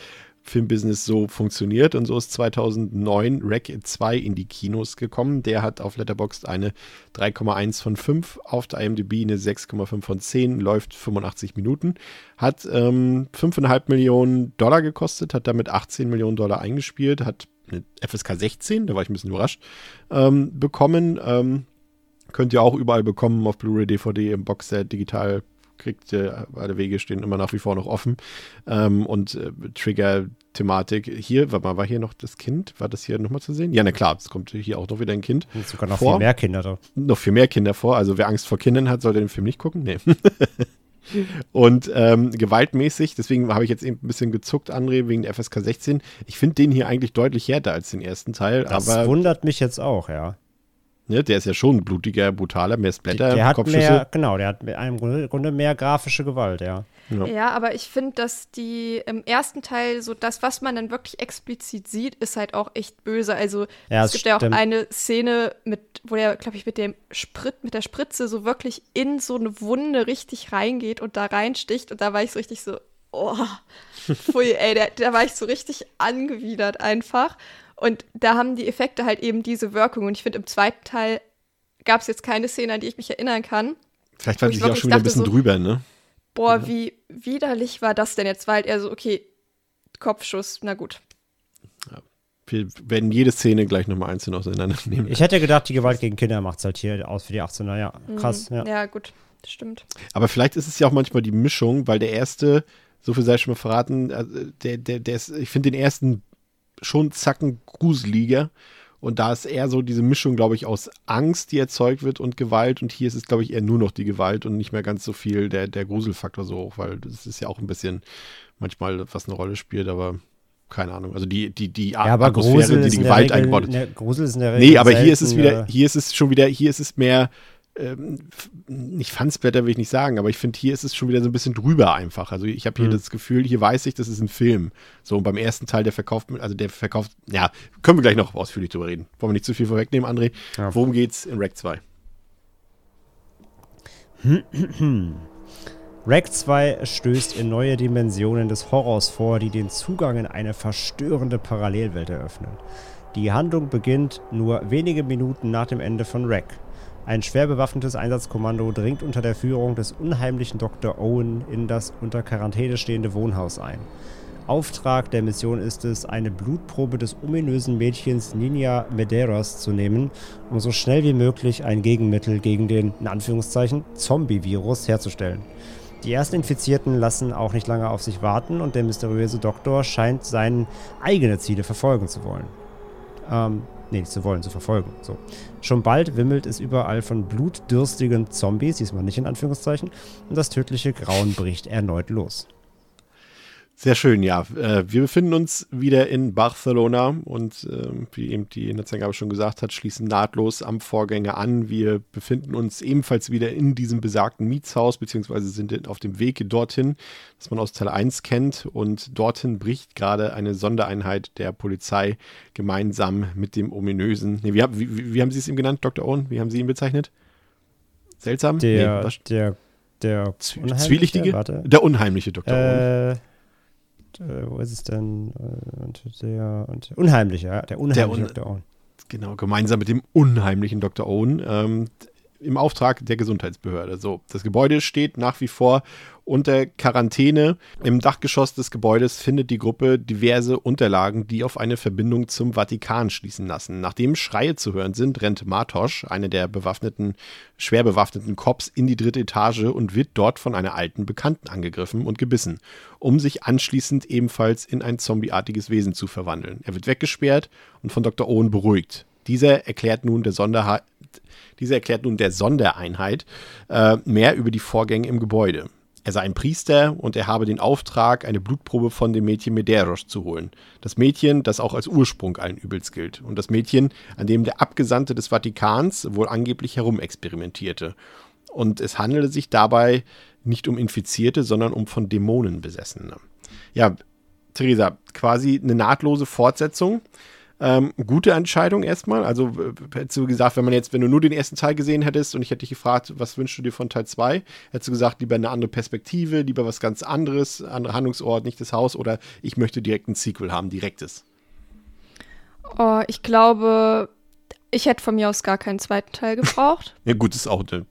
Filmbusiness so funktioniert. Und so ist 2009 Wreck 2 in die Kinos gekommen. Der hat auf Letterboxd eine 3,1 von 5, auf der IMDb eine 6,5 von 10, läuft 85 Minuten, hat ähm, 5,5 Millionen Dollar gekostet, hat damit 18 Millionen Dollar eingespielt, hat eine FSK 16, da war ich ein bisschen überrascht, ähm, bekommen. Ähm, könnt ihr auch überall bekommen, auf Blu-ray, DVD, im Boxset, digital kriegt ihr, beide Wege stehen immer nach wie vor noch offen. Ähm, und äh, Trigger-Thematik, hier, warte mal, war hier noch das Kind? War das hier nochmal zu sehen? Ja, na klar, es kommt hier auch noch wieder ein Kind. Und sogar noch Vor- viel mehr Kinder da. Noch viel mehr Kinder vor. Also wer Angst vor Kindern hat, sollte den Film nicht gucken. Nee. Und ähm, gewaltmäßig, deswegen habe ich jetzt eben ein bisschen gezuckt, André, wegen der FSK 16. Ich finde den hier eigentlich deutlich härter als den ersten Teil, Das wundert mich jetzt auch, ja. Ne, der ist ja schon blutiger, brutaler, mehr Splatter, der hat Kopfschüsse. mehr, genau, der hat mit einem Grunde, mehr grafische Gewalt, ja. Ja. Ja, aber ich finde, dass die im ersten Teil so das, was man dann wirklich explizit sieht, ist halt auch echt böse. Also Ja, es gibt ja auch stimmt. eine Szene, mit, wo er, glaube ich, mit dem Sprit, mit der Spritze so wirklich in so eine Wunde richtig reingeht und da reinsticht. Und da war ich so richtig so, oh, pfui, ey, da, da war ich so richtig angewidert einfach. Und da haben die Effekte halt eben diese Wirkung. Und ich finde, im zweiten Teil gab es jetzt keine Szene, an die ich mich erinnern kann. Vielleicht war sie auch schon wieder ein bisschen so- drüber, ne? Boah, wie widerlich war das denn jetzt? War halt eher so, okay, Kopfschuss, na gut. Wir werden jede Szene gleich nochmal einzeln auseinandernehmen. Ich hätte gedacht, die Gewalt gegen Kinder macht es halt hier aus für die 18er, ja. Krass, Mhm. ja. Ja, gut, das stimmt. Aber vielleicht ist es ja auch manchmal die Mischung, weil der erste, so viel sei schon mal verraten, also der, der, der ist, ich finde den ersten schon zacken gruseliger. Und da ist eher so diese Mischung, glaube ich, aus Angst, die erzeugt wird und Gewalt. Und hier ist es, glaube ich, eher nur noch die Gewalt und nicht mehr ganz so viel der, der Gruselfaktor so hoch, weil das ist ja auch ein bisschen manchmal, was eine Rolle spielt, aber keine Ahnung. Also die, die, die Ja, aber Atmosphäre, Grusel die ist die Gewalt Regel, eingebaut ne, Grusel ist in der Regel Nee, aber hier ist es wieder, hier ist es schon wieder, hier ist es mehr, ähm, nicht Fansblätter will ich nicht sagen, aber ich finde, hier ist es schon wieder so ein bisschen drüber einfach. Also ich habe hier Hm. das Gefühl, hier weiß ich, das ist ein Film. So, und beim ersten Teil, der verkauft, also der verkauft, ja, können wir gleich noch ausführlich drüber reden. Wollen wir nicht zu viel vorwegnehmen, André? Ja. Worum geht's in Rack 2? Rack 2 stößt in neue Dimensionen des Horrors vor, die den Zugang in eine verstörende Parallelwelt eröffnen. Die Handlung beginnt nur wenige Minuten nach dem Ende von Rack. Ein schwer bewaffnetes Einsatzkommando dringt unter der Führung des unheimlichen Dr. Owen in das unter Quarantäne stehende Wohnhaus ein. Auftrag der Mission ist es, eine Blutprobe des ominösen Mädchens Nina Medeiros zu nehmen, um so schnell wie möglich ein Gegenmittel gegen den, in Anführungszeichen, Zombie-Virus herzustellen. Die ersten Infizierten lassen auch nicht lange auf sich warten und der mysteriöse Doktor scheint seine eigene Ziele verfolgen zu wollen. Ähm, nee, nicht zu wollen, zu verfolgen. So. Schon bald wimmelt es überall von blutdürstigen Zombies, diesmal nicht in Anführungszeichen, und das tödliche Grauen bricht erneut los. Sehr schön, ja. Äh, wir befinden uns wieder in Barcelona und ähm, wie eben die Netzangabe schon gesagt hat, schließen nahtlos am Vorgänger an. Wir befinden uns ebenfalls wieder in diesem besagten Mietshaus, beziehungsweise sind auf dem Weg dorthin, das man aus Teil 1 kennt. Und dorthin bricht gerade eine Sondereinheit der Polizei gemeinsam mit dem ominösen, nee, wie, wie, wie haben Sie es ihm genannt, Dr. Owen? Wie haben Sie ihn bezeichnet? Seltsam? Der, nee, der, der Zwielichtige? Warte. Der unheimliche Dr. Owen. Äh, wo ist es denn? Äh, der, der Unheimliche, ja, der Unheimliche der Un Dr. Owen. Genau, gemeinsam mit dem unheimlichen Dr. Owen. Ähm, im Auftrag der Gesundheitsbehörde. So, das Gebäude steht nach wie vor unter Quarantäne. Im Dachgeschoss des Gebäudes findet die Gruppe diverse Unterlagen, die auf eine Verbindung zum Vatikan schließen lassen. Nachdem Schreie zu hören sind, rennt Martosch, eine der bewaffneten, schwer bewaffneten Cops, in die dritte Etage und wird dort von einer alten Bekannten angegriffen und gebissen, um sich anschließend ebenfalls in ein zombieartiges Wesen zu verwandeln. Er wird weggesperrt und von Dr. Owen beruhigt. Dieser erklärt nun der Sonderheit dieser erklärt nun der Sondereinheit äh, mehr über die Vorgänge im Gebäude. Er sei ein Priester und er habe den Auftrag, eine Blutprobe von dem Mädchen Medeiros zu holen. Das Mädchen, das auch als Ursprung allen Übels gilt. Und das Mädchen, an dem der Abgesandte des Vatikans wohl angeblich herumexperimentierte. Und es handelte sich dabei nicht um Infizierte, sondern um von Dämonen Besessene. Ja, Theresa, quasi eine nahtlose Fortsetzung. Ähm, gute Entscheidung erstmal. Also hättest du gesagt, wenn man jetzt, wenn du nur den ersten Teil gesehen hättest und ich hätte dich gefragt, was wünschst du dir von Teil 2, hättest du gesagt, lieber eine andere Perspektive, lieber was ganz anderes, anderer Handlungsort, nicht das Haus oder ich möchte direkt ein Sequel haben, direktes. Oh, ich glaube, ich hätte von mir aus gar keinen zweiten Teil gebraucht. ja, gut, ist auch eine.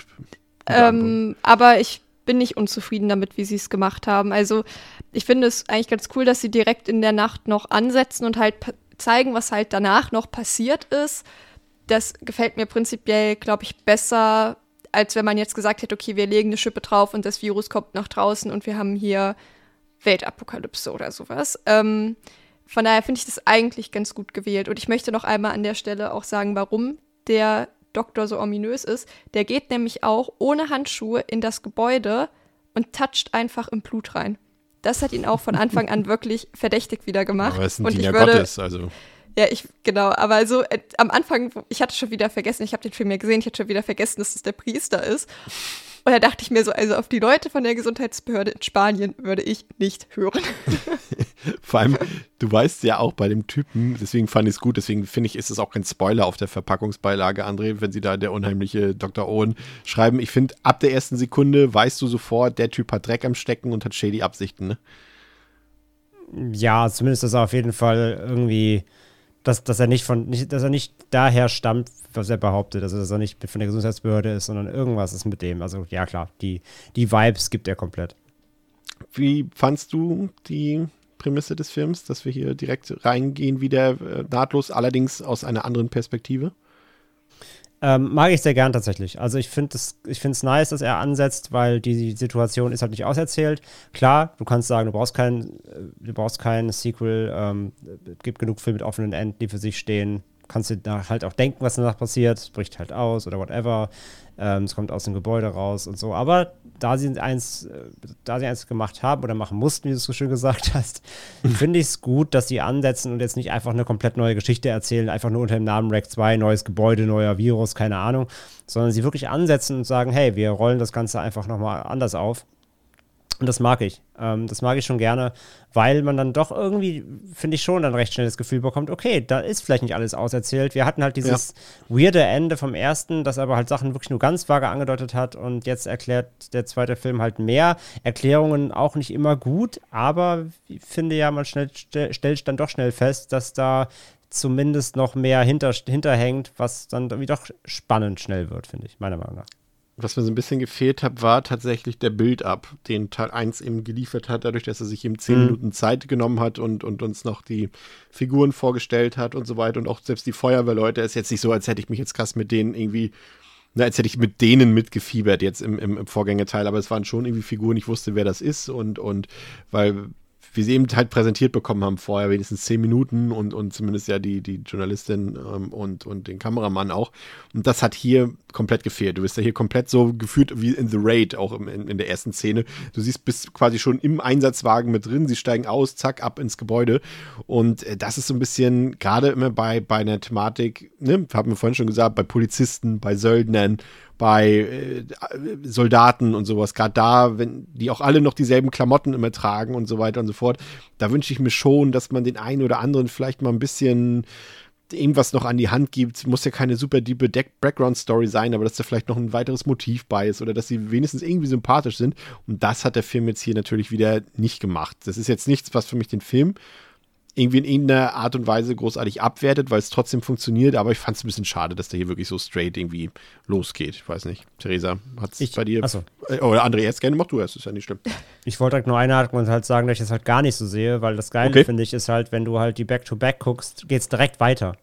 Ähm, aber ich bin nicht unzufrieden damit, wie sie es gemacht haben. Also, ich finde es eigentlich ganz cool, dass sie direkt in der Nacht noch ansetzen und halt zeigen, was halt danach noch passiert ist. Das gefällt mir prinzipiell, glaube ich, besser, als wenn man jetzt gesagt hätte, okay, wir legen eine Schippe drauf und das Virus kommt nach draußen und wir haben hier Weltapokalypse oder sowas. Ähm, von daher finde ich das eigentlich ganz gut gewählt. Und ich möchte noch einmal an der Stelle auch sagen, warum der Doktor so ominös ist. Der geht nämlich auch ohne Handschuhe in das Gebäude und toucht einfach im Blut rein. Das hat ihn auch von Anfang an wirklich verdächtig wieder gemacht. Aber es ein und Diener würde, Gottes, also. Ja, ich, genau, aber so äh, am Anfang, ich hatte schon wieder vergessen, ich habe den Film ja gesehen, ich hatte schon wieder vergessen, dass das der Priester ist. Und da dachte ich mir so, also auf die Leute von der Gesundheitsbehörde in Spanien würde ich nicht hören. Vor allem, du weißt ja auch bei dem Typen, deswegen fand ich es gut, deswegen finde ich, ist es auch kein Spoiler auf der Verpackungsbeilage, André, wenn sie da der unheimliche Dr. Owen schreiben. Ich finde, ab der ersten Sekunde weißt du sofort, der Typ hat Dreck am Stecken und hat shady Absichten, ne? Ja, zumindest, dass er auf jeden Fall irgendwie, dass, dass er nicht von, nicht, dass er nicht daher stammt, was er behauptet, also dass er nicht von der Gesundheitsbehörde ist, sondern irgendwas ist mit dem. Also ja klar, die, die Vibes gibt er komplett. Wie fandst du die Prämisse des Films, dass wir hier direkt reingehen, wieder äh, nahtlos, allerdings aus einer anderen Perspektive? Ähm, mag ich sehr gern tatsächlich. Also ich finde es ich nice, dass er ansetzt, weil die Situation ist halt nicht auserzählt. Klar, du kannst sagen, du brauchst kein, äh, du brauchst kein Sequel, ähm, es gibt genug Filme mit offenen Enden, die für sich stehen kannst du da halt auch denken, was danach passiert, bricht halt aus oder whatever. Ähm, es kommt aus dem Gebäude raus und so. Aber da sie eins, äh, da sie eins gemacht haben oder machen mussten, wie du es so schön gesagt hast, finde ich es gut, dass sie ansetzen und jetzt nicht einfach eine komplett neue Geschichte erzählen, einfach nur unter dem Namen Rack 2, neues Gebäude, neuer Virus, keine Ahnung, sondern sie wirklich ansetzen und sagen, hey, wir rollen das Ganze einfach nochmal anders auf. Und das mag ich. Ähm, das mag ich schon gerne, weil man dann doch irgendwie, finde ich schon, dann recht schnell das Gefühl bekommt, okay, da ist vielleicht nicht alles auserzählt. Wir hatten halt dieses ja. weirde Ende vom ersten, das aber halt Sachen wirklich nur ganz vage angedeutet hat und jetzt erklärt der zweite Film halt mehr. Erklärungen auch nicht immer gut, aber ich finde ja, man schnell, stellt dann doch schnell fest, dass da zumindest noch mehr hinter, hinterhängt, was dann irgendwie doch spannend schnell wird, finde ich, meiner Meinung nach. Was mir so ein bisschen gefehlt hat, war tatsächlich der Build-up, den Teil 1 eben geliefert hat, dadurch, dass er sich eben 10 Mhm. Minuten Zeit genommen hat und, und uns noch die Figuren vorgestellt hat und so weiter. Und auch selbst die Feuerwehrleute ist jetzt nicht so, als hätte ich mich jetzt krass mit denen irgendwie, na, als hätte ich mit denen mitgefiebert jetzt im, im, im Vorgängerteil, aber es waren schon irgendwie Figuren, ich wusste, wer das ist und, und weil wir sie eben halt präsentiert bekommen haben vorher, wenigstens zehn Minuten und, und zumindest ja die, die Journalistin ähm, und, und den Kameramann auch. Und das hat hier komplett gefehlt. Du bist ja hier komplett so geführt wie in The Raid, auch im, in, in der ersten Szene. Du siehst, bist quasi schon im Einsatzwagen mit drin, sie steigen aus, zack, ab ins Gebäude. Und äh, das ist so ein bisschen, gerade immer bei, bei einer Thematik, ne, haben wir vorhin schon gesagt, bei Polizisten, bei Söldnern, bei äh, Soldaten und sowas, gerade da, wenn die auch alle noch dieselben Klamotten immer tragen und so weiter und so fort, da wünsche ich mir schon, dass man den einen oder anderen vielleicht mal ein bisschen irgendwas noch an die Hand gibt. Muss ja keine super diepe Background-Story sein, aber dass da vielleicht noch ein weiteres Motiv bei ist oder dass sie wenigstens irgendwie sympathisch sind. Und das hat der Film jetzt hier natürlich wieder nicht gemacht. Das ist jetzt nichts, was für mich den Film irgendwie in irgendeiner Art und Weise großartig abwertet, weil es trotzdem funktioniert, aber ich fand es ein bisschen schade, dass der hier wirklich so straight irgendwie losgeht. Ich weiß nicht. Theresa, hat es bei dir. achso. Äh, Oder André, erst gerne, mach du erst, ist ja nicht schlimm. Ich wollte direkt nur einhaken und halt sagen, dass ich das halt gar nicht so sehe, weil das Geile, Okay. finde ich, ist halt, wenn du halt die Back-to-Back guckst, geht's direkt weiter.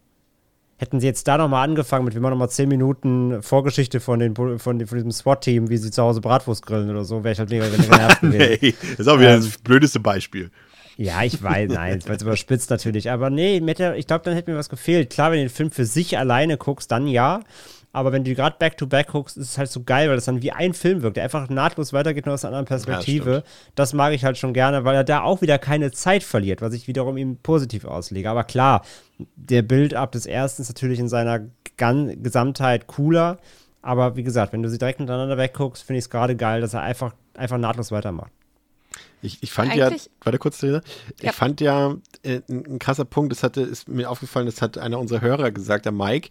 Hätten sie jetzt da nochmal angefangen mit, wir machen nochmal 10 Minuten Vorgeschichte von, den, von, den, von diesem SWAT-Team, wie sie zu Hause Bratwurst grillen oder so, wäre ich halt mega genervt gewesen. Nee, das ist auch wieder Ähm, das blödeste Beispiel. Ja, ich weiß, nein, weil es überspitzt natürlich. Aber nee, ich glaube, dann hätte mir was gefehlt. Klar, wenn du den Film für sich alleine guckst, dann ja. Aber wenn du gerade back-to-back guckst, ist es halt so geil, weil das dann wie ein Film wirkt, der einfach nahtlos weitergeht, nur aus einer anderen Perspektive. das mag ich halt schon gerne, weil er da auch wieder keine Zeit verliert, was ich wiederum ihm positiv auslege. Aber klar, der Build-up des ersten ist natürlich in seiner Gan Gesamtheit cooler. Aber wie gesagt, wenn du sie direkt miteinander wegguckst, finde ich es gerade geil, dass er einfach, einfach nahtlos weitermacht. Ich, ich fand Eigentlich- ja, warte kurz, Theresa. Ich Ja. fand ja äh, ein, ein krasser Punkt, das hatte, ist mir aufgefallen, das hat einer unserer Hörer gesagt, der Mike,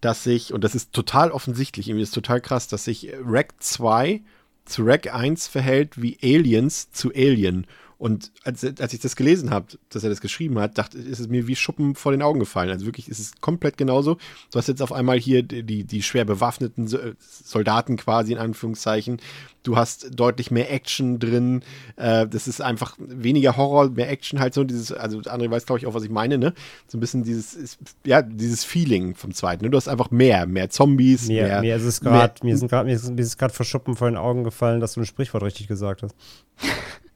dass sich, und das ist total offensichtlich, irgendwie ist total krass, dass sich Rack 2 zu Rack 1 verhält wie Aliens zu Alien. Und als, als ich das gelesen habe, dass er das geschrieben hat, dachte ist es mir wie Schuppen vor den Augen gefallen. Also wirklich ist es komplett genauso. Du hast jetzt auf einmal hier die, die, schwer bewaffneten So- Soldaten quasi in Anführungszeichen. Du hast deutlich mehr Action drin. Äh, das ist einfach weniger Horror, mehr Action halt so. Dieses, also André weiß, glaube ich, auch, was ich meine, ne? So ein bisschen dieses, ist, ja, dieses Feeling vom zweiten. Ne? Du hast einfach mehr, mehr Zombies, Mir, mehr. mir ist es gerade, mir sind gerade, mir ist, mir ist es gerade vor Schuppen vor den Augen gefallen, dass du ein Sprichwort richtig gesagt hast.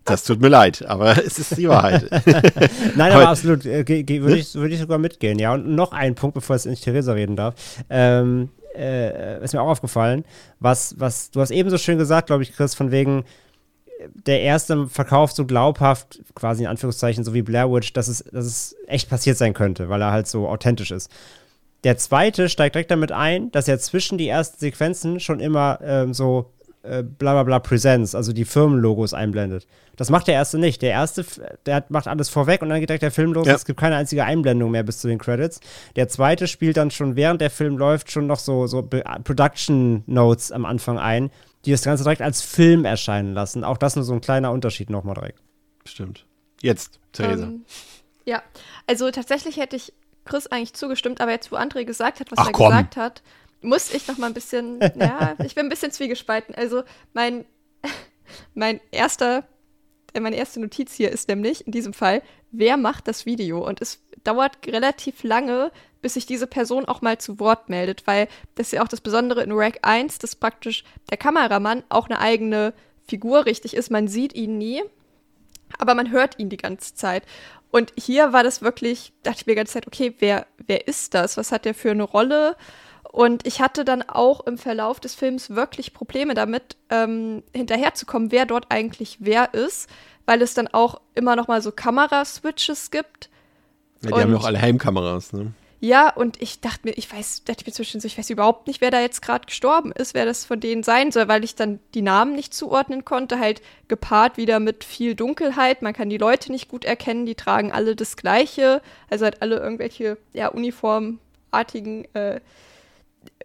Das tut mir leid, aber es ist die Wahrheit. Nein, Aber- aber absolut, äh, würde ich, würde ich sogar mitgehen, ja. Und noch ein Punkt, bevor ich jetzt nicht Theresa reden darf. Ähm, äh, ist mir auch aufgefallen, was, was, du hast eben so schön gesagt, glaube ich, Chris, von wegen, der erste verkauft so glaubhaft, quasi in Anführungszeichen, so wie Blair Witch, dass es, dass es echt passiert sein könnte, weil er halt so authentisch ist. Der zweite steigt direkt damit ein, dass er zwischen die ersten Sequenzen schon immer ähm, so äh, bla bla bla Presents, also die Firmenlogos einblendet. Das macht der erste nicht. Der erste, der hat- macht alles vorweg und dann geht direkt der Film los. Ja. Es gibt keine einzige Einblendung mehr bis zu den Credits. Der zweite spielt dann schon während der Film läuft schon noch so, so Be- Production Notes am Anfang ein, die das Ganze direkt als Film erscheinen lassen. Auch das nur so ein kleiner Unterschied nochmal direkt. Stimmt. Jetzt, Theresa. Ähm, ja, also tatsächlich hätte ich Chris eigentlich zugestimmt, aber jetzt, wo André gesagt hat, was Ach, er komm. gesagt hat, muss ich noch mal ein bisschen, ja, ich bin ein bisschen zwiegespalten. Also mein, mein erster, äh, meine erste Notiz hier ist nämlich in diesem Fall, wer macht das Video? Und es dauert relativ lange, bis sich diese Person auch mal zu Wort meldet, weil das ist ja auch das Besondere in Rack 1, dass praktisch der Kameramann auch eine eigene Figur richtig ist. Man sieht ihn nie, aber man hört ihn die ganze Zeit. Und hier war das wirklich, dachte ich mir die ganze Zeit, okay, wer, wer ist das? Was hat der für eine Rolle? Und ich hatte dann auch im Verlauf des Films wirklich Probleme damit, ähm, hinterherzukommen, wer dort eigentlich wer ist, weil es dann auch immer noch mal so Kameraswitches gibt. Ja, die haben ja und- auch alle Heimkameras, ne? Ja, und ich dachte mir, ich weiß, dachte mir zwischen so, ich weiß überhaupt nicht, wer da jetzt gerade gestorben ist, wer das von denen sein soll, weil ich dann die Namen nicht zuordnen konnte, halt gepaart wieder mit viel Dunkelheit. Man kann die Leute nicht gut erkennen, die tragen alle das Gleiche, also halt alle irgendwelche, ja, uniformartigen, äh,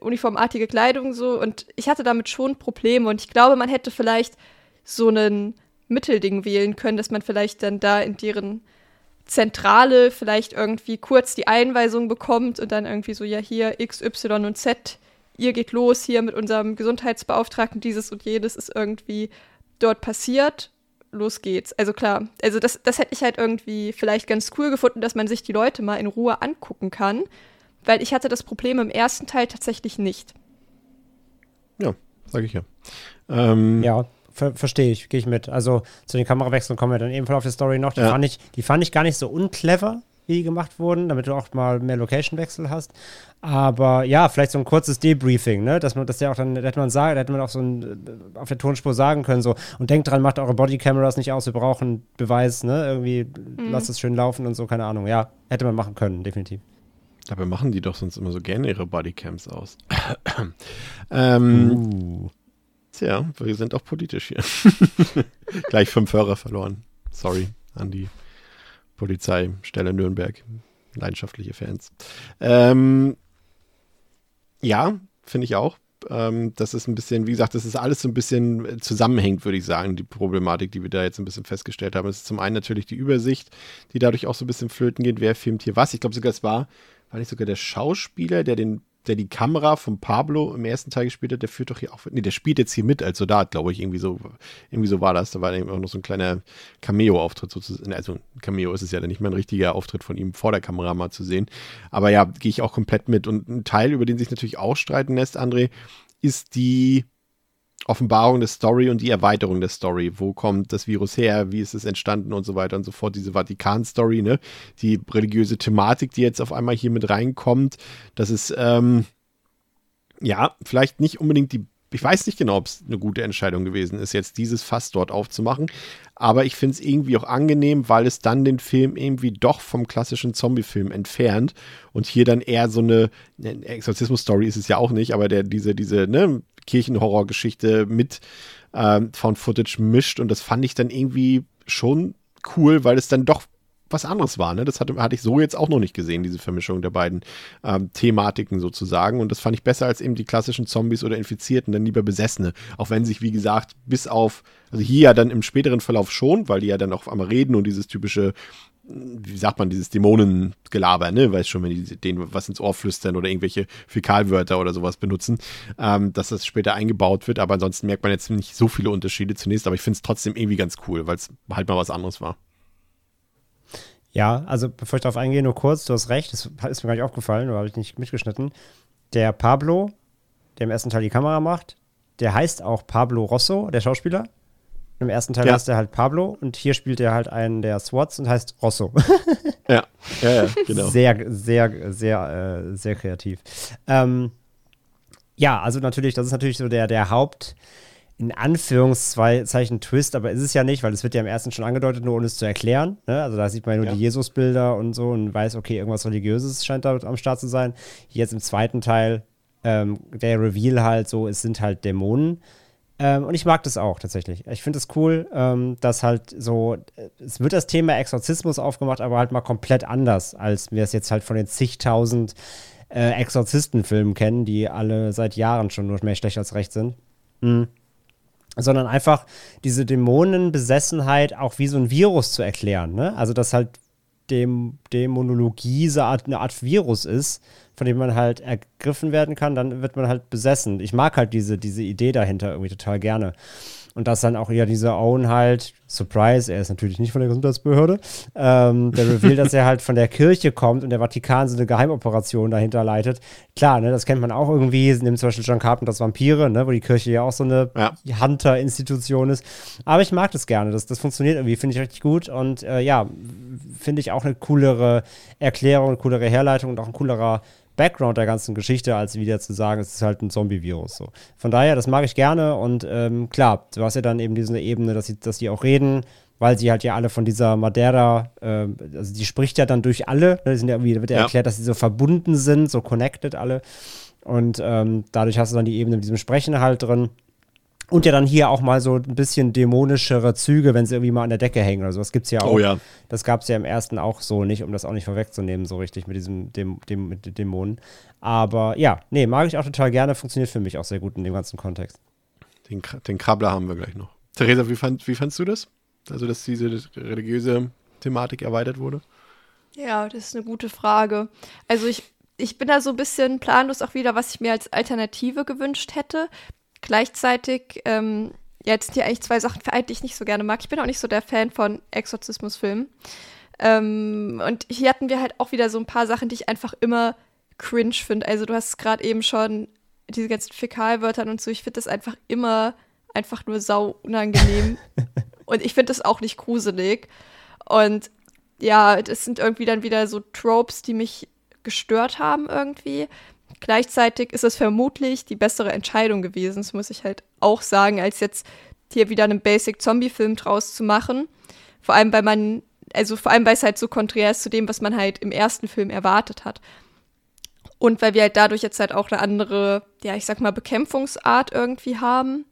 uniformartige Kleidung so. Und ich hatte damit schon Probleme und ich glaube, man hätte vielleicht so einen Mittelding wählen können, dass man vielleicht dann da in deren Zentrale vielleicht irgendwie kurz die Einweisung bekommt und dann irgendwie so, ja, hier X, Y und Z, ihr geht los hier mit unserem Gesundheitsbeauftragten, dieses und jenes ist irgendwie dort passiert. Los geht's. Also klar, also das, das hätte ich halt irgendwie vielleicht ganz cool gefunden, dass man sich die Leute mal in Ruhe angucken kann, weil ich hatte das Problem im ersten Teil tatsächlich nicht. Ja, sage ich ja. Ähm, Ja, ver verstehe ich, gehe ich mit. Also zu den Kamerawechseln kommen wir dann ebenfalls auf die Story noch. Die, Ja. fand ich, die fand ich gar nicht so unclever, wie die gemacht wurden, damit du auch mal mehr Location-Wechsel hast. Aber ja, vielleicht so ein kurzes Debriefing, ne? Dass man, dass der auch dann, da hätte man sagen, da hätte man auch so ein, auf der Tonspur sagen können, so, und denkt dran, macht eure Bodycameras nicht aus, wir brauchen Beweis, ne? Irgendwie lasst es schön laufen und so, keine Ahnung. Ja, hätte man machen können, definitiv. Dabei machen die doch sonst immer so gerne ihre Bodycams aus. ähm, Uh. Tja, wir sind auch politisch hier. Gleich fünf Hörer verloren. Sorry an die Polizeistelle Nürnberg. Leidenschaftliche Fans. Ähm, ja, finde ich auch. Ähm, das ist ein bisschen, wie gesagt, das ist alles so ein bisschen äh, zusammenhängt, würde ich sagen, die Problematik, die wir da jetzt ein bisschen festgestellt haben. Es ist zum einen natürlich die Übersicht, die dadurch auch so ein bisschen flöten geht, wer filmt hier was. Ich glaube sogar, es war, war nicht sogar der Schauspieler, der den der die Kamera von Pablo im ersten Teil gespielt hat, der führt doch hier auch, nee, der spielt jetzt hier mit als Soldat, glaube ich, irgendwie so, irgendwie so war das. Da war eben auch noch so ein kleiner Cameo-Auftritt sozusagen, also ein Cameo ist es ja dann nicht mehr ein richtiger Auftritt von ihm vor der Kamera mal zu sehen. Aber ja, gehe ich auch komplett mit. Und ein Teil, über den sich natürlich auch streiten lässt, André, ist die Offenbarung der Story und die Erweiterung der Story. Wo kommt das Virus her? Wie ist es entstanden und so weiter und so fort? Diese Vatikan-Story, ne? Die religiöse Thematik, die jetzt auf einmal hier mit reinkommt. Das ist, ähm, ja, vielleicht nicht unbedingt die. Ich weiß nicht genau, ob es eine gute Entscheidung gewesen ist, jetzt dieses Fass dort aufzumachen. Aber ich finde es irgendwie auch angenehm, weil es dann den Film irgendwie doch vom klassischen Zombie-Film entfernt und hier dann eher so eine, eine Exorzismus-Story ist es ja auch nicht, aber der diese, diese, ne, Kirchenhorror-Geschichte mit ähm, Found Footage mischt und das fand ich dann irgendwie schon cool, weil es dann doch was anderes war. Ne? Das hatte, hatte ich so jetzt auch noch nicht gesehen, diese Vermischung der beiden ähm, Thematiken sozusagen. Und das fand ich besser als eben die klassischen Zombies oder Infizierten, dann lieber Besessene. Auch wenn sich, wie gesagt, bis auf, also hier ja dann im späteren Verlauf schon, weil die ja dann auch auf einmal reden und dieses typische wie sagt man, dieses Dämonengelaber, ne? Weiß schon, wenn die denen was ins Ohr flüstern oder irgendwelche Fäkalwörter oder sowas benutzen, ähm, dass das später eingebaut wird. Aber ansonsten merkt man jetzt nicht so viele Unterschiede zunächst, aber ich finde es trotzdem irgendwie ganz cool, weil es halt mal was anderes war. Ja, also bevor ich darauf eingehe, nur kurz, du hast recht, das ist mir gar nicht aufgefallen, oder habe ich nicht mitgeschnitten. Der Pablo, der im ersten Teil die Kamera macht, der heißt auch Pablo Rosso, der Schauspieler. Im ersten Teil Ja. heißt er halt Pablo und hier spielt er halt einen der SWATs und heißt Rosso. Ja, ja, ja genau. Sehr, sehr, sehr, äh, sehr kreativ. Ähm, ja, also natürlich, das ist natürlich so der, der Haupt, in Anführungszeichen Twist, aber ist es ja nicht, weil es wird ja im ersten schon angedeutet, nur um es zu erklären. Ne? Also da sieht man ja nur Ja. die Jesusbilder und so und weiß, okay, irgendwas Religiöses scheint da am Start zu sein. Jetzt im zweiten Teil, ähm, der Reveal halt so, es sind halt Dämonen. Ähm, und ich mag das auch tatsächlich. Ich finde es cool, ähm, dass halt so, äh, es wird das Thema Exorzismus aufgemacht, aber halt mal komplett anders, als wir es jetzt halt von den zigtausend äh, Exorzistenfilmen kennen, die alle seit Jahren schon nur mehr schlecht als recht sind. Mhm. Sondern einfach diese Dämonenbesessenheit auch wie so ein Virus zu erklären. Ne? Also, dass halt Däm Dämonologie so eine Art Virus ist, von dem man halt ergriffen werden kann, dann wird man halt besessen. Ich mag halt diese, diese Idee dahinter irgendwie total gerne. Und dass dann auch ja dieser Owen halt, Surprise, er ist natürlich nicht von der Gesundheitsbehörde, ähm, der Reveal, dass er halt von der Kirche kommt und der Vatikan so eine Geheimoperation dahinter leitet. Klar, ne, das kennt man auch irgendwie, nimmt zum Beispiel John Carpenters Vampire, ne, wo die Kirche ja auch so eine Ja. Hunter-Institution ist. Aber ich mag das gerne, das, das funktioniert irgendwie, finde ich richtig gut und äh, ja, finde ich auch eine coolere Erklärung, eine coolere Herleitung und auch ein coolerer Background der ganzen Geschichte, als wieder zu sagen, es ist halt ein Zombie-Virus. So. Von daher, das mag ich gerne und ähm, klar, du hast ja dann eben diese Ebene, dass, sie, dass die auch reden, weil sie halt ja alle von dieser Madeira, ähm, also die spricht ja dann durch alle, ne, die sind ja irgendwie, da wird ja, Ja. erklärt, dass sie so verbunden sind, so connected alle. Und ähm, dadurch hast du dann die Ebene mit diesem Sprechen halt drin. Und ja dann hier auch mal so ein bisschen dämonischere Züge, wenn sie irgendwie mal an der Decke hängen oder so. Das gibt's ja auch. Oh ja. Das gab es ja im ersten auch so nicht, um das auch nicht vorwegzunehmen, so richtig mit diesem dem, dem, mit den Dämonen. Aber ja, nee, mag ich auch total gerne, funktioniert für mich auch sehr gut in dem ganzen Kontext. Den, den Krabbler haben wir gleich noch. Theresa, wie, fand, wie fandst du das? Also, dass diese religiöse Thematik erweitert wurde? Ja, das ist eine gute Frage. Also ich, ich bin da so ein bisschen planlos auch wieder, was ich mir als Alternative gewünscht hätte. Gleichzeitig, ähm, ja, jetzt sind hier eigentlich zwei Sachen vereint, die ich nicht so gerne mag. Ich bin auch nicht so der Fan von Exorzismusfilmen. Ähm, und hier hatten wir halt auch wieder so ein paar Sachen, die ich einfach immer cringe finde. Also du hast gerade eben schon diese ganzen Fäkalwörtern und so. Ich finde das einfach immer einfach nur sau unangenehm. und ich finde das auch nicht gruselig. Und ja, das sind irgendwie dann wieder so Tropes, die mich gestört haben irgendwie. Gleichzeitig ist es vermutlich die bessere Entscheidung gewesen, das muss ich halt auch sagen, als jetzt hier wieder einen Basic-Zombie-Film draus zu machen. Vor allem, weil man, also vor allem, weil es halt so konträr ist zu dem, was man halt im ersten Film erwartet hat. Und weil wir halt dadurch jetzt halt auch eine andere, ja, ich sag mal, Bekämpfungsart irgendwie haben.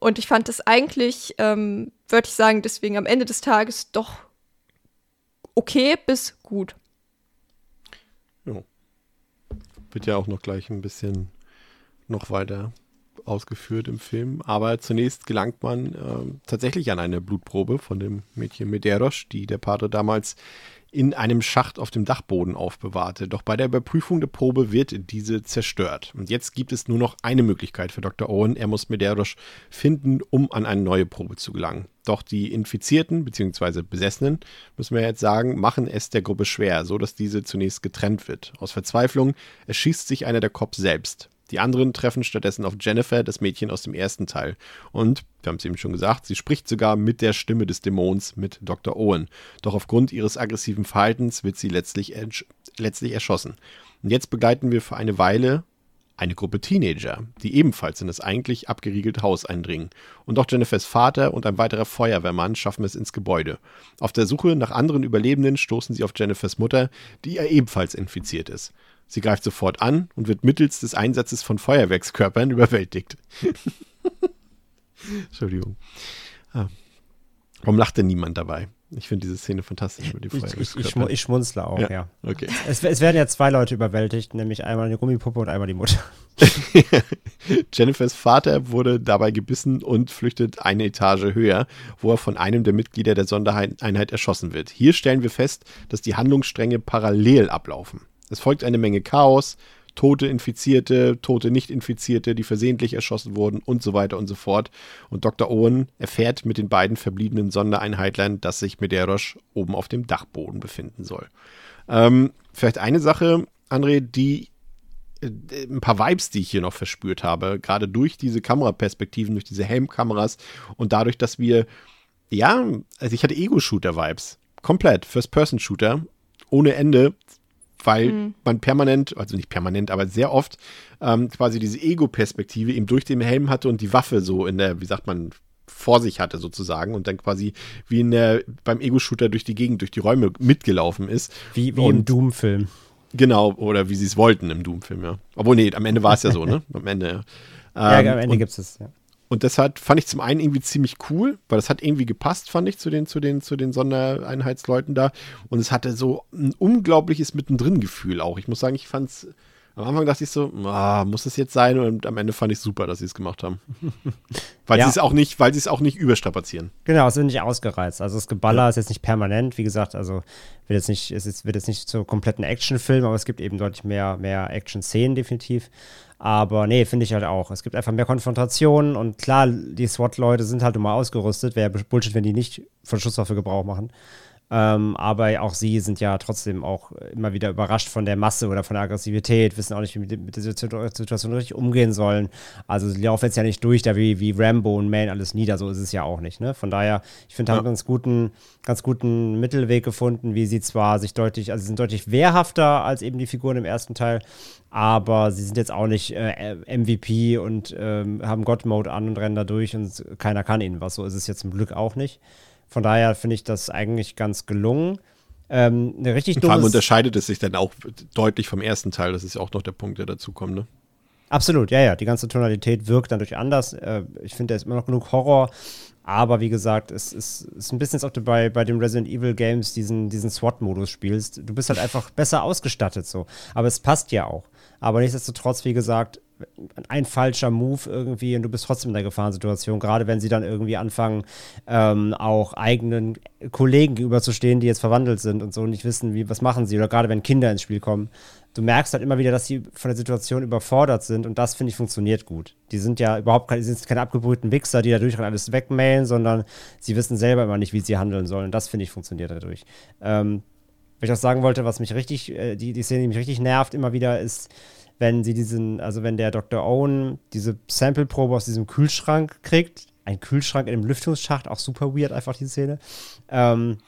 Und ich fand das eigentlich, ähm, würde ich sagen, deswegen am Ende des Tages doch okay bis gut. Ja. Wird ja auch noch gleich ein bisschen noch weiter ausgeführt im Film. Aber zunächst gelangt man äh, tatsächlich an eine Blutprobe von dem Mädchen Medeiros, die der Pater damals in einem Schacht auf dem Dachboden aufbewahrte. Doch bei der Überprüfung der Probe wird diese zerstört. Und jetzt gibt es nur noch eine Möglichkeit für Dr. Owen. Er muss Medeiros finden, um an eine neue Probe zu gelangen. Doch die Infizierten bzw. Besessenen, müssen wir jetzt sagen, machen es der Gruppe schwer, so dass diese zunächst getrennt wird. Aus Verzweiflung erschießt sich einer der Cops selbst. Die anderen treffen stattdessen auf Jennifer, das Mädchen aus dem ersten Teil. Und, wir haben es eben schon gesagt, sie spricht sogar mit der Stimme des Dämons, mit Dr. Owen. Doch aufgrund ihres aggressiven Verhaltens wird sie letztlich, letztlich erschossen. Und jetzt begleiten wir für eine Weile eine Gruppe Teenager, die ebenfalls in das eigentlich abgeriegelte Haus eindringen. Und auch Jennifers Vater und ein weiterer Feuerwehrmann schaffen es ins Gebäude. Auf der Suche nach anderen Überlebenden stoßen sie auf Jennifers Mutter, die ja ebenfalls infiziert ist. Sie greift sofort an und wird mittels des Einsatzes von Feuerwerkskörpern überwältigt. Entschuldigung. Ah. Warum lacht denn niemand dabei? Ich finde diese Szene fantastisch mit den ich, ich, ich, schmunzle auch, ja. ja. Okay. Es, es, werden ja zwei Leute überwältigt, nämlich einmal eine Gummipuppe und einmal die Mutter. Jennifers Vater wurde dabei gebissen und flüchtet eine Etage höher, wo er von einem der Mitglieder der Sondereinheit erschossen wird. Hier stellen wir fest, dass die Handlungsstränge parallel ablaufen. Es folgt eine Menge Chaos, tote Infizierte, tote Nicht-Infizierte, die versehentlich erschossen wurden und so weiter und so fort. Und Dr. Owen erfährt mit den beiden verbliebenen Sondereinheitlern, dass sich Medeiros oben auf dem Dachboden befinden soll. Ähm, vielleicht eine Sache, André, die äh, ein paar Vibes, die ich hier noch verspürt habe, gerade durch diese Kameraperspektiven, durch diese Helmkameras und dadurch, dass wir, ja, also ich hatte Ego-Shooter-Vibes. Komplett. First-Person-Shooter. Ohne Ende weil mhm. man permanent, also nicht permanent, aber sehr oft ähm, quasi diese Ego-Perspektive eben durch den Helm hatte und die Waffe so in der, wie sagt man, vor sich hatte sozusagen und dann quasi wie in der, beim Ego-Shooter durch die Gegend, durch die Räume mitgelaufen ist. Wie, wie und, im Doom-Film. Genau, oder wie sie es wollten im Doom-Film, ja. Obwohl, nee, am Ende war es ja so, ne? Am Ende, ja. Ähm, ja, am Ende gibt es es, ja. Und das hat, fand ich zum einen irgendwie ziemlich cool, weil das hat irgendwie gepasst, fand ich, zu den, zu den, zu den Sondereinheitsleuten da. Und es hatte so ein unglaubliches Mittendrin-Gefühl auch. Ich muss sagen, ich fand es, am Anfang dachte ich so, ah, muss das jetzt sein? Und am Ende fand ich super, dass sie es gemacht haben. weil ja. sie es auch nicht, weil sie es auch nicht überstrapazieren. Genau, es wird nicht ausgereizt. Also das Geballer ja. ist jetzt nicht permanent, wie gesagt, also wird jetzt nicht, es ist, wird jetzt nicht zur kompletten Actionfilm, aber es gibt eben deutlich mehr, mehr Action-Szenen definitiv. Aber nee, finde ich halt auch. Es gibt einfach mehr Konfrontationen und klar, die SWAT-Leute sind halt immer ausgerüstet. Wäre Bullshit, wenn die nicht von Schusswaffe Gebrauch machen. Ähm, aber auch sie sind ja trotzdem auch immer wieder überrascht von der Masse oder von der Aggressivität, wissen auch nicht, wie mit, mit der Situation richtig umgehen sollen. Also sie laufen jetzt ja nicht durch, da wie, wie Rambo und Man alles nieder, so ist es ja auch nicht. Ne? Von daher, ich finde, haben ja. ganz guten, ganz guten Mittelweg gefunden, wie sie zwar sich deutlich, also sie sind deutlich wehrhafter als eben die Figuren im ersten Teil, aber sie sind jetzt auch nicht äh, MVP und ähm, haben God-Mode an und rennen da durch und keiner kann ihnen was. So ist es jetzt zum Glück auch nicht. Von daher finde ich das eigentlich ganz gelungen. Ähm, eine richtig Vor allem unterscheidet es sich dann auch deutlich vom ersten Teil. Das ist ja auch noch der Punkt, der dazu kommt, ne? Absolut, ja, ja. Die ganze Tonalität wirkt dann durch anders. Äh, ich finde, da ist immer noch genug Horror. Aber wie gesagt, es ist, ist ein bisschen, als ob du bei, bei den Resident Evil Games diesen, diesen SWAT-Modus spielst. Du bist halt einfach besser ausgestattet so. Aber es passt ja auch. Aber nichtsdestotrotz, wie gesagt, ein falscher Move irgendwie und du bist trotzdem in der Gefahrensituation, gerade wenn sie dann irgendwie anfangen, ähm, auch eigenen Kollegen gegenüberzustehen, die jetzt verwandelt sind und so und nicht wissen, wie, was machen sie, oder gerade wenn Kinder ins Spiel kommen. Du merkst halt immer wieder, dass sie von der Situation überfordert sind und das, finde ich, funktioniert gut. Die sind ja überhaupt keine, sind keine abgebrühten Wichser, die dadurch alles wegmailen, sondern sie wissen selber immer nicht, wie sie handeln sollen. Und das, finde ich, funktioniert dadurch. Ähm, was ich auch sagen wollte, was mich richtig, äh, die, die Szene, die mich richtig nervt immer wieder, ist, wenn sie diesen, also wenn der Dr. Owen diese Sample-Probe aus diesem Kühlschrank kriegt, ein Kühlschrank in einem Lüftungsschacht, auch super weird einfach die Szene. Ähm,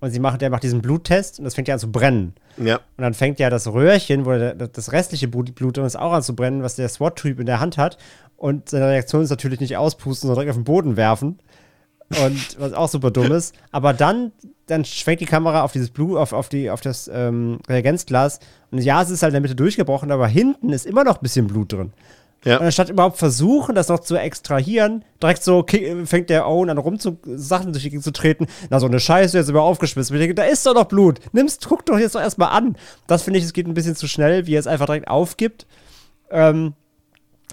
und sie macht, der macht diesen Bluttest und das fängt ja an zu brennen. Ja. Und dann fängt ja das Röhrchen, wo der, das restliche Blut, Blut ist, auch an zu brennen, was der SWAT-Typ in der Hand hat. Und seine Reaktion ist natürlich nicht auspusten, sondern direkt auf den Boden werfen. Und was auch super dumm ist. Aber dann, dann schwenkt die Kamera auf dieses Blut, auf, auf, die, auf das ähm, Reagenzglas. Und ja, es ist halt in der Mitte durchgebrochen, aber hinten ist immer noch ein bisschen Blut drin. Ja. Und anstatt überhaupt versuchen, das noch zu extrahieren, direkt so fängt der Owen an rum zu Sachen durch die zu treten. Na, so eine Scheiße, jetzt über aufgeschmissen. Ich denke, da ist doch noch Blut. Nimm's, guck doch jetzt doch erstmal an. Das finde ich, es geht ein bisschen zu schnell, wie er es einfach direkt aufgibt. Ähm,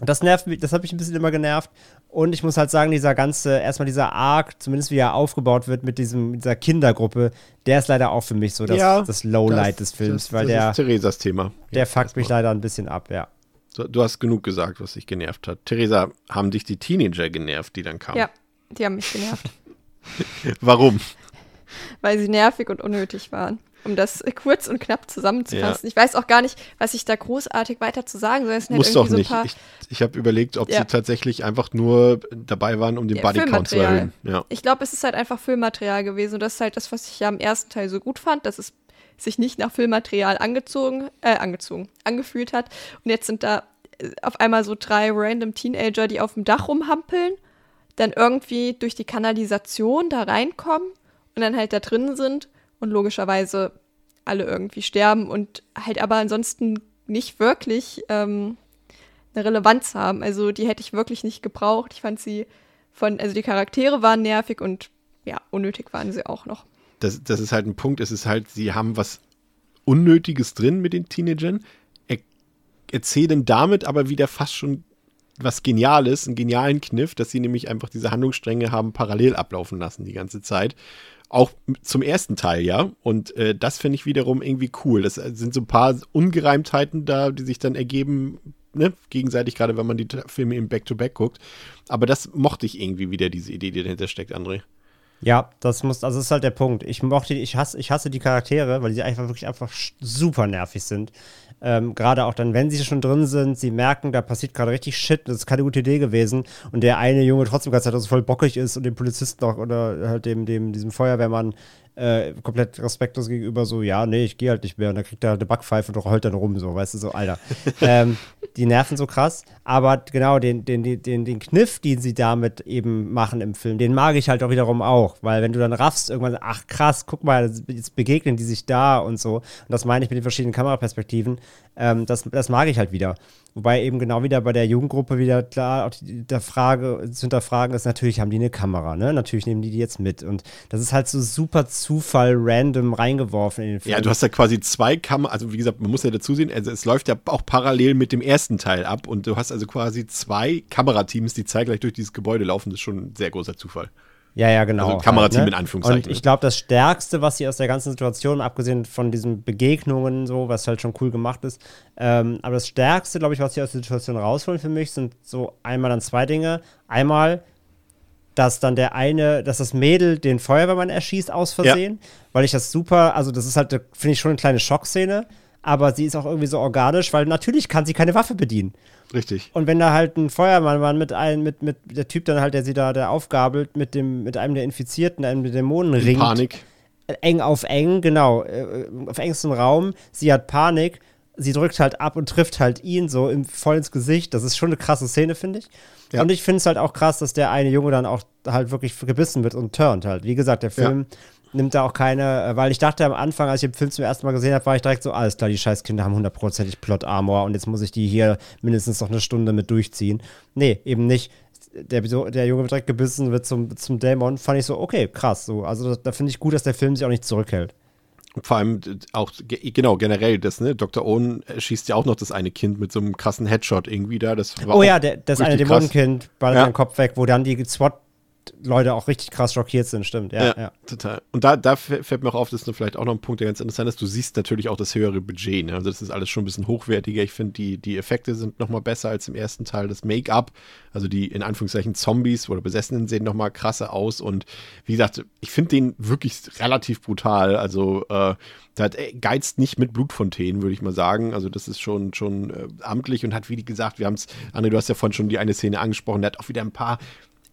das nervt mich, das hat mich ein bisschen immer genervt. Und ich muss halt sagen, dieser ganze, erstmal dieser Arc, zumindest wie er aufgebaut wird mit diesem, dieser Kindergruppe, der ist leider auch für mich so das, Ja, das Lowlight des Films, das, weil das der, ist Theresas Thema. der fuckt mich leider ein bisschen ab, ja. So, Du hast genug gesagt, was dich genervt hat. Theresa, haben dich die Teenager genervt, die dann kamen? Ja, die haben mich genervt, Warum? weil sie nervig und unnötig waren. Um das kurz und knapp zusammenzufassen. Ich weiß auch gar nicht, was ich da großartig weiter zu sagen soll. Halt Muss doch irgendwie nicht. so ich ich habe überlegt, ob Ja. sie tatsächlich einfach nur dabei waren, um den Ja, Bodycount zu erhöhen. Ja. Ich glaube, es ist halt einfach Filmmaterial gewesen. Und das ist halt das, was ich ja am ersten Teil so gut fand, dass es sich nicht nach Filmmaterial angezogen, äh, angezogen, angefühlt hat. Und jetzt sind da äh, auf einmal so drei random Teenager, die auf dem Dach rumhampeln, dann irgendwie durch die Kanalisation da reinkommen und dann halt da drin sind und logischerweise alle irgendwie sterben und halt aber ansonsten nicht wirklich ähm, eine Relevanz haben. Also die hätte ich wirklich nicht gebraucht. Ich fand sie von, also die Charaktere waren nervig und ja, unnötig waren sie auch noch. Das, das ist halt ein Punkt. Es ist halt, sie haben was Unnötiges drin mit den Teenagern, er, erzählen damit aber wieder fast schon was Geniales, einen genialen Kniff, dass sie nämlich einfach diese Handlungsstränge haben parallel ablaufen lassen die ganze Zeit. Auch zum ersten Teil, ja. Und äh, das finde ich wiederum irgendwie cool. Das sind so ein paar Ungereimtheiten da, die sich dann ergeben, ne, gegenseitig, gerade wenn man die Filme im Back-to-Back guckt. Aber das mochte ich irgendwie wieder, diese Idee, die dahinter steckt, André. Ja, das muss, also das ist halt der Punkt. Ich mochte, ich hasse, ich hasse die Charaktere, weil sie einfach wirklich einfach super nervig sind. Ähm, gerade auch dann, wenn sie schon drin sind, sie merken, da passiert gerade richtig Shit, das ist keine gute Idee gewesen. Und der eine Junge trotzdem ganze Zeit so voll bockig ist und dem Polizisten auch oder halt dem, dem, diesem Feuerwehrmann äh, komplett respektlos gegenüber so, ja, nee, ich gehe halt nicht mehr. Und dann kriegt er eine Backpfeife und heult dann rum, so, weißt du, so, Alter. ähm, die nerven so krass. Aber genau, den, den, den, den, den Kniff, den sie damit eben machen im Film, den mag ich halt auch wiederum auch. Weil wenn du dann raffst, irgendwann, ach krass, guck mal, jetzt begegnen die sich da und so. Und das meine ich mit den verschiedenen Kameraperspektiven. Ähm, das, das mag ich halt wieder. Wobei eben genau wieder bei der Jugendgruppe wieder klar auch die, der Frage zu hinterfragen ist, natürlich haben die eine Kamera, ne? Natürlich nehmen die die jetzt mit. Und das ist halt so super Zufall, random reingeworfen in den Film. Ja, du hast ja quasi zwei Kameras, also wie gesagt, man muss ja dazu sehen, also es läuft ja auch parallel mit dem ersten Teil ab und du hast also quasi zwei Kamerateams, die zeitgleich durch dieses Gebäude laufen. Das ist schon ein sehr großer Zufall. Ja, ja, genau. Also Kamerateam halt, in Anführungszeichen. Und ich glaube, das Stärkste, was sie aus der ganzen Situation, abgesehen von diesen Begegnungen, so, was halt schon cool gemacht ist, ähm, aber das Stärkste, glaube ich, was sie aus der Situation rausholen für mich, sind so einmal dann zwei Dinge. Einmal, dass dann der eine, dass das Mädel den Feuerwehrmann erschießt aus Versehen, weil ich das super, also das ist halt, finde ich schon eine kleine Schockszene, aber sie ist auch irgendwie so organisch, weil natürlich kann sie keine Waffe bedienen. Richtig. Und wenn da halt ein Feuermann mit einem, mit, mit der Typ dann halt, der sie da, der aufgabelt, mit dem, mit einem der Infizierten, einem der Dämonen In ringt. Panik. Eng auf eng, genau, äh, auf engstem Raum. Sie hat Panik, sie drückt halt ab und trifft halt ihn so im, voll ins Gesicht. Das ist schon eine krasse Szene, finde ich. Ja. Und ich finde es halt auch krass, dass der eine Junge dann auch halt wirklich gebissen wird und turnt halt. Wie gesagt, der Film nimmt da auch keine, äh, weil ich dachte am Anfang, als ich den Film zum ersten Mal gesehen habe, war ich direkt so, alles klar, die scheiß Kinder haben hundertprozentig Plot-Armor und jetzt muss ich die hier mindestens noch eine Stunde mit durchziehen. Nee, eben nicht. Der, der Junge wird direkt gebissen, wird zum, zum Dämon. Fand ich so, okay, krass. So. Also da, finde ich gut, dass der Film sich auch nicht zurückhält. Vor allem äh, auch, genau, generell, das, ne, Dr. Owen schießt ja auch noch das eine Kind mit so einem krassen Headshot irgendwie da. Das oh ja, der, das eine Dämonenkind ballert ja. seinen Kopf weg, wo dann die SWAT Leute auch richtig krass schockiert sind, stimmt. Ja, ja, ja. total. Und da, da fällt mir auch auf, das ist vielleicht auch noch ein Punkt, der ganz interessant ist. Du siehst natürlich auch das höhere Budget. Ne? Also, das ist alles schon ein bisschen hochwertiger. Ich finde, die, die Effekte sind noch mal besser als im ersten Teil. Das Make-up, also die in Anführungszeichen Zombies oder Besessenen sehen noch mal krasser aus. Und wie gesagt, ich finde den wirklich relativ brutal. Also, äh, da geizt nicht mit Blutfontänen, würde ich mal sagen. Also, das ist schon, schon äh, amtlich und hat, wie gesagt, wir haben es, Anne, du hast ja vorhin schon die eine Szene angesprochen, der hat auch wieder ein paar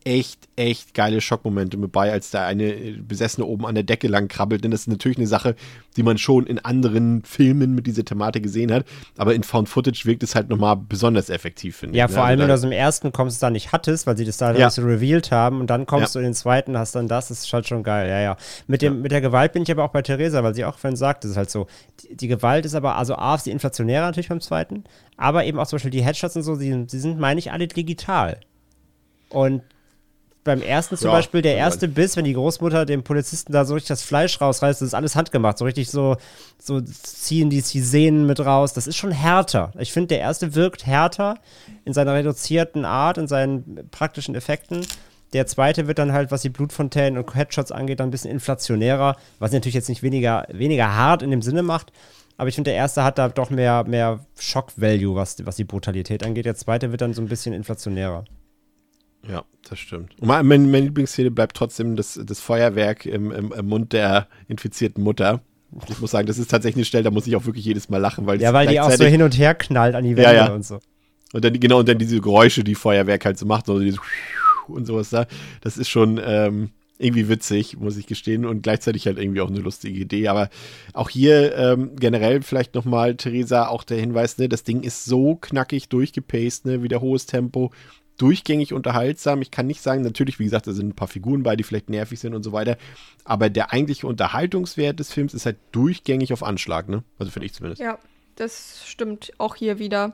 echt, echt geile Schockmomente mit bei, als da eine Besessene oben an der Decke lang krabbelt. Denn das ist natürlich eine Sache, die man schon in anderen Filmen mit dieser Thematik gesehen hat. Aber in Found Footage wirkt es halt nochmal besonders effektiv, finde ich. Ja, ne? vor allem, also wenn du aus dem ersten kommst, da nicht hattest, weil sie das da ja. so revealed haben. Und dann kommst ja. du in den zweiten, hast dann das, das ist halt schon geil. Ja, ja. Mit, dem, ja. mit der Gewalt bin ich aber auch bei Theresa, weil sie auch vorhin sagt, das ist halt so. Die, die Gewalt ist aber, also A, ist die inflationäre natürlich beim zweiten, aber eben auch zum Beispiel die Headshots und so, die, die sind, meine ich, alle digital. Und beim ersten zum ja, Beispiel, der erste Biss, wenn die Großmutter dem Polizisten da so richtig das Fleisch rausreißt, das ist alles handgemacht. So richtig so, so ziehen die, Sehnen mit raus. Das ist schon härter. Ich finde, der erste wirkt härter in seiner reduzierten Art, in seinen praktischen Effekten. Der zweite wird dann halt, was die Blutfontänen und Headshots angeht, dann ein bisschen inflationärer, was natürlich jetzt nicht weniger, weniger hart in dem Sinne macht. Aber ich finde, der erste hat da doch mehr, mehr Shock-Value, was, was die Brutalität angeht. Der zweite wird dann so ein bisschen inflationärer. Ja, das stimmt. Und meine, meine Lieblingsszene bleibt trotzdem das, das Feuerwerk im, im, im, Mund der infizierten Mutter. Ich muss sagen, das ist tatsächlich eine Stelle, da muss ich auch wirklich jedes Mal lachen, weil Ja, weil die auch so hin und her knallt an die Wände ja, ja. und so. Und dann, genau, und dann diese Geräusche, die Feuerwerk halt so macht, so dieses und sowas da. Das ist schon ähm, irgendwie witzig, muss ich gestehen, und gleichzeitig halt irgendwie auch eine lustige Idee. Aber auch hier ähm, generell vielleicht nochmal, Theresa, auch der Hinweis, ne, das Ding ist so knackig durchgepaced, ne, wieder hohes Tempo durchgängig unterhaltsam. Ich kann nicht sagen, natürlich, wie gesagt, da sind ein paar Figuren bei, die vielleicht nervig sind und so weiter. Aber der eigentliche Unterhaltungswert des Films ist halt durchgängig auf Anschlag, ne? Also finde ich zumindest. Ja, das stimmt auch hier wieder.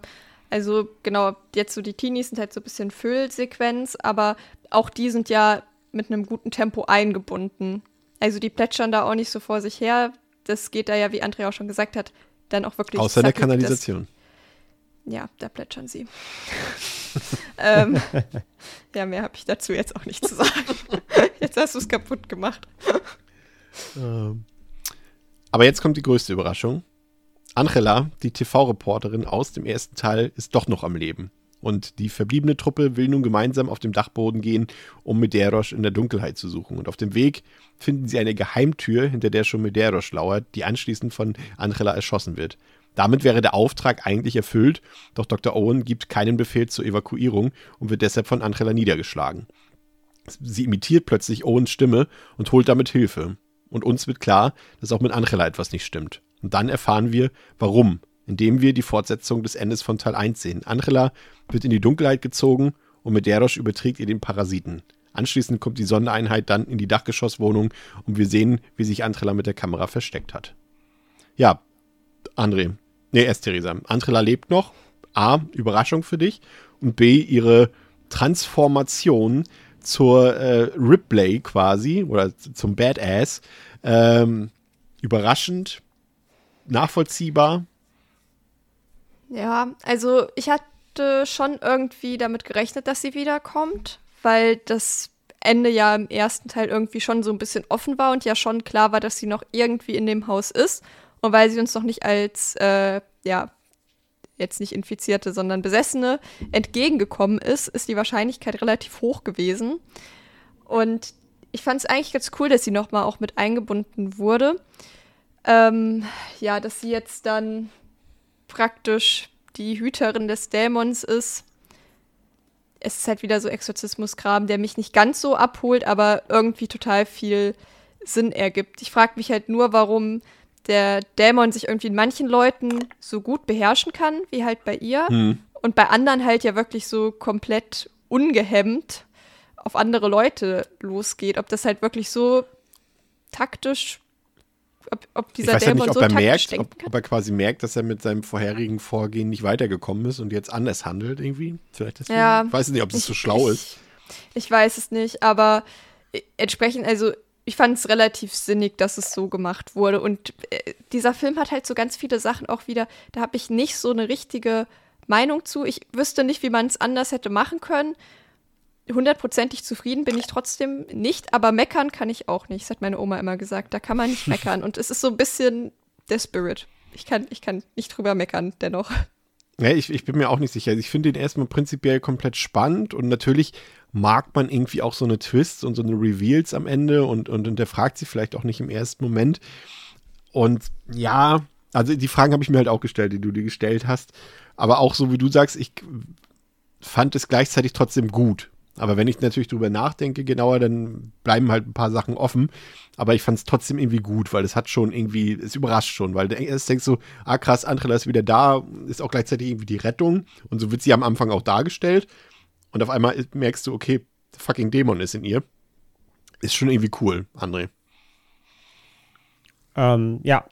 Also genau, jetzt so die Teenies sind halt so ein bisschen Füllsequenz, aber auch die sind ja mit einem guten Tempo eingebunden. Also die plätschern da auch nicht so vor sich her. Das geht da ja, wie Andrea auch schon gesagt hat, dann auch wirklich. Außer der Kanalisation. Das, ja, da plätschern sie. ähm, ja, mehr habe ich dazu jetzt auch nicht zu sagen. jetzt hast du es kaputt gemacht. Ähm, aber jetzt kommt die größte Überraschung. Angela, die TV-Reporterin aus dem ersten Teil, ist doch noch am Leben. Und die verbliebene Truppe will nun gemeinsam auf dem Dachboden gehen, um Medeiros in der Dunkelheit zu suchen. Und auf dem Weg finden sie eine Geheimtür, hinter der schon Medeiros lauert, die anschließend von Angela erschossen wird. Damit wäre der Auftrag eigentlich erfüllt, doch Dr. Owen gibt keinen Befehl zur Evakuierung und wird deshalb von Angela niedergeschlagen. Sie imitiert plötzlich Owens Stimme und holt damit Hilfe. Und uns wird klar, dass auch mit Angela etwas nicht stimmt. Und dann erfahren wir, warum, indem wir die Fortsetzung des Endes von Teil 1 sehen. Angela wird in die Dunkelheit gezogen und Medeiros überträgt ihr den Parasiten. Anschließend kommt die Sondereinheit dann in die Dachgeschosswohnung und wir sehen, wie sich Angela mit der Kamera versteckt hat. Ja, André, Nee, erst Theresa. Antrella lebt noch. A, Überraschung für dich. Und B, ihre Transformation zur äh, Ripley quasi oder zum Badass. Ähm, überraschend, nachvollziehbar. Ja, also ich hatte schon irgendwie damit gerechnet, dass sie wiederkommt, weil das Ende ja im ersten Teil irgendwie schon so ein bisschen offen war und ja schon klar war, dass sie noch irgendwie in dem Haus ist. Und weil sie uns noch nicht als, äh, ja, jetzt nicht Infizierte, sondern Besessene entgegengekommen ist, ist die Wahrscheinlichkeit relativ hoch gewesen. Und ich fand es eigentlich ganz cool, dass sie nochmal auch mit eingebunden wurde. Ähm, ja, dass sie jetzt dann praktisch die Hüterin des Dämons ist. Es ist halt wieder so Exorzismuskram, der mich nicht ganz so abholt, aber irgendwie total viel Sinn ergibt. Ich frage mich halt nur, warum der Dämon sich irgendwie in manchen Leuten so gut beherrschen kann, wie halt bei ihr. Mhm. Und bei anderen halt ja wirklich so komplett ungehemmt auf andere Leute losgeht. Ob das halt wirklich so taktisch, ob, ob dieser ich weiß Dämon nicht, ob so er merkt, ob, ob, er quasi merkt, dass er mit seinem vorherigen Vorgehen nicht weitergekommen ist und jetzt anders handelt irgendwie. Vielleicht deswegen. Ja, ich weiß nicht, ob das so schlau ich, ist. Ich weiß es nicht, aber entsprechend, also ich fand es relativ sinnig, dass es so gemacht wurde. Und äh, dieser Film hat halt so ganz viele Sachen auch wieder, da habe ich nicht so eine richtige Meinung zu. Ich wüsste nicht, wie man es anders hätte machen können. Hundertprozentig zufrieden bin ich trotzdem nicht, aber meckern kann ich auch nicht. Das hat meine Oma immer gesagt. Da kann man nicht meckern. Und es ist so ein bisschen der Spirit. Ich kann, ich kann nicht drüber meckern, dennoch. Ja, ich, ich bin mir auch nicht sicher. Ich finde den erstmal prinzipiell komplett spannend und natürlich mag man irgendwie auch so eine Twists und so eine Reveals am Ende und, und hinterfragt sie vielleicht auch nicht im ersten Moment. Und ja, also die Fragen habe ich mir halt auch gestellt, die du dir gestellt hast. Aber auch so wie du sagst, ich fand es gleichzeitig trotzdem gut. Aber wenn ich natürlich drüber nachdenke genauer, dann bleiben halt ein paar Sachen offen. Aber ich fand es trotzdem irgendwie gut, weil es hat schon irgendwie, es überrascht schon, weil du denkst so, ah krass, Andrela ist wieder da, ist auch gleichzeitig irgendwie die Rettung. Und so wird sie am Anfang auch dargestellt. Und auf einmal merkst du, okay, fucking Dämon ist in ihr. Ist schon irgendwie cool, André. Ähm, ja,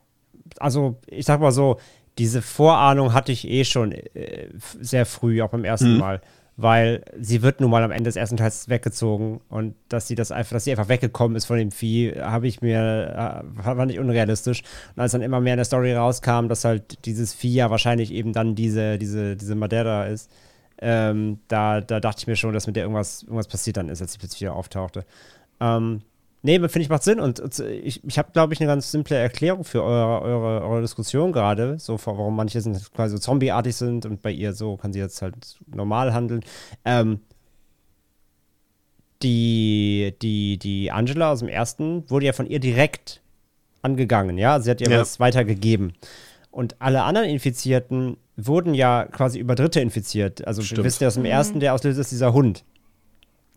also ich sag mal so, diese Vorahnung hatte ich eh schon äh, sehr früh, auch beim ersten mhm. Mal weil sie wird nun mal am Ende des ersten Teils weggezogen und dass sie das einfach, dass sie einfach weggekommen ist von dem Vieh, habe ich mir, äh, fand ich unrealistisch. Und als dann immer mehr in der Story rauskam, dass halt dieses Vieh ja wahrscheinlich eben dann diese, diese, diese Madeira ist, ähm, da, da dachte ich mir schon, dass mit der irgendwas, irgendwas passiert dann ist, als sie plötzlich wieder auftauchte. Ähm, Nee, finde ich macht Sinn und, und ich, ich habe, glaube ich, eine ganz simple Erklärung für eure, eure, eure Diskussion gerade, so warum manche sind quasi so zombieartig sind und bei ihr so kann sie jetzt halt normal handeln. Ähm, die, die, die Angela aus dem ersten wurde ja von ihr direkt angegangen, ja, sie hat ihr ja. was weitergegeben. Und alle anderen Infizierten wurden ja quasi über Dritte infiziert. Also Stimmt. wir wissen ja aus dem ersten, der auslöst ist dieser Hund.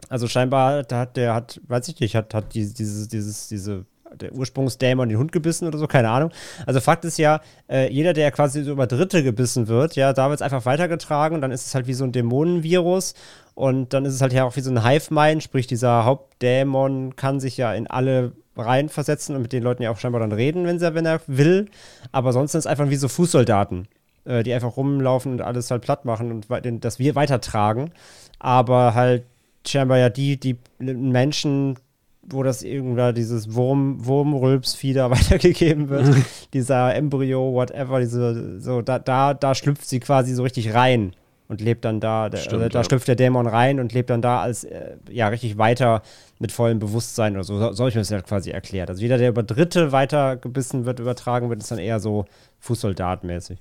Also scheinbar hat der hat, weiß ich nicht, hat, hat dieses, dieses, diese, der Ursprungsdämon den Hund gebissen oder so, keine Ahnung. Also Fakt ist ja, äh, jeder, der quasi so über Dritte gebissen wird, ja, da wird es einfach weitergetragen und dann ist es halt wie so ein Dämonenvirus und dann ist es halt ja auch wie so ein Hive-Mind, sprich dieser Hauptdämon kann sich ja in alle reinversetzen und mit den Leuten ja auch scheinbar dann reden, wenn, sie, wenn er will. Aber sonst sind es einfach wie so Fußsoldaten, äh, die einfach rumlaufen und alles halt platt machen und das wir weitertragen. Aber halt scheinbar ja die, die Menschen, wo das irgendwann dieses Wurm, Wurmrülpsfieder weitergegeben wird, dieser Embryo, whatever, diese, so, da, da, da schlüpft sie quasi so richtig rein und lebt dann da, der, Stimmt, da ja. schlüpft der Dämon rein und lebt dann da als, äh, ja, richtig weiter mit vollem Bewusstsein oder so, so habe ich mir das halt quasi erklärt. Also jeder, der über Dritte weitergebissen wird, übertragen wird, ist dann eher so Fußsoldatmäßig.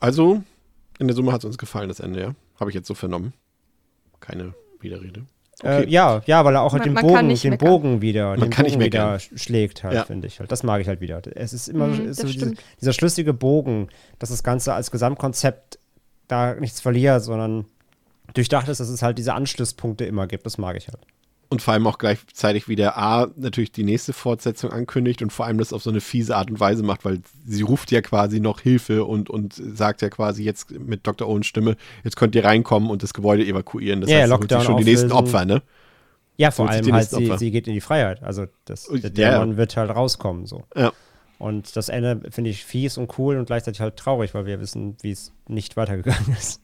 Also, in der Summe hat es uns gefallen, das Ende, ja? Habe ich jetzt so vernommen. Keine Widerrede. Äh, okay. Äh, ja, ja, weil er auch halt den, Bogen, den Bogen wieder, man den Bogen wieder schlägt halt, ja. finde ich halt. Das mag ich halt wieder. Es ist immer mhm, so diese, dieser schlüssige Bogen, dass das Ganze als Gesamtkonzept da nichts verliert, sondern durchdacht ist, dass es halt diese Anschlusspunkte immer gibt. Das mag ich halt und vor allem auch gleichzeitig wieder A, natürlich die nächste Fortsetzung ankündigt und vor allem das auf so eine fiese Art und Weise macht, weil sie ruft ja quasi noch Hilfe und, und sagt ja quasi jetzt mit Dr. Owens Stimme, jetzt könnt ihr reinkommen und das Gebäude evakuieren. Das ja, heißt, Lockdown schon die nächsten Opfer, ne? Ja, vor allem halt, sie, sie, geht in die Freiheit. Also das, der Dämon ja. wird halt rauskommen, so. Ja. Und das Ende finde ich fies und cool und gleichzeitig halt traurig, weil wir wissen, wie es nicht weitergegangen ist.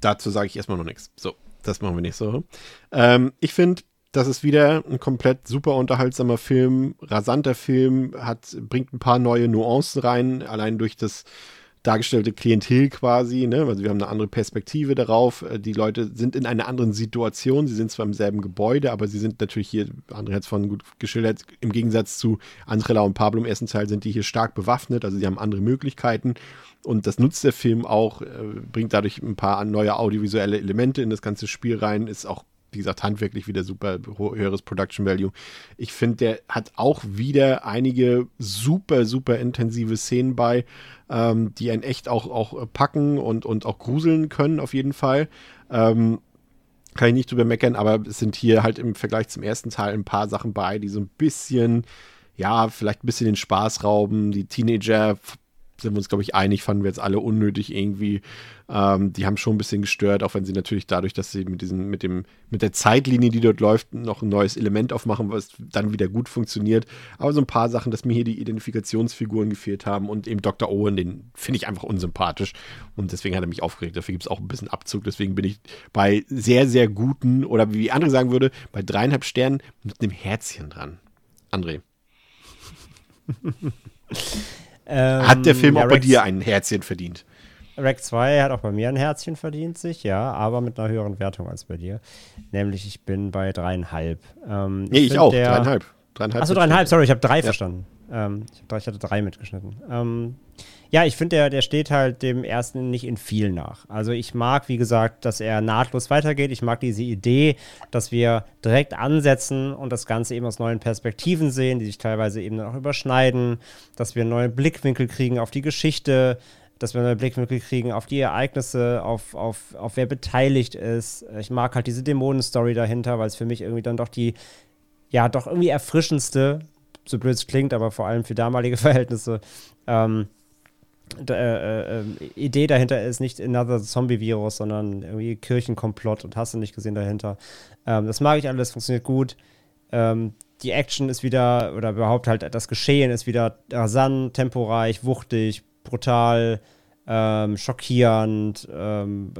Dazu sage ich erstmal noch nichts. So, das machen wir nicht so. Ähm, ich finde, das ist wieder ein komplett super unterhaltsamer Film, rasanter Film, hat, bringt ein paar neue Nuancen rein, allein durch das dargestellte Klientel quasi, ne? Also wir haben eine andere Perspektive darauf. Äh, die Leute sind in einer anderen Situation. Sie sind zwar im selben Gebäude, aber sie sind natürlich hier, André hat es vorhin gut geschildert, im Gegensatz zu Andrella und Pablo im ersten Teil sind die hier stark bewaffnet, also sie haben andere Möglichkeiten. Und das nutzt der Film auch, äh, bringt dadurch ein paar neue audiovisuelle Elemente in das ganze Spiel rein, ist auch wie gesagt, handwerklich wieder super höheres Production Value. Ich finde, der hat auch wieder einige super, super intensive Szenen bei, ähm, die einen echt auch, auch packen und, und auch gruseln können, auf jeden Fall. Ähm, kann ich nicht drüber meckern, aber es sind hier halt im Vergleich zum ersten Teil ein paar Sachen bei, die so ein bisschen, ja, vielleicht ein bisschen den Spaß rauben. Die Teenager sind wir uns, glaube ich, einig, fanden wir jetzt alle unnötig irgendwie. Ähm, die haben schon ein bisschen gestört, auch wenn sie natürlich dadurch, dass sie mit diesem, mit dem, mit der Zeitlinie, die dort läuft, noch ein neues Element aufmachen, was dann wieder gut funktioniert. Aber so ein paar Sachen, dass mir hier die Identifikationsfiguren gefehlt haben und eben Dr. Owen, den finde ich einfach unsympathisch. Und deswegen hat er mich aufgeregt. Dafür gibt es auch ein bisschen Abzug. Deswegen bin ich bei sehr, sehr guten, oder wie André sagen würde, bei dreieinhalb Sternen mit einem Herzchen dran. André. Ähm, Hat der Film ja, auch bei Rex- dir ein Herzchen verdient? Rack 2 hat auch bei mir ein Herzchen verdient sich, ja, aber mit einer höheren Wertung als bei dir. Nämlich, ich bin bei dreieinhalb. Ähm, Nee, ich find auch. der- dreieinhalb. Dreieinhalb. Achso, dreieinhalb, sorry, ich habe drei Ja. verstanden. Ähm, ich, hab drei, ich hatte drei mitgeschnitten. Ähm, ja, ich finde, der, der steht halt dem ersten nicht in viel nach. Also ich mag, wie gesagt, dass er nahtlos weitergeht. Ich mag diese Idee, dass wir direkt ansetzen und das Ganze eben aus neuen Perspektiven sehen, die sich teilweise eben auch überschneiden, dass wir einen neuen Blickwinkel kriegen auf die Geschichte, dass wir einen neuen Blickwinkel kriegen auf die Ereignisse, auf, auf, auf wer beteiligt ist. Ich mag halt diese Dämonenstory dahinter, weil es für mich irgendwie dann doch die ja, doch irgendwie erfrischendste, so blöd es klingt, aber vor allem für damalige Verhältnisse, ähm, äh, äh, Idee dahinter ist nicht another Zombie-Virus, sondern irgendwie Kirchenkomplott und hast du nicht gesehen dahinter. Ähm, das mag ich alles, funktioniert gut. Ähm, die Action ist wieder, oder überhaupt halt das Geschehen ist wieder rasant, temporeich, wuchtig, brutal, ähm, schockierend, ähm,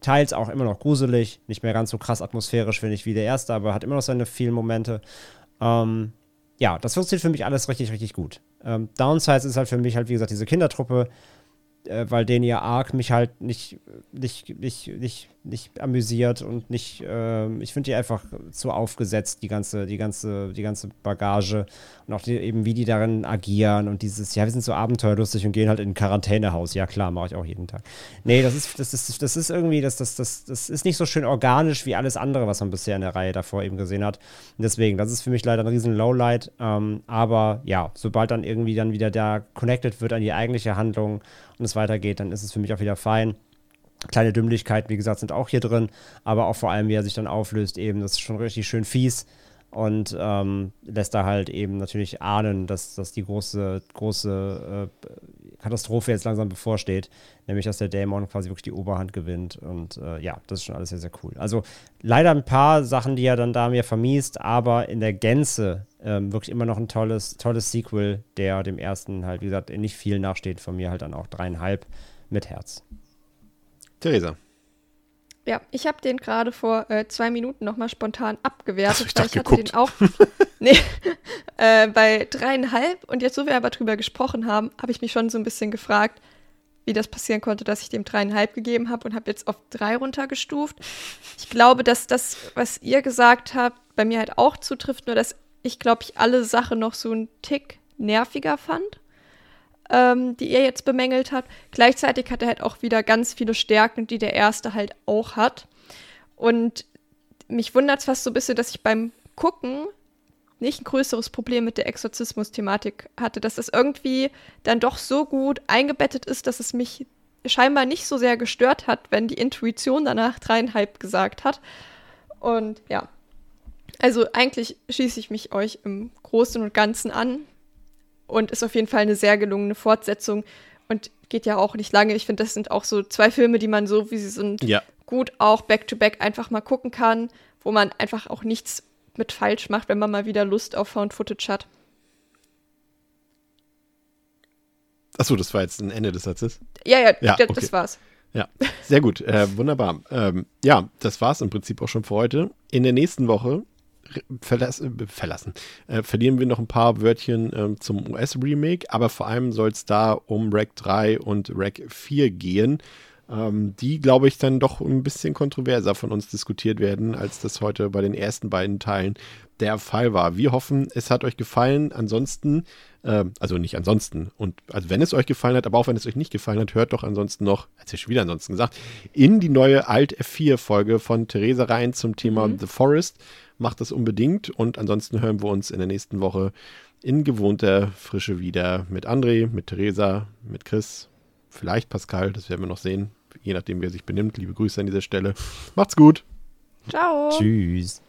teils auch immer noch gruselig, nicht mehr ganz so krass atmosphärisch, finde ich, wie der erste, aber hat immer noch seine vielen Momente. Ähm, ja, das funktioniert für mich alles richtig, richtig gut. Ähm, Downsides ist halt für mich halt, wie gesagt, diese Kindertruppe, äh, weil den ihr Arc mich halt nicht, nicht, nicht, nicht, nicht amüsiert und nicht, ähm, ich finde die einfach zu aufgesetzt, die ganze, die ganze, die ganze Bagage und auch die, eben, wie die darin agieren und dieses, ja, wir sind so abenteuerlustig und gehen halt in ein Quarantänehaus. Ja, klar, mache ich auch jeden Tag. Nee, das ist, das ist, das ist irgendwie, das, das, das, das ist nicht so schön organisch wie alles andere, was man bisher in der Reihe davor eben gesehen hat. Und deswegen, das ist für mich leider ein riesen Lowlight. Ähm, aber ja, sobald dann irgendwie dann wieder da connected wird an die eigentliche Handlung und es weitergeht, dann ist es für mich auch wieder fein. Kleine Dümmlichkeiten, wie gesagt, sind auch hier drin, aber auch vor allem, wie er sich dann auflöst, eben, das ist schon richtig schön fies und ähm, lässt da halt eben natürlich ahnen, dass, dass die große, große äh, Katastrophe jetzt langsam bevorsteht, nämlich dass der Dämon quasi wirklich die Oberhand gewinnt und äh, ja, das ist schon alles sehr, sehr cool. Also leider ein paar Sachen, die er dann da mir vermiest, aber in der Gänze ähm, wirklich immer noch ein tolles, tolles Sequel, der dem ersten halt, wie gesagt, nicht viel nachsteht, von mir halt dann auch dreieinhalb mit Herz. Theresa. Ja, ich habe den gerade vor äh, zwei Minuten nochmal spontan abgewertet, Ach, ich weil dachte, ich hatte den geguckt. auch nee, äh, bei dreieinhalb und jetzt, so wir aber drüber gesprochen haben, habe ich mich schon so ein bisschen gefragt, wie das passieren konnte, dass ich dem dreieinhalb gegeben habe und habe jetzt auf drei runtergestuft. Ich glaube, dass das, was ihr gesagt habt, bei mir halt auch zutrifft, nur dass ich, glaube ich, alle Sachen noch so einen Tick nerviger fand ähm, die ihr jetzt bemängelt habt. Gleichzeitig hat er halt auch wieder ganz viele Stärken, die der erste halt auch hat. Und mich wundert es fast so ein bisschen, dass ich beim Gucken nicht ein größeres Problem mit der Exorzismus-Thematik hatte, dass das irgendwie dann doch so gut eingebettet ist, dass es mich scheinbar nicht so sehr gestört hat, wenn die Intuition danach dreieinhalb gesagt hat. Und ja, also eigentlich schließe ich mich euch im Großen und Ganzen an und ist auf jeden Fall eine sehr gelungene Fortsetzung und geht ja auch nicht lange. Ich finde, das sind auch so zwei Filme, die man so, wie sie sind, Ja. gut auch back-to-back einfach mal gucken kann, wo man einfach auch nichts mit falsch macht, wenn man mal wieder Lust auf Found Footage hat. Achso, das war jetzt ein Ende des Satzes. Ja, ja, Ja, das, okay. das war's. Ja, sehr gut. Äh, wunderbar. Ähm, ja, das war's im Prinzip auch schon für heute. In der nächsten Woche verlass, äh, verlassen, äh, verlieren wir noch ein paar Wörtchen ähm, zum US-Remake, aber vor allem soll es da um Rack 3 und Rack 4 gehen, ähm, die, glaube ich, dann doch ein bisschen kontroverser von uns diskutiert werden, als das heute bei den ersten beiden Teilen der Fall war. Wir hoffen, es hat euch gefallen. Ansonsten, ähm, also nicht ansonsten, und also wenn es euch gefallen hat, aber auch wenn es euch nicht gefallen hat, hört doch ansonsten noch, als ich schon wieder ansonsten gesagt, in die neue Alt F4-Folge von Theresa rein zum Thema The Forest. Macht das unbedingt und ansonsten hören wir uns in der nächsten Woche in gewohnter Frische wieder mit André, mit Theresa, mit Chris, vielleicht Pascal, das werden wir noch sehen, je nachdem, wer sich benimmt. Liebe Grüße an dieser Stelle. Macht's gut. Ciao. Tschüss.